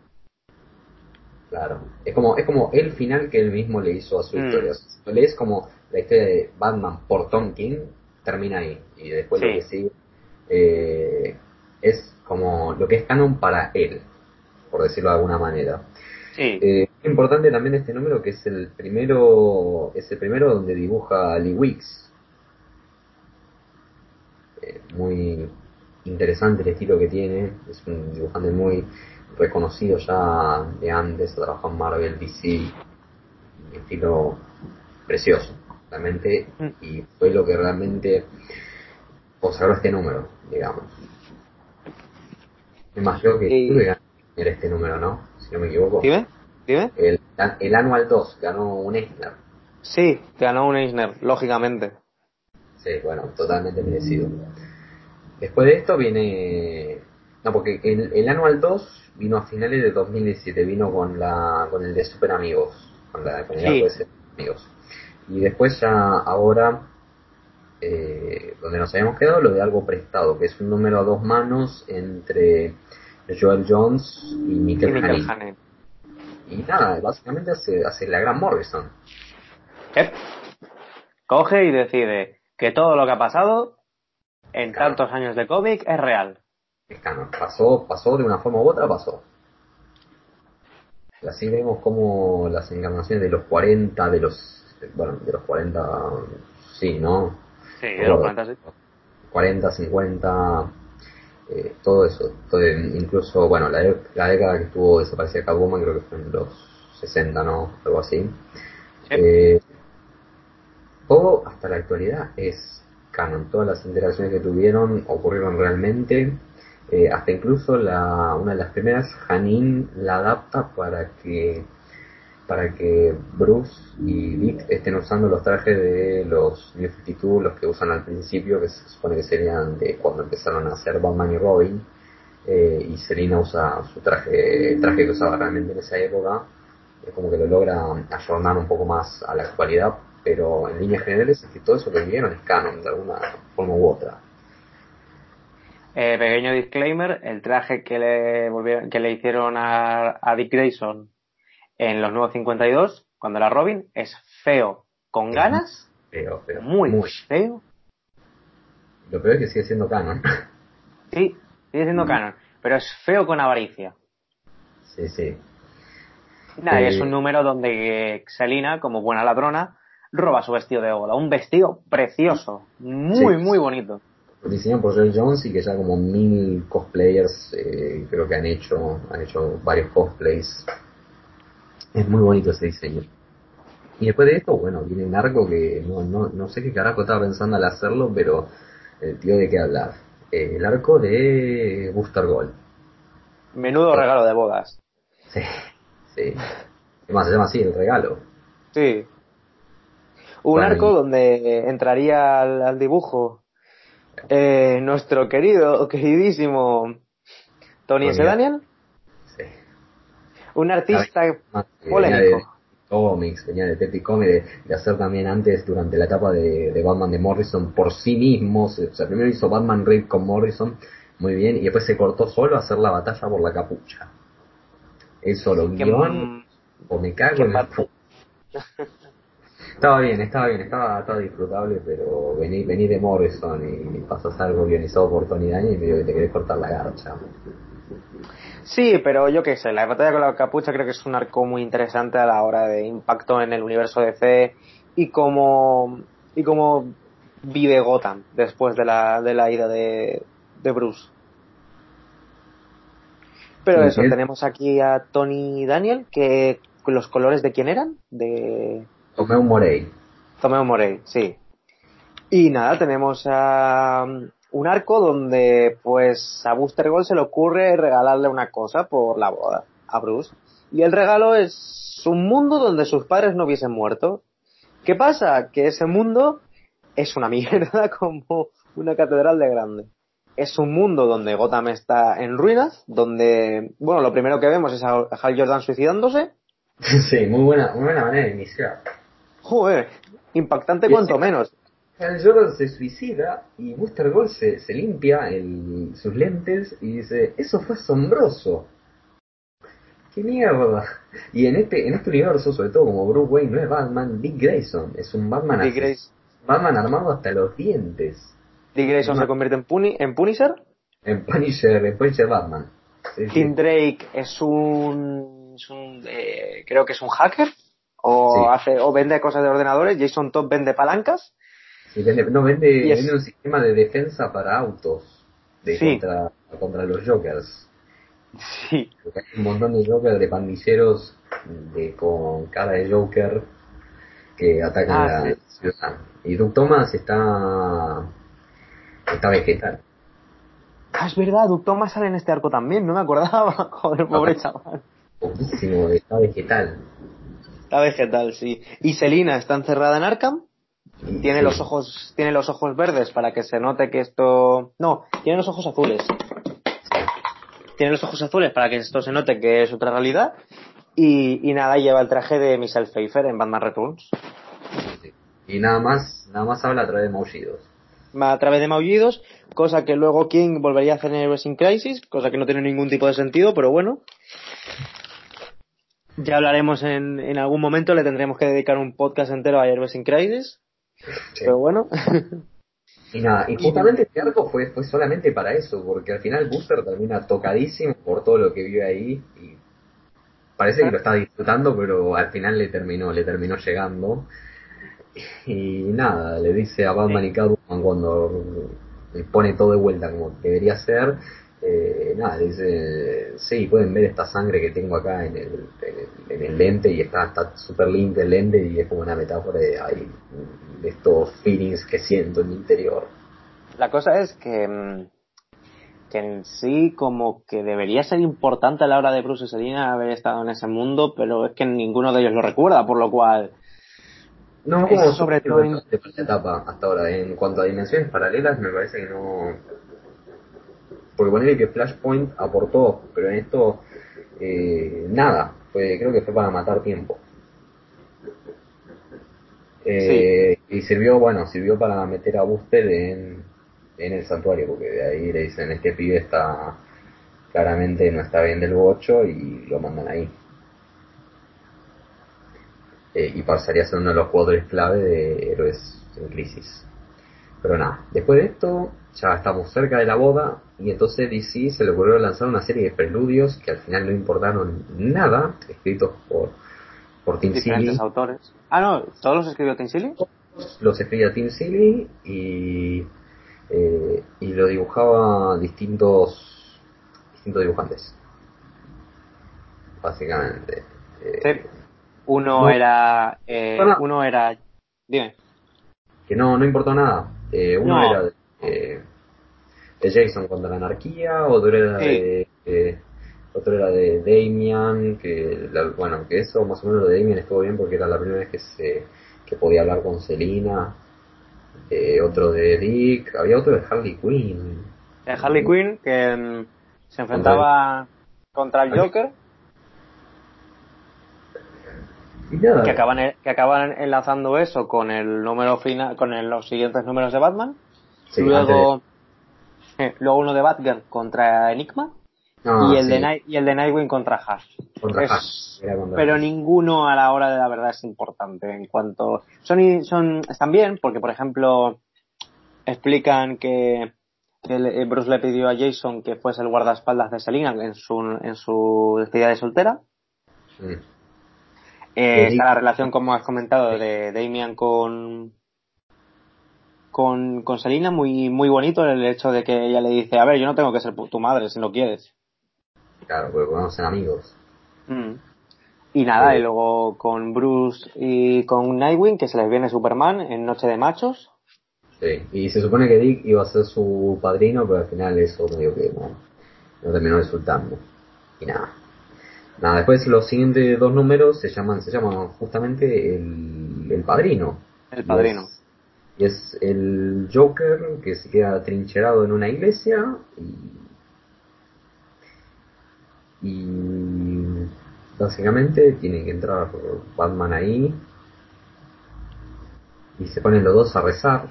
Claro, es como, es como el final que él mismo le hizo a su mm. historia. Si lees como la historia de Batman por Tonkin, termina ahí. Y después lo que sigue eh, es como lo que es canon para él, por decirlo de alguna manera. Sí. Eh, es importante también este número que es el primero, es el primero donde dibuja Lee Wicks. Eh, muy interesante el estilo que tiene, es un dibujante muy reconocido ya de antes, ha trabajado en Marvel, DC, un estilo precioso, realmente, mm. y fue lo que realmente consagró este número, digamos. Me imagino que sí. tuve que este número, ¿no? Si no me equivoco. ¿Dime? El, el Annual 2 ganó un Eisner. Sí, ganó un Eisner, lógicamente. Sí, bueno, totalmente merecido. Después de esto viene... No, porque el, el Annual 2 vino a finales de 2017, vino con la con el de Super Amigos, con la con el de Amigos. Y después ya ahora, eh, donde nos habíamos quedado, lo de algo prestado, que es un número a dos manos entre Joel Jones y Michael, y y nada, básicamente hace, hace la gran Morrison. Coge y decide que todo lo que ha pasado en tantos años de cómic es real. Pasó, pasó de una forma u otra, pasó. Así vemos como las encarnaciones de los 40, de los, bueno, de los 40, sí, ¿no? Sí, de los 40, sí. 40, 50, eh, todo eso, incluso, bueno, la, la, década que estuvo desaparecida Catwoman creo que fue en los 60, ¿no? Algo así. Eh, todo hasta la actualidad es canon, todas las interacciones que tuvieron ocurrieron realmente, eh, hasta incluso la, una de las primeras, Janine la adapta para que para que Bruce y Dick estén usando los trajes de los New 52, los que usan al principio, que se supone que serían de cuando empezaron a hacer Batman y Robin, eh, y Selina usa su traje, traje que usaba realmente en esa época, es como que lo logra ayornar un poco más a la actualidad, pero en líneas generales es que todo eso que vivieron es canon de alguna forma u otra. Eh, pequeño disclaimer, el traje que le volvieron, que le hicieron a, a Dick Grayson en los nuevos 52, cuando era Robin, es feo con ganas. Feo, feo. Muy, feo. Lo peor es que sigue siendo canon. Sí, sigue siendo canon. Pero es feo con avaricia. Sí, sí. Nada, es eh, un número donde Selina, como buena ladrona, roba su vestido de boda. Un vestido precioso. Muy, muy bonito. Diseñado por Joel Jones y que ya como mil cosplayers eh, creo que han hecho, han hecho varios cosplays es muy bonito ese diseño. Y después de esto, bueno, viene un arco que no, no, no sé qué carajo estaba pensando al hacerlo, pero el tío de qué hablar. Eh, el arco de Booster Gold. Menudo regalo de bodas. Sí, sí. Además se llama así, el regalo. Sí. Un arco donde entraría al, dibujo eh, nuestro querido, queridísimo Tony S. Daniel un artista polémico. De cómics, venía de Teddy Comics, de, hacer también antes, durante la etapa de, Batman de Morrison, por sí mismo. O sea, primero hizo Batman Red con Morrison, muy bien, y después se cortó solo a hacer la batalla por la capucha. Él solo, guion, o me cago en Estaba bien, estaba bien, estaba, estaba disfrutable, pero vení, vení de Morrison y pasas algo guionizado por Tony Daniel y medio que te querés cortar la garcha. Sí, pero yo qué sé, la batalla con la capucha creo que es un arco muy interesante a la hora de impacto en el universo DC y cómo, y cómo vive Gotham después de la, de la ida de, de Bruce. Pero eso, es- tenemos aquí a Tony Daniel, que los colores de quién eran? De Tomé un Morey. Tomeo Morey, sí. Y nada, tenemos a um, un arco donde pues a Booster Gold se le ocurre regalarle una cosa por la boda a Bruce. Y el regalo es un mundo donde sus padres no hubiesen muerto. ¿Qué pasa? Que ese mundo es una mierda como una catedral de grande. Es un mundo donde Gotham está en ruinas, donde, bueno, lo primero que vemos es a Hal Jordan suicidándose. sí, muy buena, muy buena manera de iniciar. Joder, impactante Y cuanto menos. Hal Jordan se suicida y Booster Gold se, se limpia el- sus lentes y dice, eso fue asombroso. ¡Qué mierda! Y en este, en este universo, sobre todo como Bruce Wayne no es Batman, Dick Grayson es un Batman, Dick así- Grayson. Batman armado hasta los dientes. Dick Grayson se convierte en, Puni- en Punisher. En Punisher, en Punisher Batman. Sí, sí. Tim Drake es un, es un, eh, creo que es un hacker o Sí. hace o vende cosas de ordenadores. Jason Todd vende palancas. Sí, vende, no, vende, vende un sistema de defensa para autos de Sí. contra, contra los Jokers. Sí. Porque hay un montón de Jokers, de pandilleros de, con cara de Joker que atacan Ah, la sí. ciudad. Y Doug Thomas está, está vegetal. Ah, es verdad, Duke Thomas sale en este arco también, no me acordaba. Joder, pobre Ah. chaval. Poquísimo, está vegetal. Está vegetal, sí. Y Selina está encerrada en Arkham. Tiene sí. los ojos, tiene los ojos verdes para que se note que esto. No, tiene los ojos azules. Tiene los ojos azules para que esto se note que es otra realidad. Y, y nada, lleva el traje de Michelle Pfeiffer en Batman Returns. Sí. Y nada más, nada más habla a través de maullidos. a través de maullidos, cosa que luego King volvería a hacer en Heroes in Crisis, cosa que no tiene ningún tipo de sentido, pero bueno. Ya hablaremos en, en algún momento, le tendremos que dedicar un podcast entero a Heroes in Crisis, Sí. pero bueno. Y nada, y justamente este arco fue, fue solamente para eso, porque al final Booster termina tocadísimo por todo lo que vive ahí y parece que lo está disfrutando, pero al final le terminó, le terminó llegando. Y nada, le dice a Batman y Catwoman cuando le pone todo de vuelta como debería ser, eh, nada, dice, sí, pueden ver esta sangre que tengo acá en el, en el, en el lente y está está súper limpio el lente y es como una metáfora de, ay, de estos feelings que siento en mi interior. La cosa es que, mm, que en sí como que debería ser importante a la hora de Bruce y Selina haber estado en ese mundo, pero es que ninguno de ellos lo recuerda, por lo cual No, Es como sobre todo para la etapa hasta ahora. En cuanto a dimensiones paralelas, me parece que no. Porque ponerle que Flashpoint aportó, pero en esto eh, nada. Fue, creo que fue para matar tiempo. Eh, Y sirvió, bueno, sirvió para meter a Booster en, en el santuario, porque de ahí le dicen: Este pibe está claramente no está bien del bocho y lo mandan ahí. Eh, y pasaría a ser uno de los jugadores clave de Héroes en Crisis. Pero nada, después de esto ya estamos cerca de la boda y entonces DC se le ocurrió lanzar una serie de preludios que al final no importaron nada, escritos por, por Tim diferentes Seeley. autores. Ah, no, ¿todos los escribió Tim Seeley? Los escribía Tim Seeley y, eh, y lo dibujaba distintos, distintos dibujantes. Básicamente. Eh. Uno No. era, eh, uno era, dime. que no, no importó nada. Eh, uno No. era eh, de Jason contra la anarquía, otro era Sí. de eh, otro era de Damian, que la- bueno, que eso más o menos lo de Damian estuvo bien porque era la primera vez que se que podía hablar con Selina. Eh, otro de Dick, había otro de Harley Quinn. De Harley Quinn, que mm, se enfrentaba contra el Joker, Y nada, que acaban, que acaban enlazando eso con el número final, con el- los siguientes números de Batman. Sí, luego, eh, luego uno de Batgirl contra Enigma. y, el de y el de Nightwing contra Hash. Contra pero ninguno a la hora de la verdad es importante en cuanto son son están bien porque por ejemplo explican que, eh, Bruce le pidió a Jason que fuese el guardaespaldas de Selina en su en su despedida de soltera eh, está la relación como has comentado de Damian con con, con Selina muy, muy bonito el hecho de que ella le dice, a ver, yo no tengo que ser tu madre si no quieres. Claro, porque podemos ser amigos. Mm. Y nada, y luego con Bruce y con Nightwing, que se les viene Superman en Noche de Machos. Sí, y se supone que Dick iba a ser su padrino, pero al final eso medio que no, no terminó resultando. Y nada. Nada, después los siguientes dos números se llaman, se llaman justamente el, el padrino. El padrino es el Joker que se queda trincherado en una iglesia y, y básicamente tiene que entrar Batman ahí y se ponen los dos a rezar.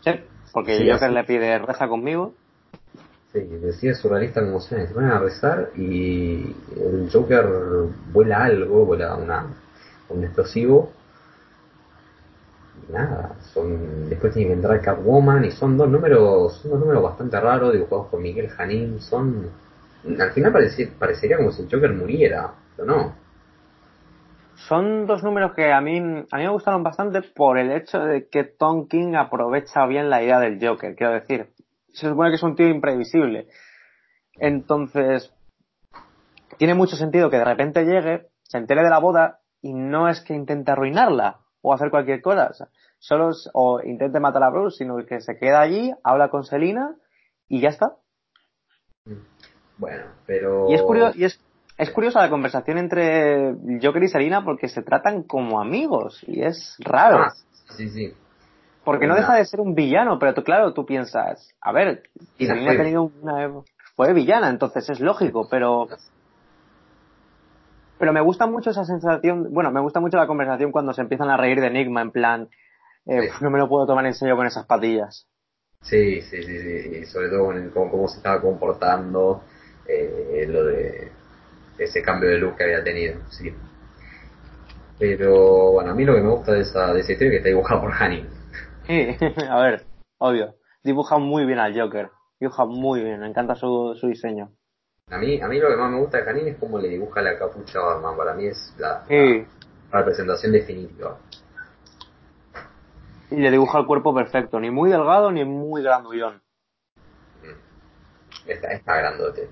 Sí, porque el Joker le pide reza conmigo. Sí, decía surrealista como se ponen a rezar y el Joker vuela algo, vuela una, un explosivo nada, son después tiene que entrar Catwoman y son dos números, son dos números bastante raros dibujados por Miguel Janín, son al final parecería como si el Joker muriera, pero no. Son dos números que a mí, a mí me gustaron bastante por el hecho de que Tom King aprovecha bien la idea del Joker, quiero decir. Se supone que es un tío imprevisible. Entonces, tiene mucho sentido que de repente llegue, se entere de la boda y no es que intente arruinarla, o hacer cualquier cosa. solo o intente matar a Bruce, sino que se queda allí, habla con Selina y ya está. Bueno, pero. Y es curioso, y es, es curiosa la conversación entre Joker y Selina porque se tratan como amigos y es raro. Ah, sí, sí. Porque no deja de ser un villano, pero tú, claro, tú piensas, a ver, Selina ha tenido una. fue villana, entonces es lógico, pero pero me gusta mucho esa sensación, bueno, me gusta mucho la conversación cuando se empiezan a reír de Enigma, en plan, eh, no me lo puedo tomar en serio con esas patillas. Sí, sí, sí, sí, sobre todo con cómo, se estaba comportando, eh, lo de ese cambio de look que había tenido, sí. Pero bueno, a mí lo que me gusta de esa, de esa historia es que está dibujado por Hani. Sí, a ver, obvio. Dibuja muy bien al Joker. Dibuja muy bien, me encanta su, su diseño. A mí, a mí lo que más me gusta de Janine es cómo le dibuja la capucha a Batman. Para mí es la, representación definitiva. Y le dibuja el cuerpo perfecto, ni muy delgado ni muy grandullón. Mm. Está, está grandote.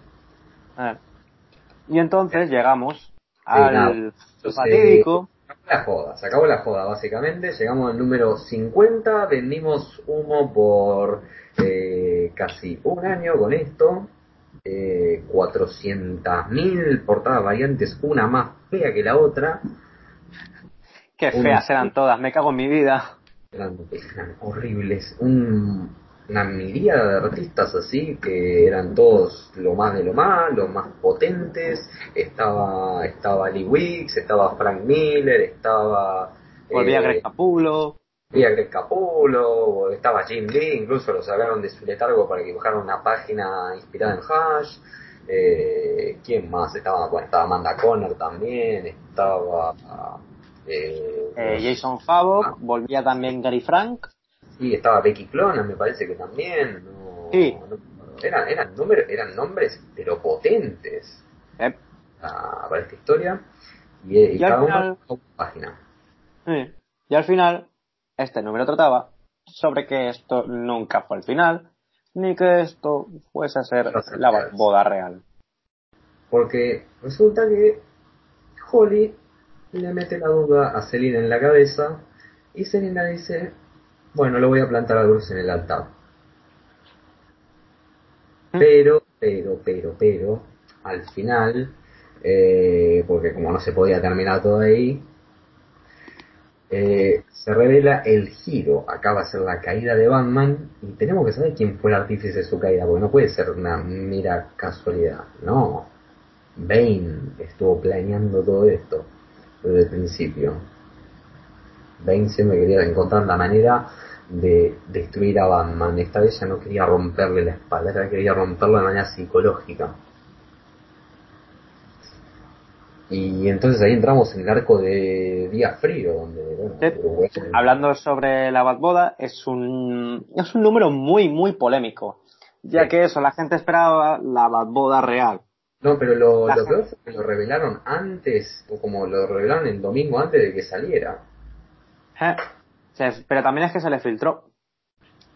Y entonces llegamos al fatídico. La joda, se acabó la joda básicamente, llegamos al número 50, vendimos humo por eh, casi un año con esto, eh, 400.000 portadas variantes, una más fea que la otra. Qué feas eran todas, me cago en mi vida. Eran, horribles. una miríada de artistas así que eran todos lo más de lo más, los más potentes. Estaba, estaba Lee Wicks, estaba Frank Miller, estaba. Volvía eh, Greg Capullo a Greg Capulo, estaba Jim Lee, incluso lo sacaron de su letargo para que una página inspirada en Hash. Eh, ¿Quién más? Estaba, bueno, estaba Amanda Connor también, estaba... Eh, eh, Jason Favok, ah. volvía también Gary Frank. Sí, estaba Becky Clona, me parece que también. sí. eran, eran, números, eran nombres, pero potentes para esta historia. Y, cada final, una página. Y al final este número trataba sobre que esto nunca fue el final, ni que esto fuese a ser la boda real. Porque resulta que Holly le mete la duda a Selina en la cabeza y Selina dice, bueno, lo voy a plantar a Bruce en el altar. ¿Mm? Pero, pero, pero, pero, al final, eh, porque como no se podía terminar todo ahí, eh, se revela el giro, acá va a ser la caída de Batman y tenemos que saber quién fue el artífice de su caída, porque no puede ser una mera casualidad, no. Bane estuvo planeando todo esto desde el principio. Bane siempre quería encontrar la manera de destruir a Batman. Esta vez ya no quería romperle la espalda, quería romperlo de manera psicológica. Y entonces ahí entramos en el arco de Día Frío, donde, bueno, sí. hablando sobre la Batboda, es un, es un número muy, muy polémico, ya sí. que eso, la gente esperaba la Batboda real. No, pero lo, lo peor fue que lo revelaron antes, o como lo revelaron el domingo antes de que saliera. Eh, pero también es que se le filtró.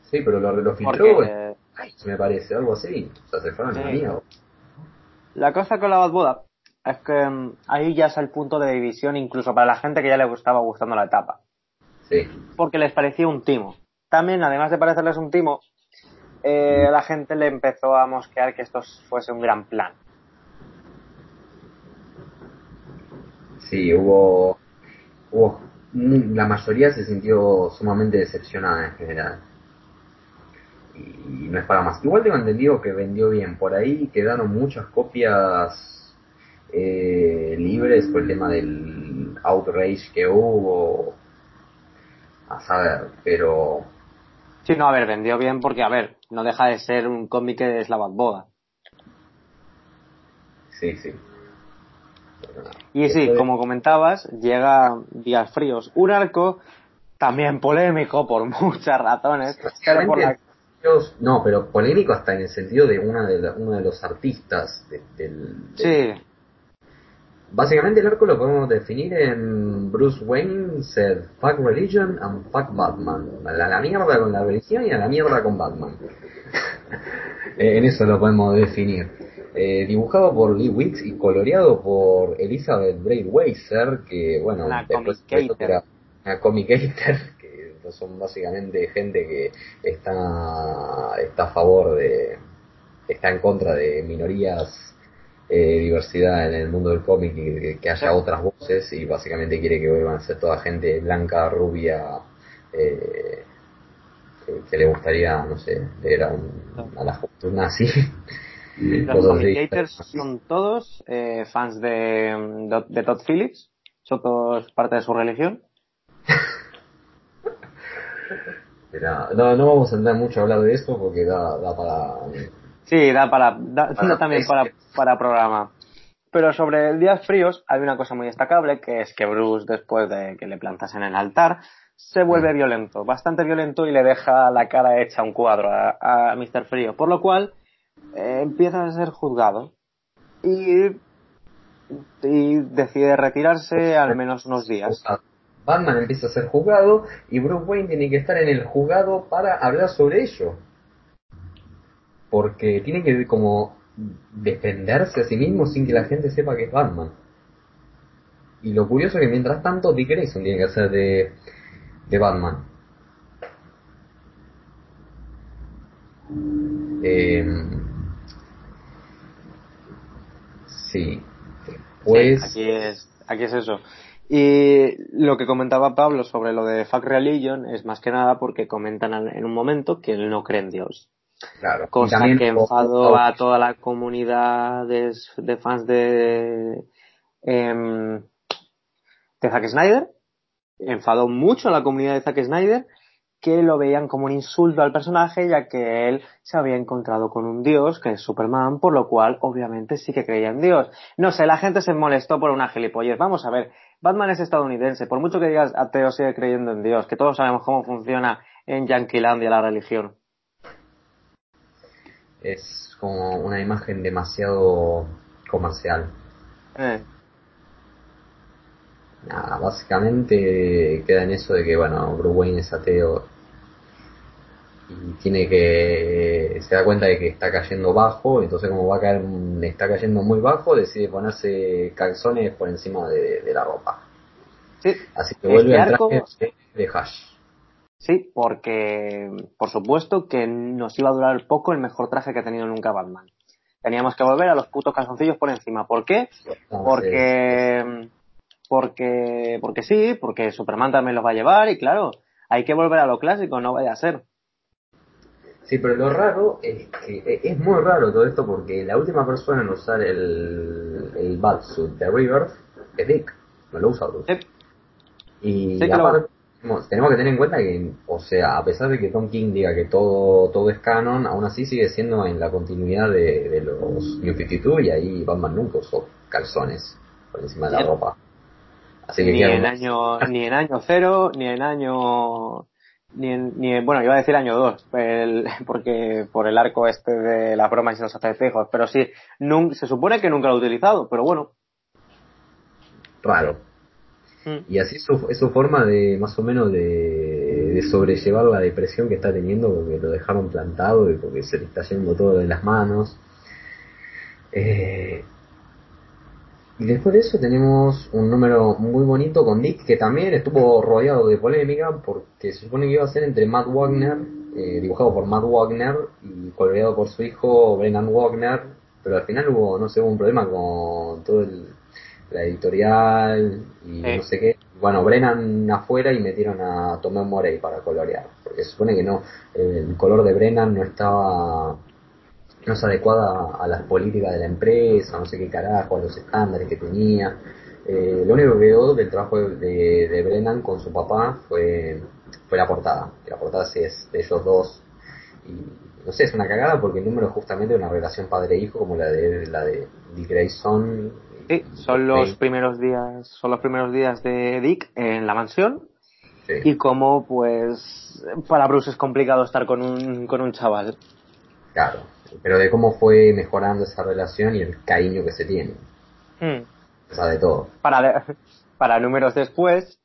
Sí, pero lo, lo filtró, Porque... ay, me parece, algo así. O sea, se fueron sí. La cosa con la Batboda es que um, ahí ya es el punto de división incluso para la gente que ya le gustaba gustando la etapa. Sí. Porque les parecía un timo. También, además de parecerles un timo, eh, la gente le empezó a mosquear que esto fuese un gran plan. Sí, hubo, hubo la mayoría se sintió sumamente decepcionada en general. Y no es para más. Igual tengo entendido que vendió bien. Por ahí quedaron muchas copias eh, libres por el tema del outrage que hubo. A saber, pero. Sí, no, a ver, vendió bien porque, a ver, no deja de ser un cómic que es la Boda. Sí, sí. Y sí, como comentabas, llega Días Fríos, un arco también polémico por muchas razones, pero por la... No, pero polémico hasta en el sentido de una de la, uno de los artistas de, del, del... Sí. Básicamente el arco lo podemos definir en Bruce Wayne said fuck religion and fuck Batman. A la, la mierda con la religión y a la mierda con Batman. en eso lo podemos definir. Eh, dibujado por Lee Wicks y coloreado por Elizabeth Braidweiser, que bueno, una después era una comicator, que son básicamente gente que está, está a favor de, está en contra de minorías, eh, diversidad en el mundo del cómic y que, que haya otras voces y básicamente quiere que vuelvan a ser toda gente blanca, rubia, eh, que, que, le gustaría, no sé, leer a, un, a la juventud nazi. Los communicators son todos eh, fans de, de, de, Todd Phillips, son todos parte de su religión. Mira, no, no vamos a entrar mucho a hablar de esto porque da, da para... Sí, da para, da, para también para, para programa. Pero sobre el Días Fríos hay una cosa muy destacable, que es que Bruce, después de que le plantasen en el altar, se vuelve mm. violento, bastante violento y le deja la cara hecha un cuadro a, a Mr. Frío. Por lo cual, eh, empieza a ser juzgado y, y decide retirarse al menos unos días. Batman empieza a ser juzgado y Bruce Wayne tiene que estar en el juzgado para hablar sobre ello. Porque tiene que como defenderse a sí mismo sin que la gente sepa que es Batman. Y lo curioso es que mientras tanto Dick Grayson tiene que hacer de, de Batman. Eh, Sí. Pues... Aquí es, aquí es eso. Y lo que comentaba Pablo sobre lo de Fuck Religion es más que nada porque comentan en un momento que él no cree en Dios. Claro. Cosa que enfadó a toda la comunidad de, de fans de, eh, de Zack Snyder. Enfadó mucho a la comunidad de Zack Snyder que lo veían como un insulto al personaje ya que él se había encontrado con un dios que es Superman, por lo cual obviamente sí que creía en Dios. No sé, la gente se molestó por una gilipollez. Vamos a ver, Batman es estadounidense, por mucho que digas ateo sigue creyendo en Dios, que todos sabemos cómo funciona en Yanquilandia la religión. Es como una imagen demasiado comercial. Eh. Nada, básicamente queda en eso de que, bueno, Bruce Wayne es ateo y tiene que se da cuenta de que está cayendo bajo, entonces como va a caer, está cayendo muy bajo, decide ponerse calzones por encima de, de la ropa. Sí. Así que vuelve Este al arco- traje de, de Hash. Sí, porque por supuesto que nos iba a durar poco el mejor traje que ha tenido nunca Batman. Teníamos que volver a los putos calzoncillos por encima. ¿Por qué? Entonces, Porque porque porque sí, porque Superman también los va a llevar y claro, hay que volver a lo clásico, no vaya a ser. Sí, pero lo raro es que e- es muy raro todo esto porque la última persona en usar el, el Batsuit de Rebirth es Dick, no lo usa Bruce. Sí. Y Sí, aparte tenemos que tener en cuenta que, o sea, a pesar de que Tom King diga que todo todo es canon, aún así sigue siendo en la continuidad de, los New 52 y ahí Batman nunca usó calzones por encima de la ropa. Así que ni en año ni en año cero ni en año ni en, ni bueno iba a decir año dos porque por el arco este de las bromas y los espejos pero sí se supone que nunca lo ha utilizado pero bueno. Raro Mm. Y así es su forma de, más o menos, de, sobrellevar la depresión que está teniendo porque lo dejaron plantado y porque se le está yendo todo de las manos. Eh, y después de eso tenemos un número muy bonito con Dick que también estuvo rodeado de polémica porque se supone que iba a ser entre Matt Wagner, eh, dibujado por Matt Wagner y coloreado por su hijo Brennan Wagner, pero al final hubo, no sé, hubo un problema con todo el la editorial y no sé qué. Bueno, Brennan afuera y metieron a Tomé Morey para colorear, porque se supone que no, el color de Brennan no estaba, no es adecuada a las políticas de la empresa, no sé qué carajo, a los estándares que tenía. Eh, lo único que quedó del trabajo de, de, Brennan con su papá fue, fue la portada. La portada sí es de ellos dos. Y no sé, es una cagada porque el número es justamente una relación padre-hijo como la de la de Dick Grayson Sí, son los primeros días, son los primeros días de Dick en la mansión. Y como pues para Bruce es complicado estar con un, con un chaval. Claro, pero de cómo fue mejorando esa relación y el cariño que se tiene. Hmm. O sea, de todo. Para, para números después,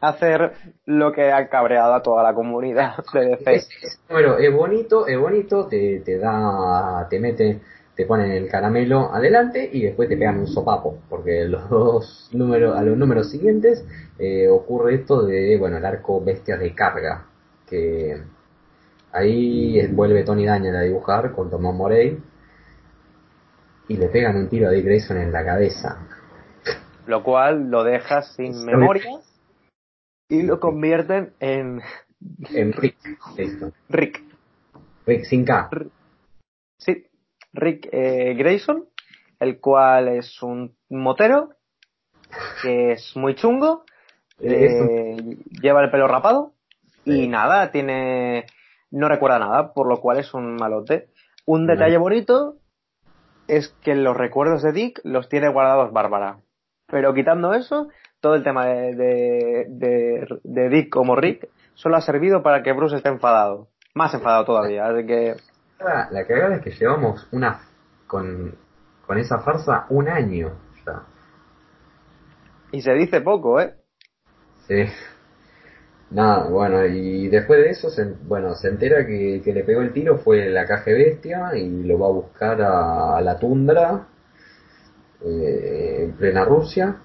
hacer lo que ha cabreado a toda la comunidad de DC. Es, es bonito, es bonito, te, te da, te mete te ponen el caramelo adelante y después te pegan un sopapo, porque los dos números, a los números siguientes eh, ocurre esto de, bueno, el arco bestia de carga, que ahí vuelve Tony Daniel a dibujar con Tomás Morey y le pegan un tiro a Dick Grayson en la cabeza. Lo cual lo deja sin memoria y lo convierten en... En Rick. Rick. Rick sin K. Sí, Rick eh, Grayson, el cual es un motero que es muy chungo, eh, lleva el pelo rapado y nada, tiene no recuerda nada, por lo cual es un malote. Un detalle bonito es que los recuerdos de Dick los tiene guardados Bárbara. Pero quitando eso, todo el tema de, de, Dick como Rick solo ha servido para que Bruce esté enfadado. Más enfadado todavía. Así que la cagada es que llevamos una con, con esa farsa un año ya. Y se dice poco, ¿eh? Sí. Nada, bueno, y después de eso, se, bueno, se entera que, que le pegó el tiro fue la caja bestia y lo va a buscar a, la tundra eh, en plena Rusia.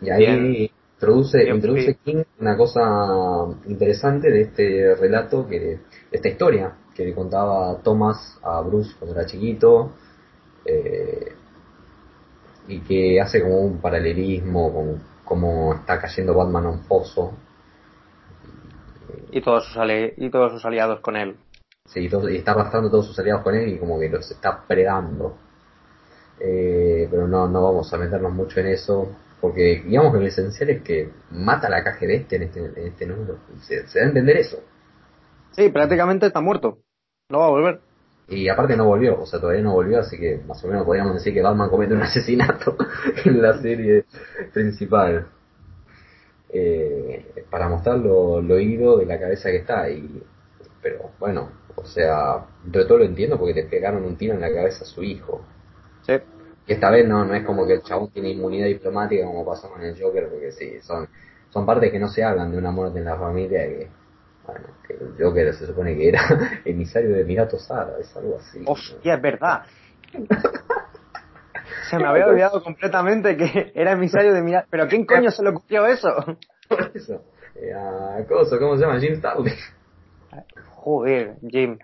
Y ahí introduce, introduce King una cosa interesante de este relato, que de esta historia, que le contaba Thomas a Bruce cuando era chiquito eh, y que hace como un paralelismo con cómo está cayendo Batman a un foso y todos sus y todos sus aliados con él. Sí y está arrastrando todos sus aliados con él y como que los está predando. Eh, pero no no vamos a meternos mucho en eso porque digamos que lo esencial es que mata a la caja de este en este, en este número. Se, se da a entender eso. Sí, prácticamente está muerto. No va a volver. Y aparte no volvió, o sea, todavía no volvió, así que más o menos podríamos decir que Batman comete un asesinato en la serie principal. Eh, para mostrar lo, lo ido de la cabeza que está. Y, pero bueno, o sea, entre todo lo entiendo porque te pegaron un tiro en la cabeza a su hijo. Sí. Y esta vez no, no es como que el chabón tiene inmunidad diplomática como pasó con el Joker, porque sí, son, son partes que no se hablan de una muerte en la familia que bueno, que el Joker se supone que era emisario de Emiratos Árabes, algo así. Hostia, es verdad. se me había olvidado completamente que era emisario de Emiratos. ¿Pero quién coño se le ocurrió eso? eso. Eh, a cosa, ¿cómo se llama? Jim Starlin. Joder, Jim.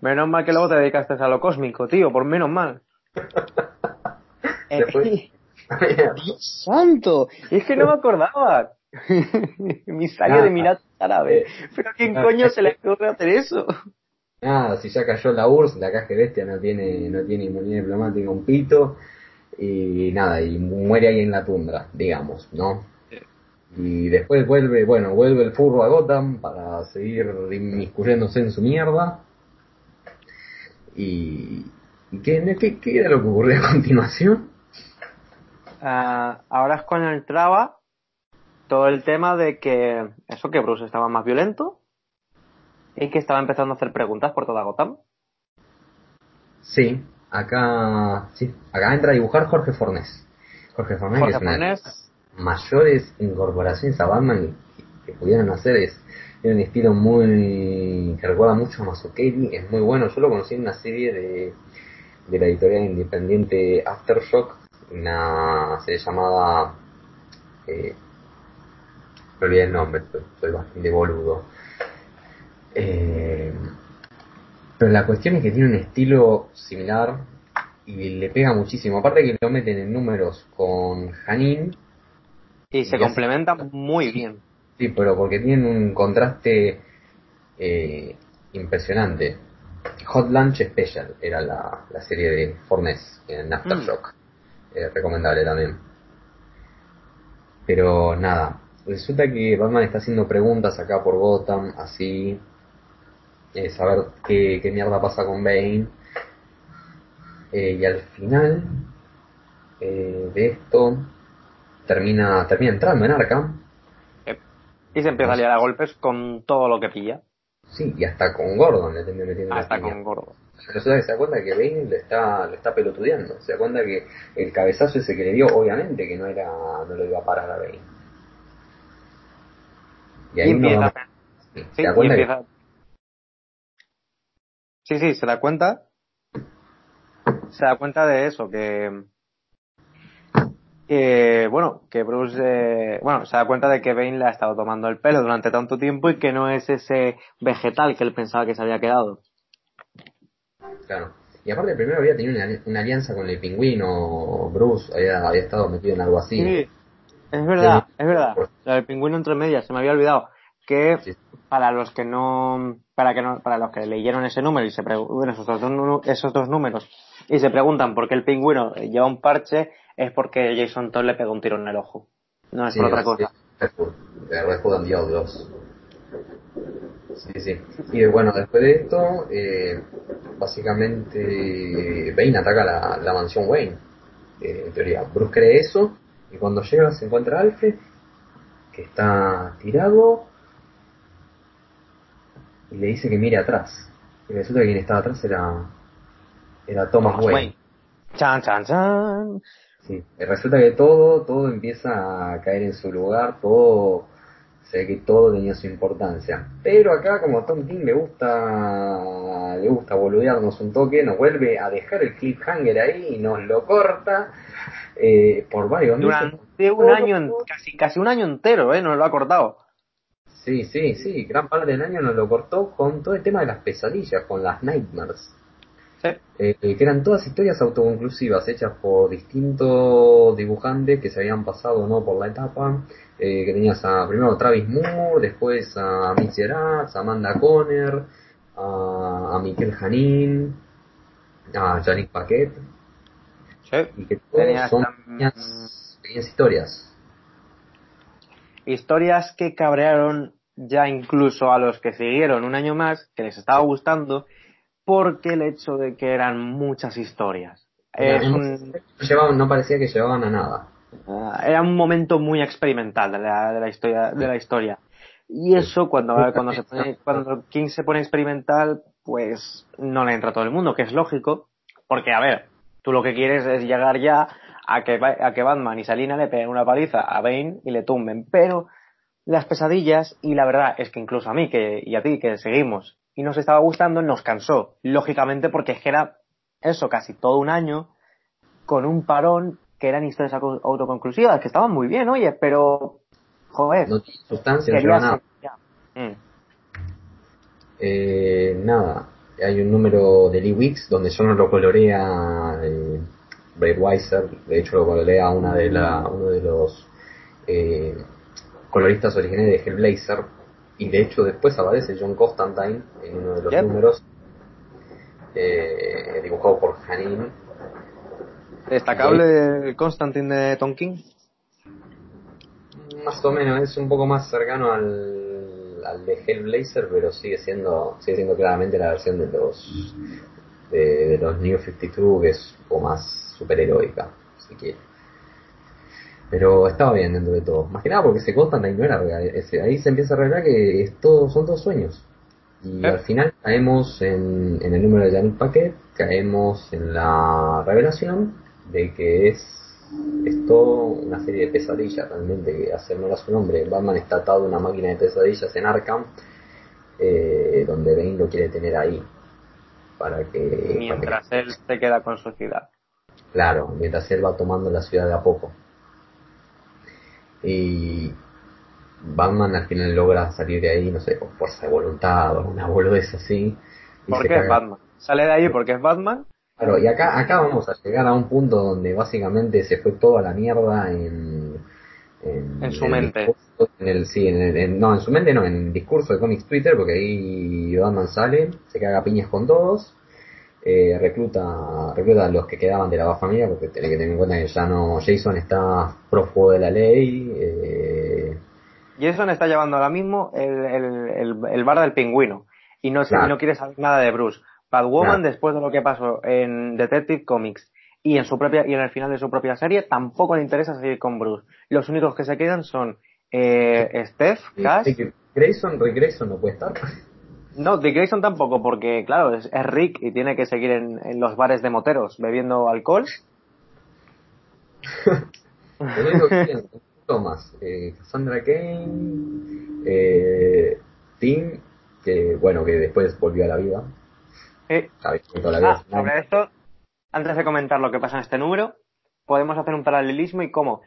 Menos mal que luego te dedicaste a lo cósmico, tío, por menos mal. eh, ¡Dios santo! Es que no me acordaba. Emisario de Emiratos árabe. Eh, Pero ¿quién coño se le ocurre hacer eso? Nada, si ya cayó la URSS, la caja bestia no tiene, no tiene inmunidad diplomática un pito, y nada, y muere ahí en la tundra, digamos, ¿no? Y después vuelve, bueno, vuelve el furro a Gotham para seguir inmiscuyéndose en su mierda. ¿Y, qué, qué, qué era lo que ocurrió a continuación? Uh, ahora es cuando entraba todo el tema de que eso que Bruce estaba más violento y que estaba empezando a hacer preguntas por toda Gotham. Sí, acá sí, acá entra a dibujar Jorge Fornés. Jorge Fornés, que es una de las mayores incorporaciones a Batman que, pudieran hacer es tiene un estilo muy que recuerda mucho a Mazzucchelli, es muy bueno. Yo lo conocí en una serie de, de la editorial independiente Aftershock, una serie llamada eh, me olvidé el nombre, soy bastante boludo. Eh, pero la cuestión es que tiene un estilo similar y le pega muchísimo. Aparte que lo meten en números con Janin. Y se complementan muy bien. Sí, pero porque tienen un contraste eh, impresionante. Hot Lunch Special era la, serie de Fornes en Aftershock. Mm. Eh, recomendable también. Pero nada, resulta que Batman está haciendo preguntas acá por Gotham, así, eh, saber qué, qué, mierda pasa con Bane. Eh, y al final eh, de esto termina, termina entrando en Arkham. Y se empieza a liar a golpes con todo lo que pilla. Sí, y hasta con Gordon le termina metiendo Hasta con Gordon. Resulta que se da cuenta que Bane le está, le está pelotudeando. Se da cuenta que el cabezazo ese que le dio, obviamente que no era, no lo iba a parar a Bane. Y ahí empieza. Sí, ¿Se da cuenta Sí, sí, se da cuenta. Se da cuenta de eso, que. Que, bueno, que Bruce, eh, bueno, se da cuenta de que Bane le ha estado tomando el pelo durante tanto tiempo y que no es ese vegetal que él pensaba que se había quedado. Claro. Y aparte primero había tenido una, alianza con el pingüino, Bruce había, había estado metido en algo así. Sí, es verdad, es verdad. El pingüino entre medias, se me había olvidado. Que para los que no, para que no, para los que leyeron ese número y se bueno, esos dos, esos dos números y se preguntan por qué el pingüino lleva un parche, es porque Jason Todd le pegó un tiro en el ojo. No es por otra cosa. Red Dios 2. Sí, sí. Y bueno, después de esto, eh, básicamente Bane ataca la, la mansión Wayne. Eh, en teoría, Bruce cree eso y cuando llega se encuentra Alfred, que está tirado, y le dice que mire atrás. Y resulta que quien estaba atrás era, era Thomas, Wayne. Chan, chan, chan. Sí, resulta que todo, todo empieza a caer en su lugar, todo, se ve que todo tenía su importancia. Pero acá, como a Tom King le gusta, le gusta boludearnos un toque, nos vuelve a dejar el cliffhanger ahí y nos lo corta eh, por varios Durante un año, casi, casi un año entero, ¿eh? Nos lo ha cortado. Sí, sí, sí, gran parte del año nos lo cortó con todo el tema de las pesadillas, con las nightmares. Sí. Eh, que eran todas historias autoconclusivas, hechas por distintos dibujantes que se habían pasado no por la etapa. Eh, que tenías a, primero a Travis Moore, después a Mitch Gerards, a Amanda Conner, a, a Miquel Janin, a Janik Paquet. Sí. Y que todas son pequeñas, pequeñas historias historias que cabrearon ya incluso a los que siguieron un año más, que les estaba gustando, porque el hecho de que eran muchas historias. no parecía que llevaban a nada. Ah, era un momento muy experimental de la, de la historia de la historia y eso cuando cuando se pone, cuando King se pone experimental pues no le entra a todo el mundo que es lógico porque a ver tú lo que quieres es llegar ya a que, a que Batman y Salina le peguen una paliza a Bane y le tumben pero las pesadillas y la verdad es que incluso a mí que, y a ti que seguimos y nos estaba gustando nos cansó, lógicamente porque es que era eso casi todo un año con un parón que eran historias autoconclusivas que estaban muy bien, oye, pero joder, no tiene sustancia, no nada. Mm. Eh, nada, hay un número de Lee Wicks donde yo no lo colorea eh, Weiser, de hecho lo colorea una de la, uno de los eh, coloristas originales de Hellblazer, y de hecho después aparece John Constantine en uno de los números, eh, dibujado por Hanin. ¿Destacable el Constantine de Tonkin? más o menos, es un poco más cercano al, al de Hellblazer, pero sigue siendo sigue siendo claramente la versión de los de, los New 52 que es un poco más superheroica, si quiere. Pero estaba bien dentro de todo. Más que nada porque se Constantine no era real. ahí se empieza a revelar que es todo, son todos sueños. Y al final caemos en, en el número de Janet Paquet, caemos en la revelación de que es es todo una serie de pesadillas realmente que hace honor a su nombre. Batman está atado a una máquina de pesadillas en Arkham, eh, donde Bane lo quiere tener ahí. Para que. Mientras él se queda con su ciudad. Claro, mientras él va tomando la ciudad de a poco. Y. Batman al final logra salir de ahí, no sé, con fuerza de voluntad o una boludez así. ¿Por qué es Batman? Sale de ahí porque es Batman Claro, y acá, acá vamos a llegar a un punto donde básicamente se fue toda la mierda en... En, su mente. en el, sí, en, no, en su mente no, en el discurso de Comics Twitter, porque ahí Batman sale, se caga piñas con todos, eh, recluta, recluta a los que quedaban de la familia, porque tiene que tener en cuenta que ya no, Jason está prófugo de la ley. Eh, Jason está llevando ahora mismo el, el, el, bar del pingüino, y no, no quiere saber nada de Bruce. Batwoman, después de lo que pasó en Detective Comics y en su propia y en el final de su propia serie, tampoco le interesa seguir con Bruce. Los únicos que se quedan son eh, Steph, Cash. Grayson, Grayson no puede estar. No, Dick Grayson tampoco, porque claro, es, Rick y tiene que seguir en, los bares de moteros bebiendo alcohol. Thomas, eh, Cassandra Kane, eh, Tim, que bueno, que después volvió a la vida. Eh, ah, sobre esto, antes de comentar lo que pasa en este número, podemos hacer un paralelismo y cómo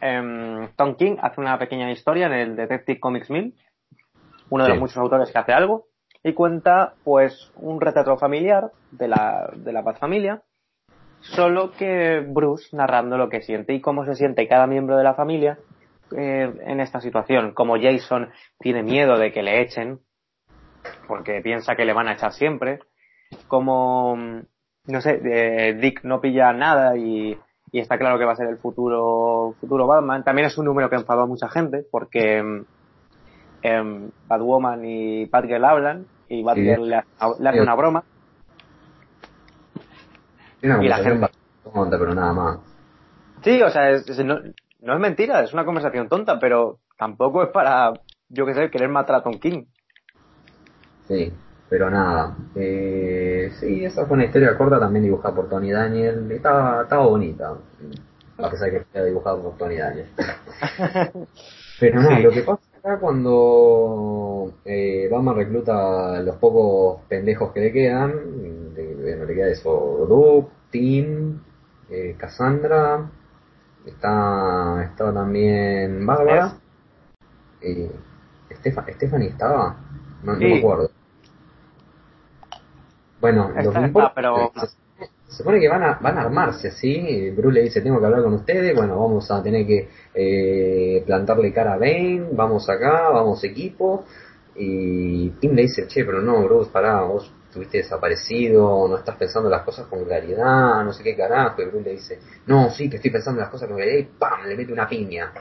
em, Tom King hace una pequeña historia en el Detective Comics 1000, uno de los muchos autores que hace algo, y cuenta pues un retrato familiar de la, de la Paz Familia, solo que Bruce narrando lo que siente y cómo se siente cada miembro de la familia eh, en esta situación, como Jason tiene miedo de que le echen, porque piensa que le van a echar siempre, como, no sé, eh, Dick no pilla nada y, y, está claro que va a ser el futuro, futuro Batman. También es un número que enfadó a mucha gente porque eh, Batwoman y Batgirl hablan y Batgirl le, hace una broma. y la gente... tonta, pero nada más. Sí, o sea, no, no es mentira, es una conversación tonta, pero tampoco es para, yo qué sé, querer matar a Tom King. Sí, pero nada, eh, sí, esa fue una historia corta también dibujada por Tony Daniel. Estaba, estaba bonita, a pesar de que fue dibujado por Tony Daniel. pero nada, lo que pasa acá cuando eh, Batman recluta a los pocos pendejos que le quedan, bueno, le queda eso, Tim, eh, Cassandra, está, estaba también Bárbara. Eh, Stephanie estaba, no, no me acuerdo. Bueno, lo que importa pero... se supone que van a, van a armarse así. Bruce le dice: Tengo que hablar con ustedes. Bueno, vamos a tener que eh, plantarle cara a Bane. Vamos acá, vamos equipo. Y Tim le dice: Che, pero no, Bruce, pará, vos estuviste desaparecido, no estás pensando las cosas con claridad, no sé qué carajo. Y Bruce le dice: No, sí, que estoy pensando las cosas con claridad. Y ¡pam! Le mete una piña.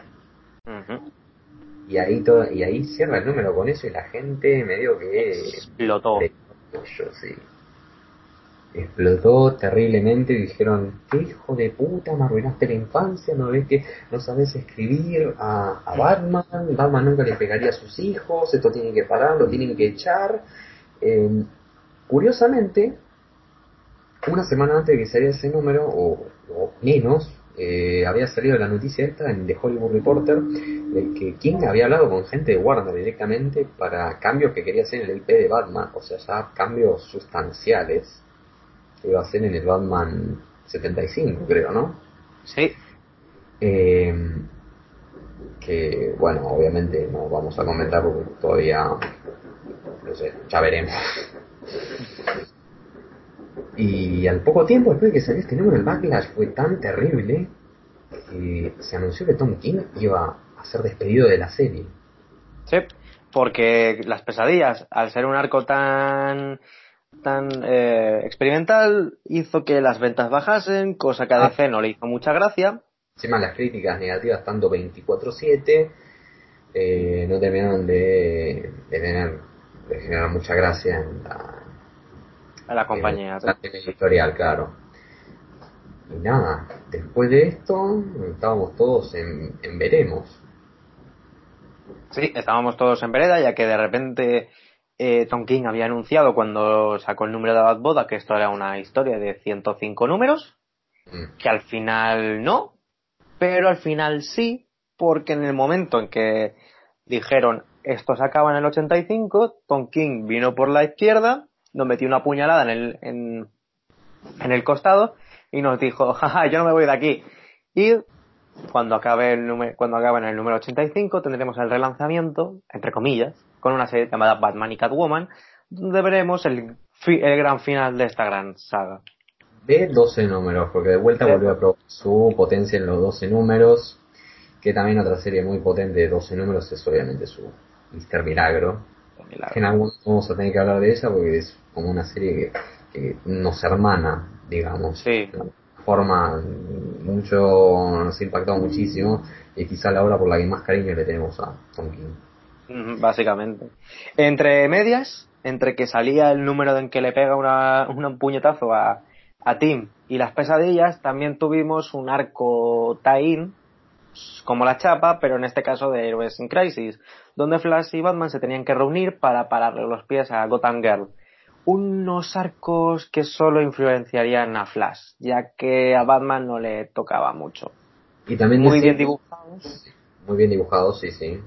Y ahí todo, y ahí cierra el número con eso y la gente medio que explotó. Yo, sí explotó terriblemente y dijeron, ¿qué hijo de puta, me arruinaste la infancia, no ves que no sabes escribir a, Batman, Batman nunca le pegaría a sus hijos, esto tiene que parar, lo tienen que echar. Em, curiosamente, una semana antes de que saliera ese número, o, menos, eh, había salido la noticia esta en The Hollywood Reporter de que King había hablado con gente de Warner directamente para cambios que quería hacer en el IP de Batman, o sea, ya cambios sustanciales iba a ser en el Batman 75, creo, ¿no? Sí. Eh, que, bueno, obviamente no vamos a comentar porque todavía, no sé, ya veremos. Y al poco tiempo después de que salió este número, el backlash fue tan terrible que se anunció que Tom King iba a ser despedido de la serie. Sí, porque las pesadillas, al ser un arco tan tan eh, experimental hizo que las ventas bajasen, cosa que a DC no le hizo mucha gracia. Encima las críticas negativas tanto 24-7 eh, no terminaron de, de tener de generar mucha gracia en la, a la compañía. en la editorial, claro. Y nada, después de esto estábamos todos en, en veremos. Sí, estábamos todos en vereda, ya que de repente eh, Tom King había anunciado cuando sacó el número de Bad Boda que esto era una historia de 105 números, Mm. que al final no, pero al final sí, porque en el momento en que dijeron esto se acaba en el 85, Tom King vino por la izquierda, nos metió una puñalada en el, en, en el costado y nos dijo, jaja, yo no me voy de aquí. Y cuando acabe el número, cuando acabe en el número 85 tendremos el relanzamiento, entre comillas, con una serie llamada Batman y Catwoman, donde veremos el, fi- el gran final de esta gran saga. de 12 números, porque de vuelta volvió a probar su potencia en los 12 números, que también otra serie muy potente de 12 números es obviamente su Mister Milagro, que en algún momento vamos a tener que hablar de ella porque es como una serie que, que nos hermana, digamos. Sí. Forma mucho, nos ha impactado muchísimo y quizá la obra por la que más cariño le tenemos a Tom King. Básicamente. Entre medias, entre que salía el número en que le pega una, un puñetazo a, a Tim y las pesadillas, también tuvimos un arco tie-in, como la chapa, pero en este caso de Héroes in Crisis, donde Flash y Batman se tenían que reunir para pararle los pies a Gotham Girl. Unos arcos que solo influenciarían a Flash, ya que a Batman no le tocaba mucho. Y también Muy decir- bien dibujados Muy bien dibujados, sí, sí.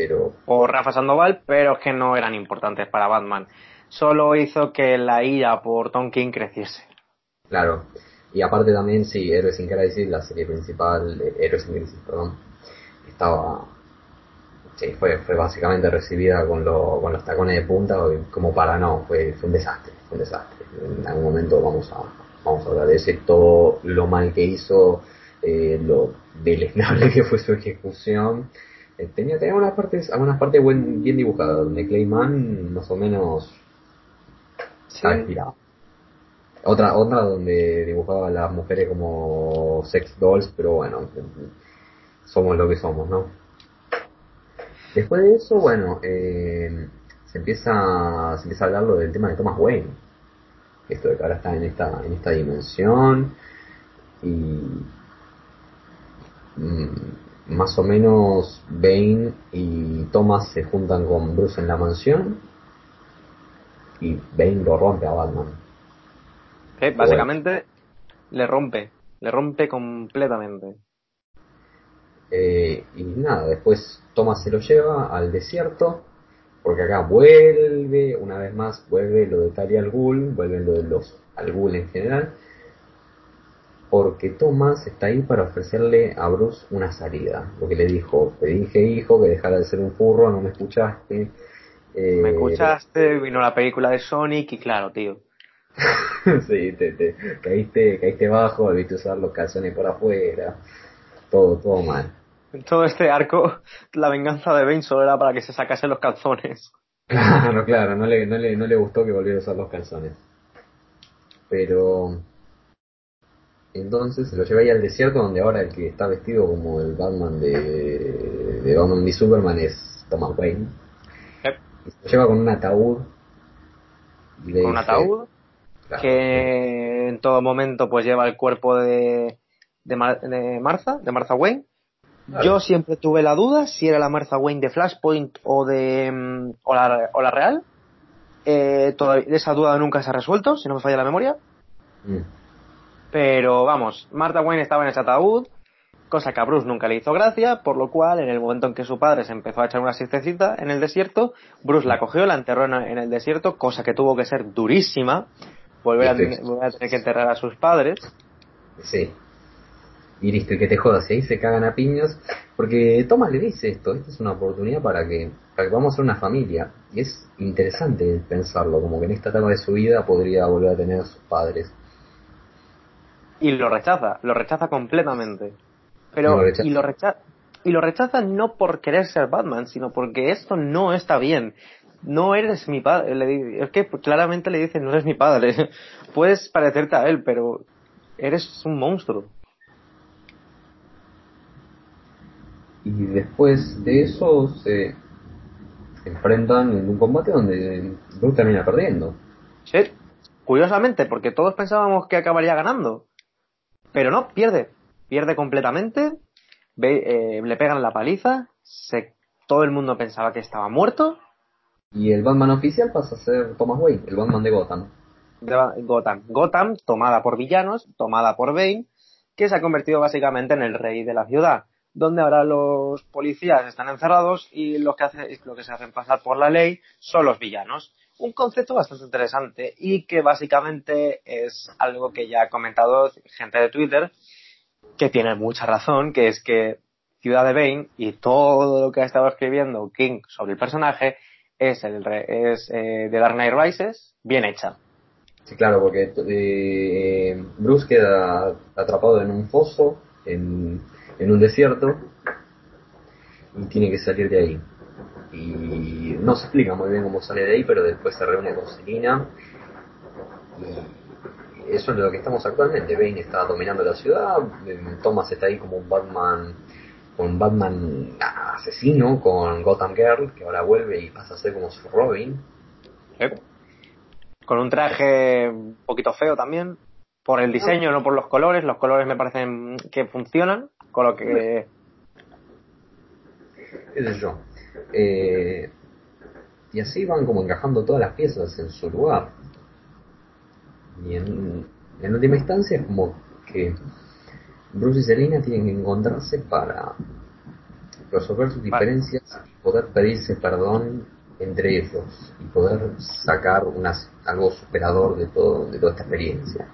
Pero por Rafa Sandoval, pero que no eran importantes para Batman. Solo hizo que la ira por Tom King creciese. Claro. Y aparte también, sí, Héroes sin Crisis, la serie principal, eh, Héroes sin Crisis, perdón, estaba... Sí, fue, fue básicamente recibida con, lo, con los tacones de punta, como para no, fue, fue un desastre, fue un desastre. En algún momento vamos a, vamos a hablar de ese, todo lo mal que hizo, eh, lo deleznable que fue su ejecución. Eh, tenía, tenía algunas partes, algunas partes buen, bien dibujadas, donde Clayman más o menos estaba inspirado. Otra, otra donde dibujaba a las mujeres como sex dolls, pero bueno, somos lo que somos, ¿no? Después de eso, bueno, eh, se empieza se empieza a hablar lo del tema de Thomas Wayne. Esto de que ahora está en esta, en esta dimensión y mm, más o menos Bane y Thomas se juntan con Bruce en la mansión y Bane lo rompe a Batman. Eh, básicamente le rompe, le rompe completamente. Eh, y nada, después Thomas se lo lleva al desierto, porque acá vuelve, una vez más, vuelve lo de Talia al Ghul, vuelve lo de los al Ghul en general, porque Thomas está ahí para ofrecerle a Bruce una salida, porque le dijo, te dije hijo que dejara de ser un furro, no me escuchaste. eh, Me escuchaste, vino la película de Sonic y claro, tío. sí, te, te caíste, caíste bajo, volviste a usar los calzones por afuera, todo, todo mal. En todo este arco, la venganza de Bane solo era para que se sacase los calzones. Claro, claro, no le, no le, no le gustó que volviera a usar los calzones. Pero entonces se lo lleva ahí al desierto donde ahora el que está vestido como el Batman de, de Batman v Superman es Thomas Wayne. Yep. Y se lo lleva con un ataúd. y Con un ataúd Claro, que en todo momento pues lleva el cuerpo de, de, Mar- de Martha, de Martha Wayne. Claro. Yo siempre tuve la duda si era la Martha Wayne de Flashpoint o de mm, o la, o la real. Eh, todavía, esa duda nunca se ha resuelto, si no me falla la memoria. Mm. Pero vamos, Martha Wayne estaba en ese ataúd, cosa que a Bruce nunca le hizo gracia, por lo cual en el momento en que su padre se empezó a echar una siestecita en el desierto, Bruce la cogió, la enterró en, el desierto, cosa que tuvo que ser durísima, volver a, volver a tener que enterrar a sus padres. Sí. Y listo, y que te jodas, y ahí se cagan a piñas, porque Thomas le dice esto, esta es una oportunidad para que, para que vamos a ser una familia. Y es interesante pensarlo, como que en esta etapa de su vida podría volver a tener a sus padres. Y lo rechaza, lo rechaza completamente. Pero, rechaza. y lo rechaza, y lo rechaza no por querer ser Batman, sino porque esto no está bien. No eres mi padre. Es que claramente le dicen, no eres mi padre. Puedes parecerte a él, pero eres un monstruo. y después de eso se enfrentan en un combate donde Bruce termina perdiendo. Sí, curiosamente, porque todos pensábamos que acabaría ganando. Pero no, pierde. Pierde completamente. Eh, le pegan la paliza. Se, todo el mundo pensaba que estaba muerto. Y el Batman oficial pasa a ser Thomas Wayne, el Batman de Gotham. De Gotham. Gotham, tomada por villanos, tomada por Bane, que se ha convertido básicamente en el rey de la ciudad donde ahora los policías están encerrados y lo que, hace, lo que se hacen pasar por la ley son los villanos. Un concepto bastante interesante y que básicamente es algo que ya ha comentado gente de Twitter, que tiene mucha razón, que es que Ciudad de Bane y todo lo que ha estado escribiendo King sobre el personaje es, el, es eh, de Dark Knight Rises bien hecha. Sí, claro, porque eh, Bruce queda atrapado en un foso, en en un desierto y tiene que salir de ahí. Y no se explica muy bien cómo sale de ahí, pero después se reúne con Selina. Y eso es lo que estamos actualmente. Bane está dominando la ciudad, Thomas está ahí como un Batman, con Batman asesino, con Gotham Girl, que ahora vuelve y pasa a ser como su Robin. Con un traje un poquito feo también. Por el diseño, no por los colores. Los colores me parecen que funcionan con lo que... ¿Qué sé yo? Eh, y así van como encajando todas las piezas en su lugar. Y en, en última instancia es como que Bruce y Selena tienen que encontrarse para resolver sus diferencias y poder pedirse perdón entre ellos y poder sacar unas, algo superador de todo de toda esta experiencia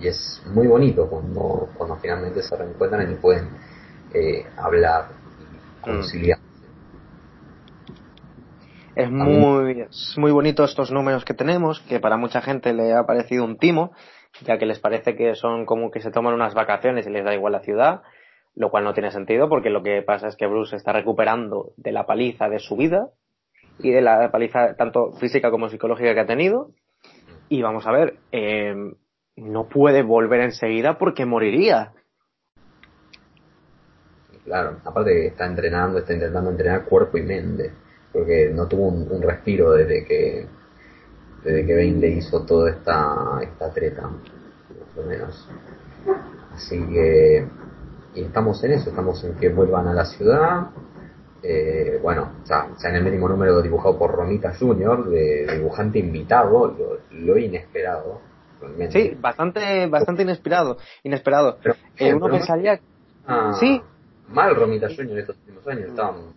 y es muy bonito cuando, cuando finalmente se reencuentran y pueden eh, hablar y mm. conciliar. Es muy, es muy bonito estos números que tenemos, que para mucha gente le ha parecido un timo, ya que les parece que son como que se toman unas vacaciones y les da igual la ciudad, lo cual no tiene sentido porque lo que pasa es que Bruce está recuperando de la paliza de su vida y de la paliza tanto física como psicológica que ha tenido. Y vamos a ver, eh, no puede volver enseguida porque moriría. Claro, aparte está entrenando, está intentando entrenar cuerpo y mente, porque no tuvo un, respiro desde que desde que Bane le hizo toda esta, esta treta, más o menos. Así que, y estamos en eso, estamos en que vuelvan a la ciudad. Eh, bueno, ya, en el mínimo número dibujado por Romita Jr., de dibujante invitado, lo inesperado Sí, bastante, bastante inesperado, inesperado. Pero, eh, uno pensaría, ah, sí. Mal Romita Junior estos últimos años, estaban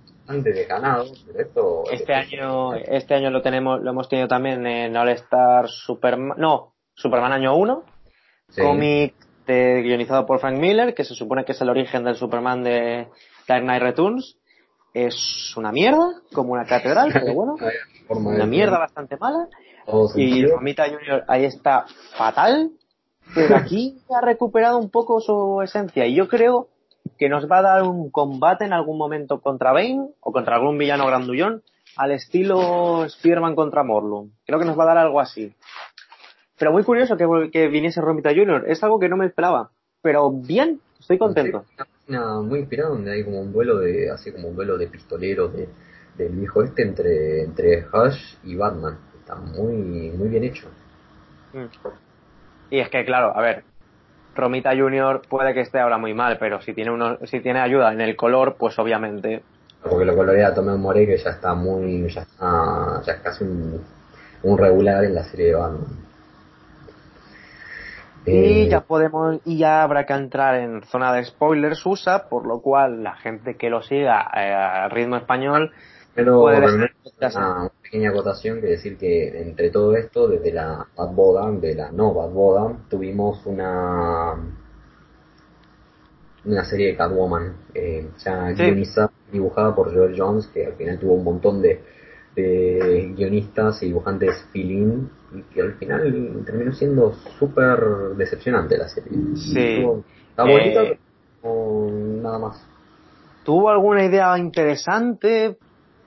esto. Este año, este año lo tenemos, lo hemos tenido también en All Star Superman, no, Superman año 1, cómic guionizado por Frank Miller, que se supone que es el origen del Superman de Dark Knight Returns. Es una mierda, como una catedral, pero bueno, una mierda bastante mala y Romita Junior ahí está fatal, pero aquí ha recuperado un poco su esencia. Y yo creo que nos va a dar un combate en algún momento contra Bane o contra algún villano grandullón al estilo Spearman contra Morlun. Creo que nos va a dar algo así. Pero muy curioso que, que viniese Romita Junior. Es algo que no me esperaba. Pero bien, estoy contento. muy inspirado donde hay como un duelo de, así como un duelo de pistoleros de, del viejo este entre, entre Hush y Batman está muy, muy bien hecho. Mm. Y es que, claro, a ver, Romita Junior puede que esté ahora muy mal, pero si tiene uno, si tiene ayuda en el color, pues obviamente. Porque lo colorea Tomé More que ya está muy, ya está, ya es casi un, regular en la serie de Batman. Y eh, ya podemos, y ya habrá que entrar en zona de spoilers USA, por lo cual la gente que lo siga eh, a ritmo español pero puede una, pequeña acotación que decir que entre todo esto, desde la Bad Boda, de la no Bad Boda, tuvimos una una serie de Catwoman, eh, ya dibujada por Joel Jones, que al final tuvo un montón de, de guionistas y dibujantes feeling y que al final terminó siendo súper decepcionante la serie. Sí. está bonita, eh, nada más. ¿Tuvo alguna idea interesante?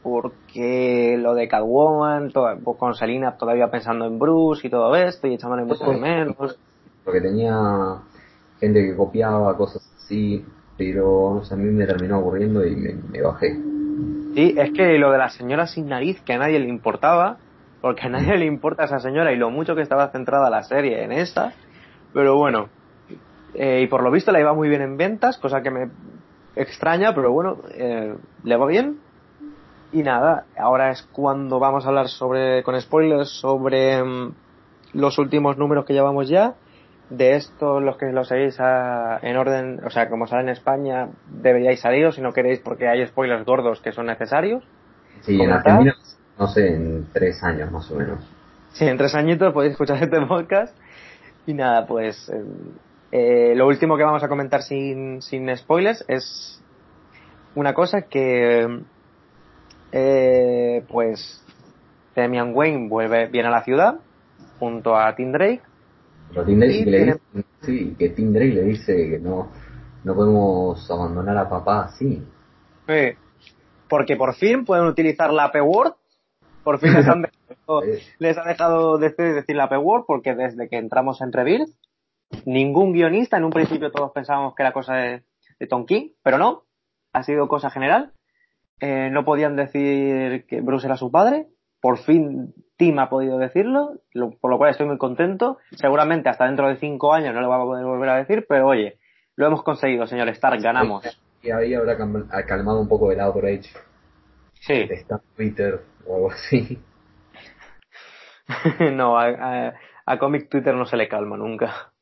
Porque lo de Catwoman, pues, con Selina todavía pensando en Bruce y todo esto, y echándole mucho de menos. Porque tenía gente que copiaba cosas así, pero a mí me terminó aburriendo y me, bajé. Sí, es que lo de la señora sin nariz, que a nadie le importaba, porque a nadie le importa a esa señora y lo mucho que estaba centrada la serie en esa, pero bueno, eh, y por lo visto la iba muy bien en ventas, cosa que me extraña, pero bueno, eh, le va bien. Y nada, ahora es cuando vamos a hablar sobre, con spoilers, sobre mm, los últimos números que llevamos ya de esto, los que lo seguís en orden, o sea, como sale en España, deberíais salir si no queréis porque hay spoilers gordos que son necesarios. Sí, en Argentina, no sé, en tres años más o menos. Sí, en tres añitos podéis escuchar este podcast. Y nada, pues eh, eh, lo último que vamos a comentar sin, sin spoilers es una cosa que, eh, pues, Damian Wayne vuelve bien a la ciudad junto a Tim Drake pero Tim Drake le dice, sí, que Tim Drake le dice que no, no podemos abandonar a papá así. Sí. Porque por fin pueden utilizar la P-Word. Por fin les han dejado, les ha dejado decir, la P-Word porque desde que entramos en Rebirth, ningún guionista, en un principio todos pensábamos que era cosa de, de Tom King, pero no, ha sido cosa general. Eh, no podían decir que Bruce era su padre. Por fin Tim ha podido decirlo, por lo cual estoy muy contento. Seguramente hasta dentro de cinco años no lo va a poder volver a decir, pero oye, lo hemos conseguido, señor Stark, ganamos. Y ahí habrá calmado un poco el outrage. Sí. Está Twitter o algo así. no, a, Comic Twitter no se le calma nunca.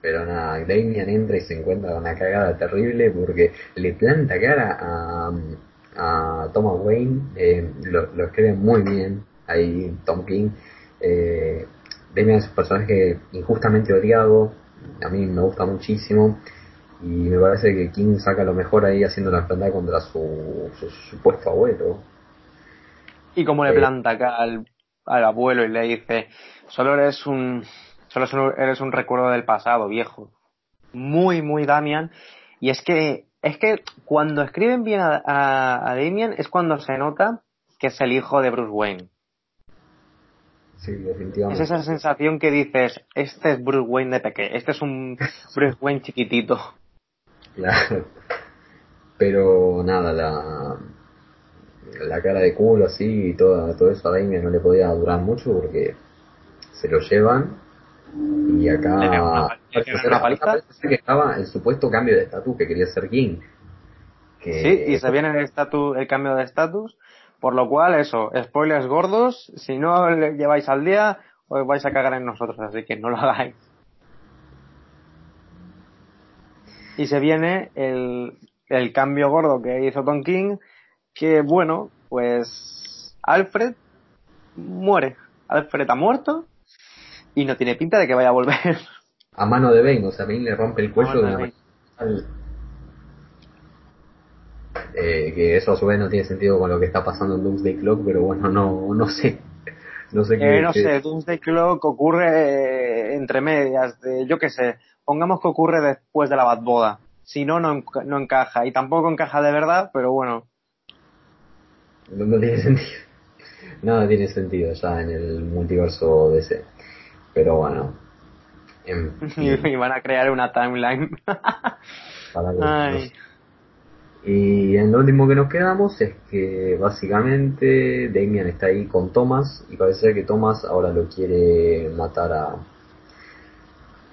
Pero nada, Damian entra y se encuentra con una cagada terrible porque le planta cara a, a Thomas Wayne, eh, lo, lo escribe muy bien ahí Tom King. Eh, Demian es un personaje injustamente odiado, a mí me gusta muchísimo y me parece que King saca lo mejor ahí haciendo la planta contra su, supuesto abuelo. Y como le eh, planta acá al, abuelo y le dice, solo eres un solo eres un recuerdo del pasado, viejo. Muy, muy Damian. Y es que, es que cuando escriben bien a, a, a Damian es cuando se nota que es el hijo de Bruce Wayne. Es esa sensación que dices, este es Bruce Wayne de pequeño, este es un Bruce Wayne chiquitito. Claro. Pero nada, la, la cara de culo así y todo, todo eso a Damien no le podía durar mucho porque se lo llevan y acá que estaba el supuesto cambio de estatus que quería ser King. sí, y se viene el, el cambio de estatus por lo cual, eso, spoilers gordos, si no le lleváis al día, os vais a cagar en nosotros, así que no lo hagáis. Y se viene el, el cambio gordo que hizo Tom King, que bueno, pues Alfred muere. Alfred ha muerto y no tiene pinta de que vaya a volver. A mano de Bane, o sea, Bane le rompe el cuello de, de eh, que eso a su vez no tiene sentido con lo que está pasando en Doomsday Clock, pero bueno, no, no sé. No sé qué. Eh, no sé, Doomsday Clock ocurre eh, entre medias, de, yo qué sé, pongamos que ocurre después de la Bad Boda. Si no, no, no encaja. Y tampoco encaja de verdad, pero bueno. No, tiene sentido. Nada tiene sentido ya en el multiverso DC. Pero bueno. y van a crear una timeline. Ay. Y en lo último que nos quedamos es que básicamente Damian está ahí con Thomas y parece que Thomas ahora lo quiere matar a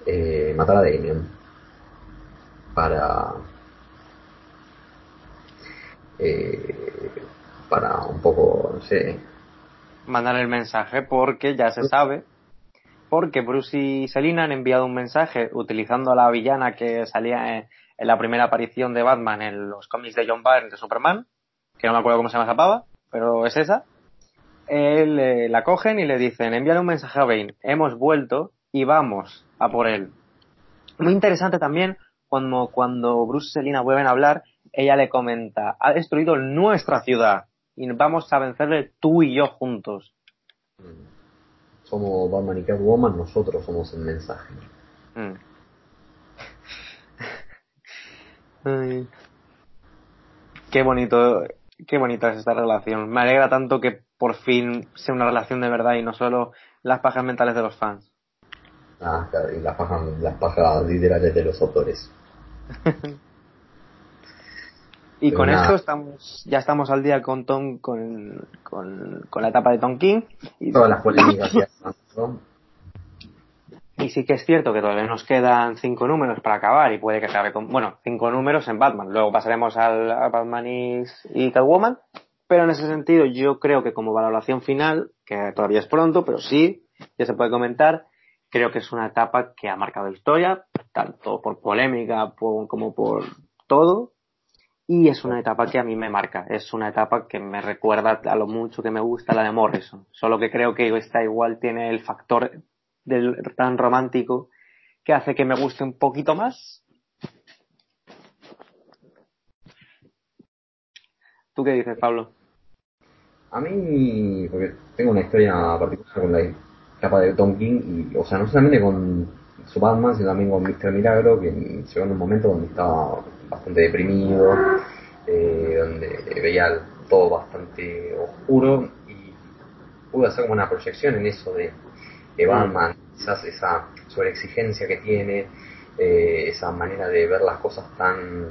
eh, matar a Damian para eh, para un poco no sé mandar el mensaje porque ya se sabe porque Bruce y Selina han enviado un mensaje utilizando a la villana que salía en la primera aparición de Batman en los cómics de John Byrne de Superman, que no me acuerdo cómo se llama pero es esa. Él eh, la cogen y le dicen, envíale un mensaje a Bane, hemos vuelto y vamos a por él. Muy interesante también cuando, cuando Bruce y Selina vuelven a hablar, ella le comenta, ha destruido nuestra ciudad y vamos a vencerle tú y yo juntos. Somos Batman y Catwoman, nosotros somos el mensaje. Mm. Qué bonito, qué bonita es esta relación. Me alegra tanto que por fin sea una relación de verdad y no solo las pajas mentales de los fans. Ah, y las pajas, las pajas literales de los autores. Y con esto estamos, ya estamos al día con Tom, con, con, con la etapa de Tom King. Y todas las polémicas ya Y sí que es cierto que todavía nos quedan cinco números para acabar y puede que acabe con, bueno, cinco números en Batman. Luego pasaremos al, a Batman y, y Catwoman. Pero en ese sentido yo creo que como valoración final, que todavía es pronto, pero sí, ya se puede comentar, creo que es una etapa que ha marcado historia, tanto por polémica como por todo. Y es una etapa que a mí me marca. Es una etapa que me recuerda a lo mucho que me gusta la de Morrison. Solo que creo que esta igual tiene el factor del tan romántico que hace que me guste un poquito más. ¿Tú qué dices, Pablo? A mí, porque tengo una historia particular con la etapa de Tom King, y, o sea, no solamente con su Batman, sino también con Mr. Milagro, que llegó en un momento donde estaba bastante deprimido, eh, donde veía todo bastante oscuro, y pude hacer como una proyección en eso de, de Batman, quizás esa sobreexigencia que tiene, eh, esa manera de ver las cosas tan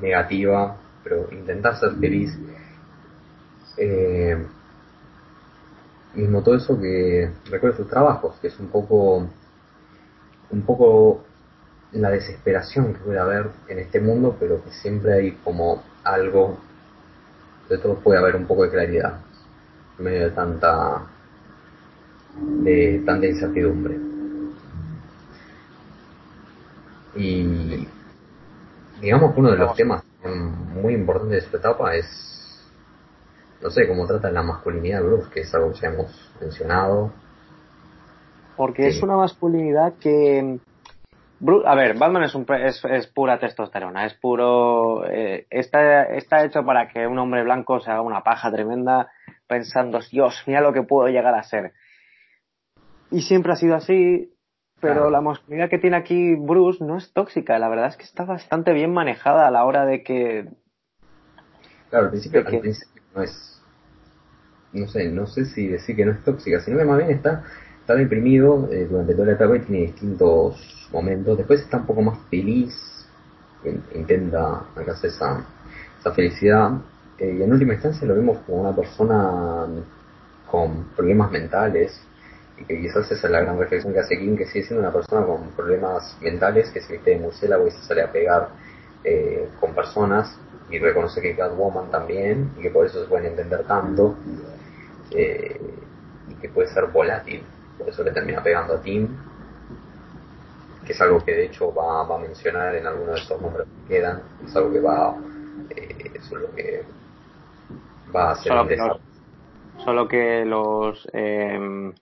negativa, pero intentar ser feliz. Eh, mismo todo eso que recuerda sus trabajos, que es un poco un poco la desesperación que puede haber en este mundo, pero que siempre hay como algo, de todo puede haber un poco de claridad en medio de tanta de tanta incertidumbre. Y digamos que uno de los temas muy importantes de su etapa es no sé, cómo trata la masculinidad de Bruce, que es algo que ya hemos mencionado. Porque es una masculinidad que... a ver, Batman es, un, es, es pura testosterona, es puro... Eh, está, está hecho para que un hombre blanco se haga una paja tremenda pensando, Dios, mira lo que puedo llegar a ser. Y siempre ha sido así, pero la masculinidad que tiene aquí Bruce no es tóxica, la verdad es que está bastante bien manejada a la hora de que... Claro, al principio, al principio no es no sé, no sé si decir que no es tóxica, sino que más bien está, está deprimido eh, durante toda la etapa y tiene distintos momentos. Después está un poco más feliz, intenta alcanzar esa, felicidad. Eh, y en última instancia lo vemos como una persona con problemas mentales, y que quizás esa es la gran reflexión que hace King, que sigue siendo una persona con problemas mentales, que se viste de murciélago y se sale a pegar eh, con personas, y reconoce que Catwoman también, y que por eso se pueden entender tanto, y que puede ser volátil, por eso le termina pegando a Tim, que es algo que de hecho va, a mencionar en algunos de estos nombres que quedan, es algo que va, eh, eso es lo que va a hacer solo, que los, solo que los em,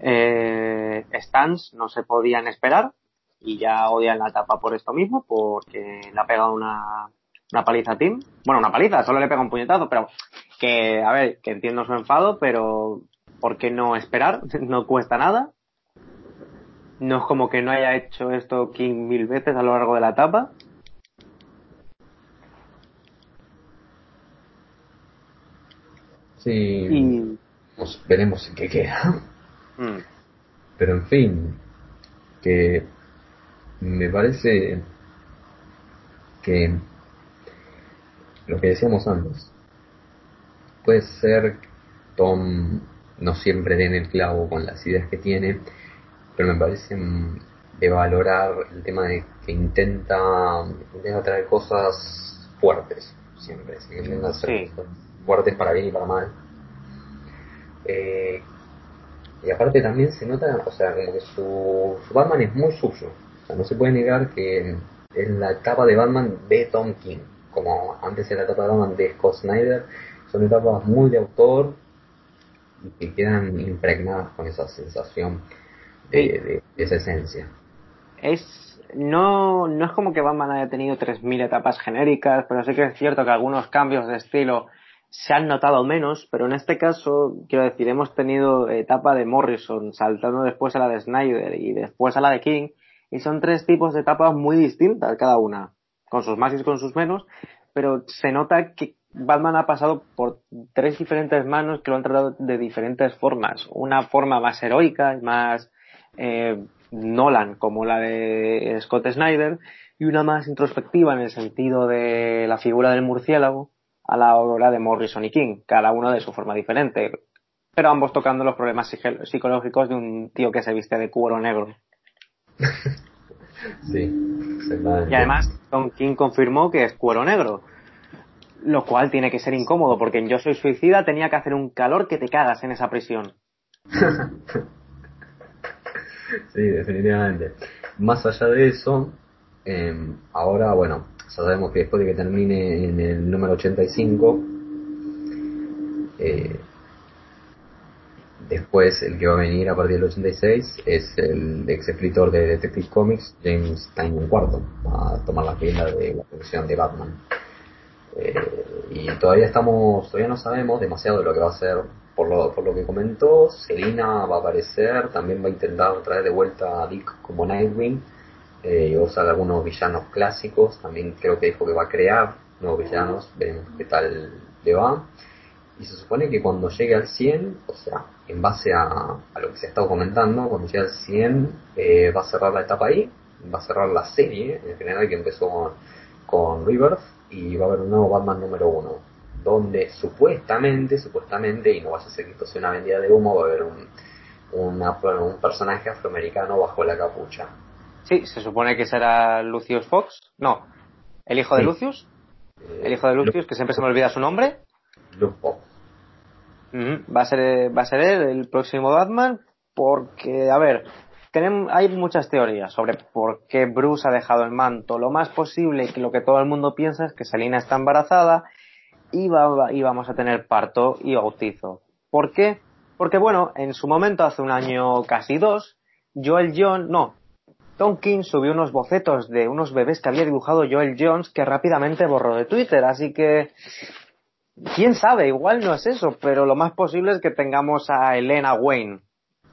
eh, stands no se podían esperar y ya odian la etapa por esto mismo, porque le ha pegado una, una paliza a Tim. Bueno, una paliza, solo le pega un puñetazo, pero que, a ver, que entiendo su enfado, pero ¿por qué no esperar? no cuesta nada. No es como que no haya hecho esto mil veces a lo largo de la etapa. Sí. Y... Pues veremos en qué queda. Mm. Pero en fin, que me parece que lo que decíamos antes, puede ser Tom no siempre den el clavo con las ideas que tiene, pero me parece de valorar el tema de que intenta, intenta traer cosas fuertes, siempre, intenta hacer fuertes para bien y para mal. Eh, y aparte también se nota, o sea, como que su, su Batman es muy suyo. O sea, no se puede negar que en la etapa de Batman de Tom King, como antes en la etapa de Batman de Scott Snyder, son etapas muy de autor que quedan impregnadas con esa sensación de, esa esencia. Es no, no es como que Batman haya tenido 3.000 etapas genéricas, pero sí que es cierto que algunos cambios de estilo se han notado menos, pero en este caso, quiero decir, hemos tenido etapa de Morrison, saltando después a la de Snyder y después a la de King, y son tres tipos de etapas muy distintas cada una, con sus más y con sus menos, pero se nota que Batman ha pasado por tres diferentes manos que lo han tratado de diferentes formas. Una forma más heroica, más eh, Nolan, como la de Scott Snyder, y una más introspectiva en el sentido de la figura del murciélago a la hora de Morrison y King, cada uno de su forma diferente, pero ambos tocando los problemas psicológicos de un tío que se viste de cuero negro. sí, Y además, Tom King confirmó que es cuero negro, lo cual tiene que ser incómodo, porque en Yo Soy Suicida tenía que hacer un calor que te cagas en esa prisión. sí, definitivamente. Más allá de eso, em, ahora, bueno, sabemos que después de que termine en el número 85, eh, después el que va a venir a partir del 86 es el ex escritor de Detective Comics, James Tynion IV, a tomar la fila de la producción de Batman. Eh, y todavía estamos, todavía no sabemos demasiado de lo que va a ser, por lo, por lo que comentó, Selina va a aparecer, también va a intentar traer de vuelta a Dick como Nightwing, eh, y va a usar algunos villanos clásicos, también creo que dijo que va a crear nuevos villanos, veremos qué tal le va. Y se supone que cuando llegue al 100, o sea, en base a, a lo que se ha estado comentando, cuando llegue al 100 eh, va a cerrar la etapa ahí, va a cerrar la serie en general que empezó con, con Rebirth y va a haber un nuevo Batman número uno, donde supuestamente, supuestamente, y no vaya a ser que esto sea una vendida de humo, va a haber un, un personaje afroamericano bajo la capucha. Sí, se supone que será Lucius Fox. No, el hijo de Lucius. Eh, el hijo de Lucius, que siempre se me olvida su nombre. Fox. va, a ser, va a ser él el próximo Batman, porque, a ver, hay muchas teorías sobre por qué Bruce ha dejado el manto. Lo más posible, que lo que todo el mundo piensa es que Selina está embarazada y, va, vamos a tener parto y bautizo. ¿Por qué? Porque bueno, en su momento, hace un año casi dos, Joel John, no, Tom King subió unos bocetos de unos bebés que había dibujado Joel Jones que rápidamente borró de Twitter, así que quién sabe, igual no es eso, pero lo más posible es que tengamos a Elena Wayne.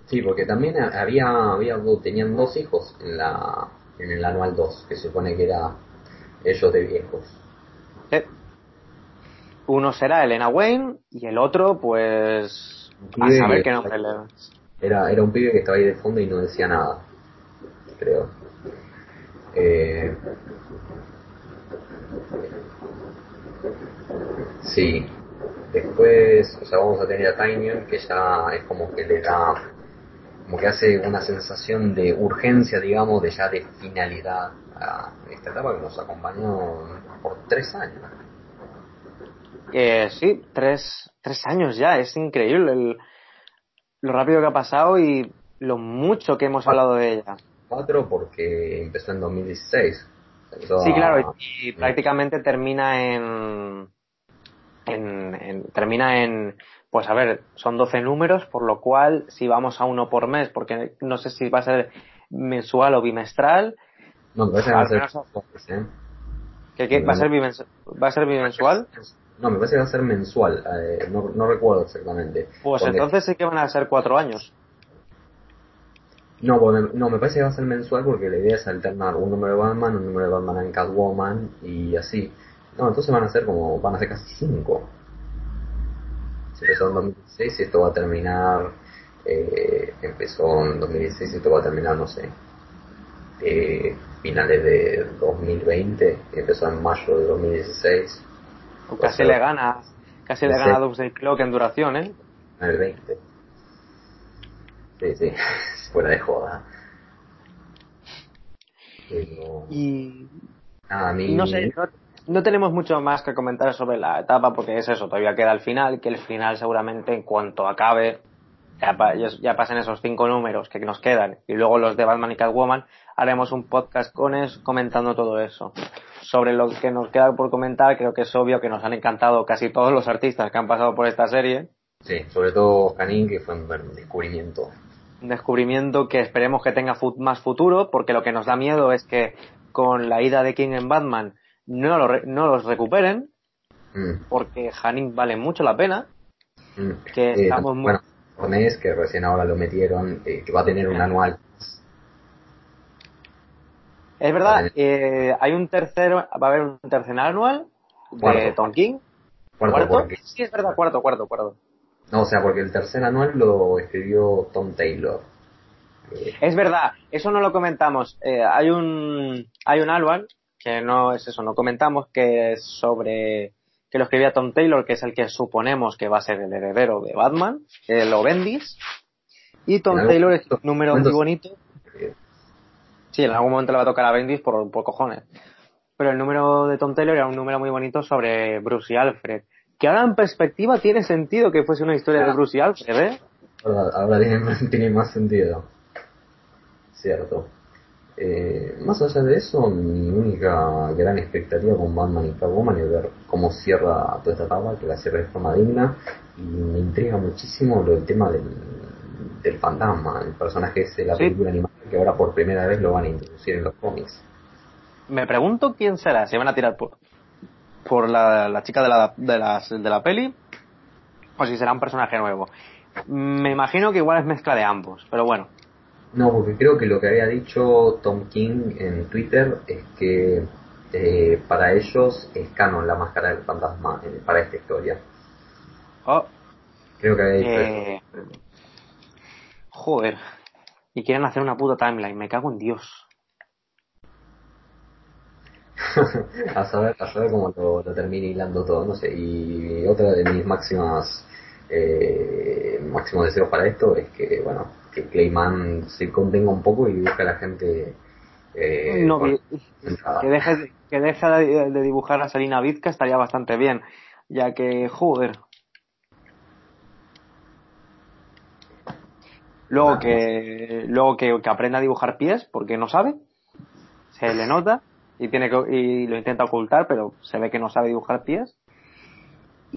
Sí, porque también había, había tenían dos hijos en la en el anual 2, que se supone que era ellos de viejos. Uno será Elena Wayne y el otro, pues, a saber que, no Era, era un pibe que estaba ahí de fondo y no decía nada, creo. Eh, sí, después, o sea, vamos a tener a Tinyon que ya es como que le da como que hace una sensación de urgencia, digamos, de ya de finalidad a esta etapa que nos acompañó por tres años. Eh, sí, tres, tres años ya, es increíble lo rápido que ha pasado y lo mucho que hemos hablado de ella. Cuatro porque empezó en 2016. sí, claro, y, prácticamente termina en, en, termina en pues a ver, son 12 números, por lo cual si vamos a uno por mes, porque no sé si va a ser mensual o bimestral. No, va a ser, ¿eh? ¿Qué, ¿Va, a ser ¿Va a ser bimensual? No, me parece que va a ser mensual, eh, no, no, recuerdo exactamente. Pues entonces sí que van a ser cuatro años. No, pues no, me parece que va a ser mensual porque la idea es alternar un número de Batman, un número de Batman en Catwoman y así. No, entonces van a ser como, van a ser casi cinco se empezó en 2016 y esto va a terminar, eh, empezó en 2016 y esto va a terminar, no sé, eh, finales de 2020, empezó en mayo de 2016. casi le gana, casi le gana a Doomsday Clock en duración, ¿eh? En el 20. Sí, sí, fuera de joda. Y... a mí... no sé, no tenemos mucho más que comentar sobre la etapa porque es eso, todavía queda el final, que el final seguramente en cuanto acabe, ya, pasen esos cinco números que nos quedan y luego los de Batman y Catwoman, haremos un podcast con eso comentando todo eso. Sobre lo que nos queda por comentar, creo que es obvio que nos han encantado casi todos los artistas que han pasado por esta serie. Sí, sobre todo Canin, que fue un descubrimiento. Un descubrimiento que esperemos que tenga más futuro, porque lo que nos da miedo es que con la ida de King en Batman no, no los recuperen, mm. porque Hanning vale mucho la pena. Mm. Que eh, estamos muy... Bueno, que recién ahora lo metieron, eh, que va a tener un anual. Es verdad, eh, hay un tercer, va a haber un tercer anual de Tom King. Cuarto, Sí, es verdad, cuarto, cuarto, cuarto. No, o sea, porque el tercer anual lo escribió Tom Taylor. Es verdad, eso no lo comentamos. Eh, hay un hay un álbum que no es eso, no comentamos que es sobre que lo escribía Tom Taylor, que es el que suponemos que va a ser el heredero de Batman, el lo Bendis. Y Tom Taylor es un número muy bonito. Sí, en algún momento le va a tocar a Bendis por, por cojones. Pero el número de Tom Taylor era un número muy bonito sobre Bruce y Alfred. Que ahora en perspectiva tiene sentido que fuese una historia de Bruce y Alfred, ¿eh? Ahora, tiene, más sentido. Cierto. Eh, más allá de eso, mi única gran expectativa con Batman y Catwoman es ver cómo cierra toda esta etapa, que la cierre de forma digna. Y me intriga muchísimo lo, el tema del, del fantasma, el personaje de la película animada, que ahora por primera vez lo van a introducir en los cómics. Me pregunto quién será, si van a tirar por, por la, la chica de la, de, las, de la peli o si será un personaje nuevo. Me imagino que igual es mezcla de ambos, pero bueno. No, porque creo que lo que había dicho Tom King en Twitter es que eh, para ellos es canon la máscara del fantasma eh, para esta historia. Oh. Creo que había dicho eh, Joder. Y quieren hacer una puta timeline, me cago en Dios. a saber, a saber cómo lo, lo termine hilando todo, no sé. Y otra de mis máximas eh, máximo deseo para esto es que, bueno, que Clayman se contenga un poco y busque a la gente. Eh, no, que, deje, que deje de, dibujar a Salina Vizca estaría bastante bien, ya que, joder. Luego que luego que, que aprenda a dibujar pies porque no sabe, se le nota y tiene que, y lo intenta ocultar, pero se ve que no sabe dibujar pies.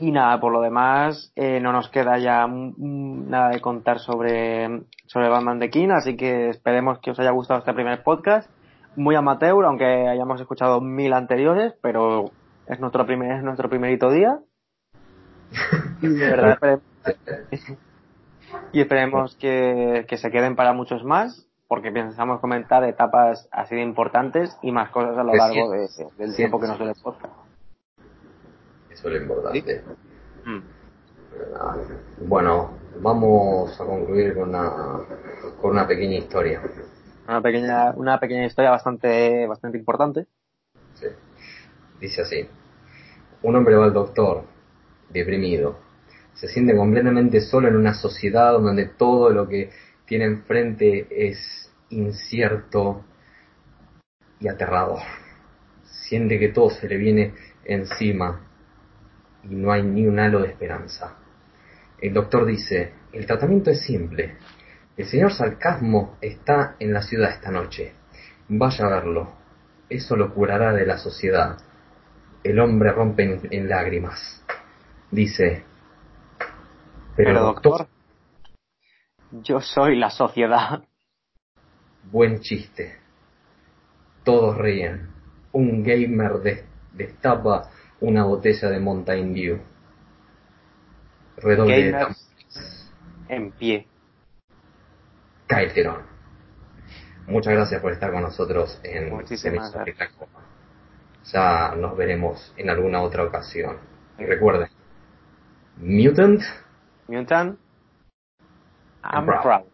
Y nada, por lo demás, eh, no nos queda ya nada de contar sobre, sobre Batman de King, así que esperemos que os haya gustado este primer podcast. Muy amateur, aunque hayamos escuchado mil anteriores, pero es nuestro primer, es nuestro primerito día. Y de verdad esperemos, y esperemos que, que se queden para muchos más, porque pensamos comentar etapas así de importantes y más cosas a lo largo de, del tiempo que nos dé el podcast. Eso es lo importante. Mm. Bueno, vamos a concluir con una, con una pequeña historia. Una pequeña, una pequeña historia bastante, bastante importante. Sí. Dice así. Un hombre va al doctor, deprimido. Se siente completamente solo en una sociedad donde todo lo que tiene enfrente es incierto y aterrador. Siente que todo se le viene encima y no hay ni un halo de esperanza. El doctor dice, el tratamiento es simple. El señor Sarcasmo está en la ciudad esta noche. Vaya a verlo. Eso lo curará de la sociedad. El hombre rompe en, lágrimas. Dice, pero, doctor, yo soy la sociedad. Buen chiste. Todos ríen. Un gamer destapa una botella de Mountain Dew. Redoble de en pie. Calderón. Muchas gracias por estar con nosotros en Muchísimas gracias. Ya nos veremos en alguna otra ocasión. Y recuerden, Mutant. Mutant. I'm proud.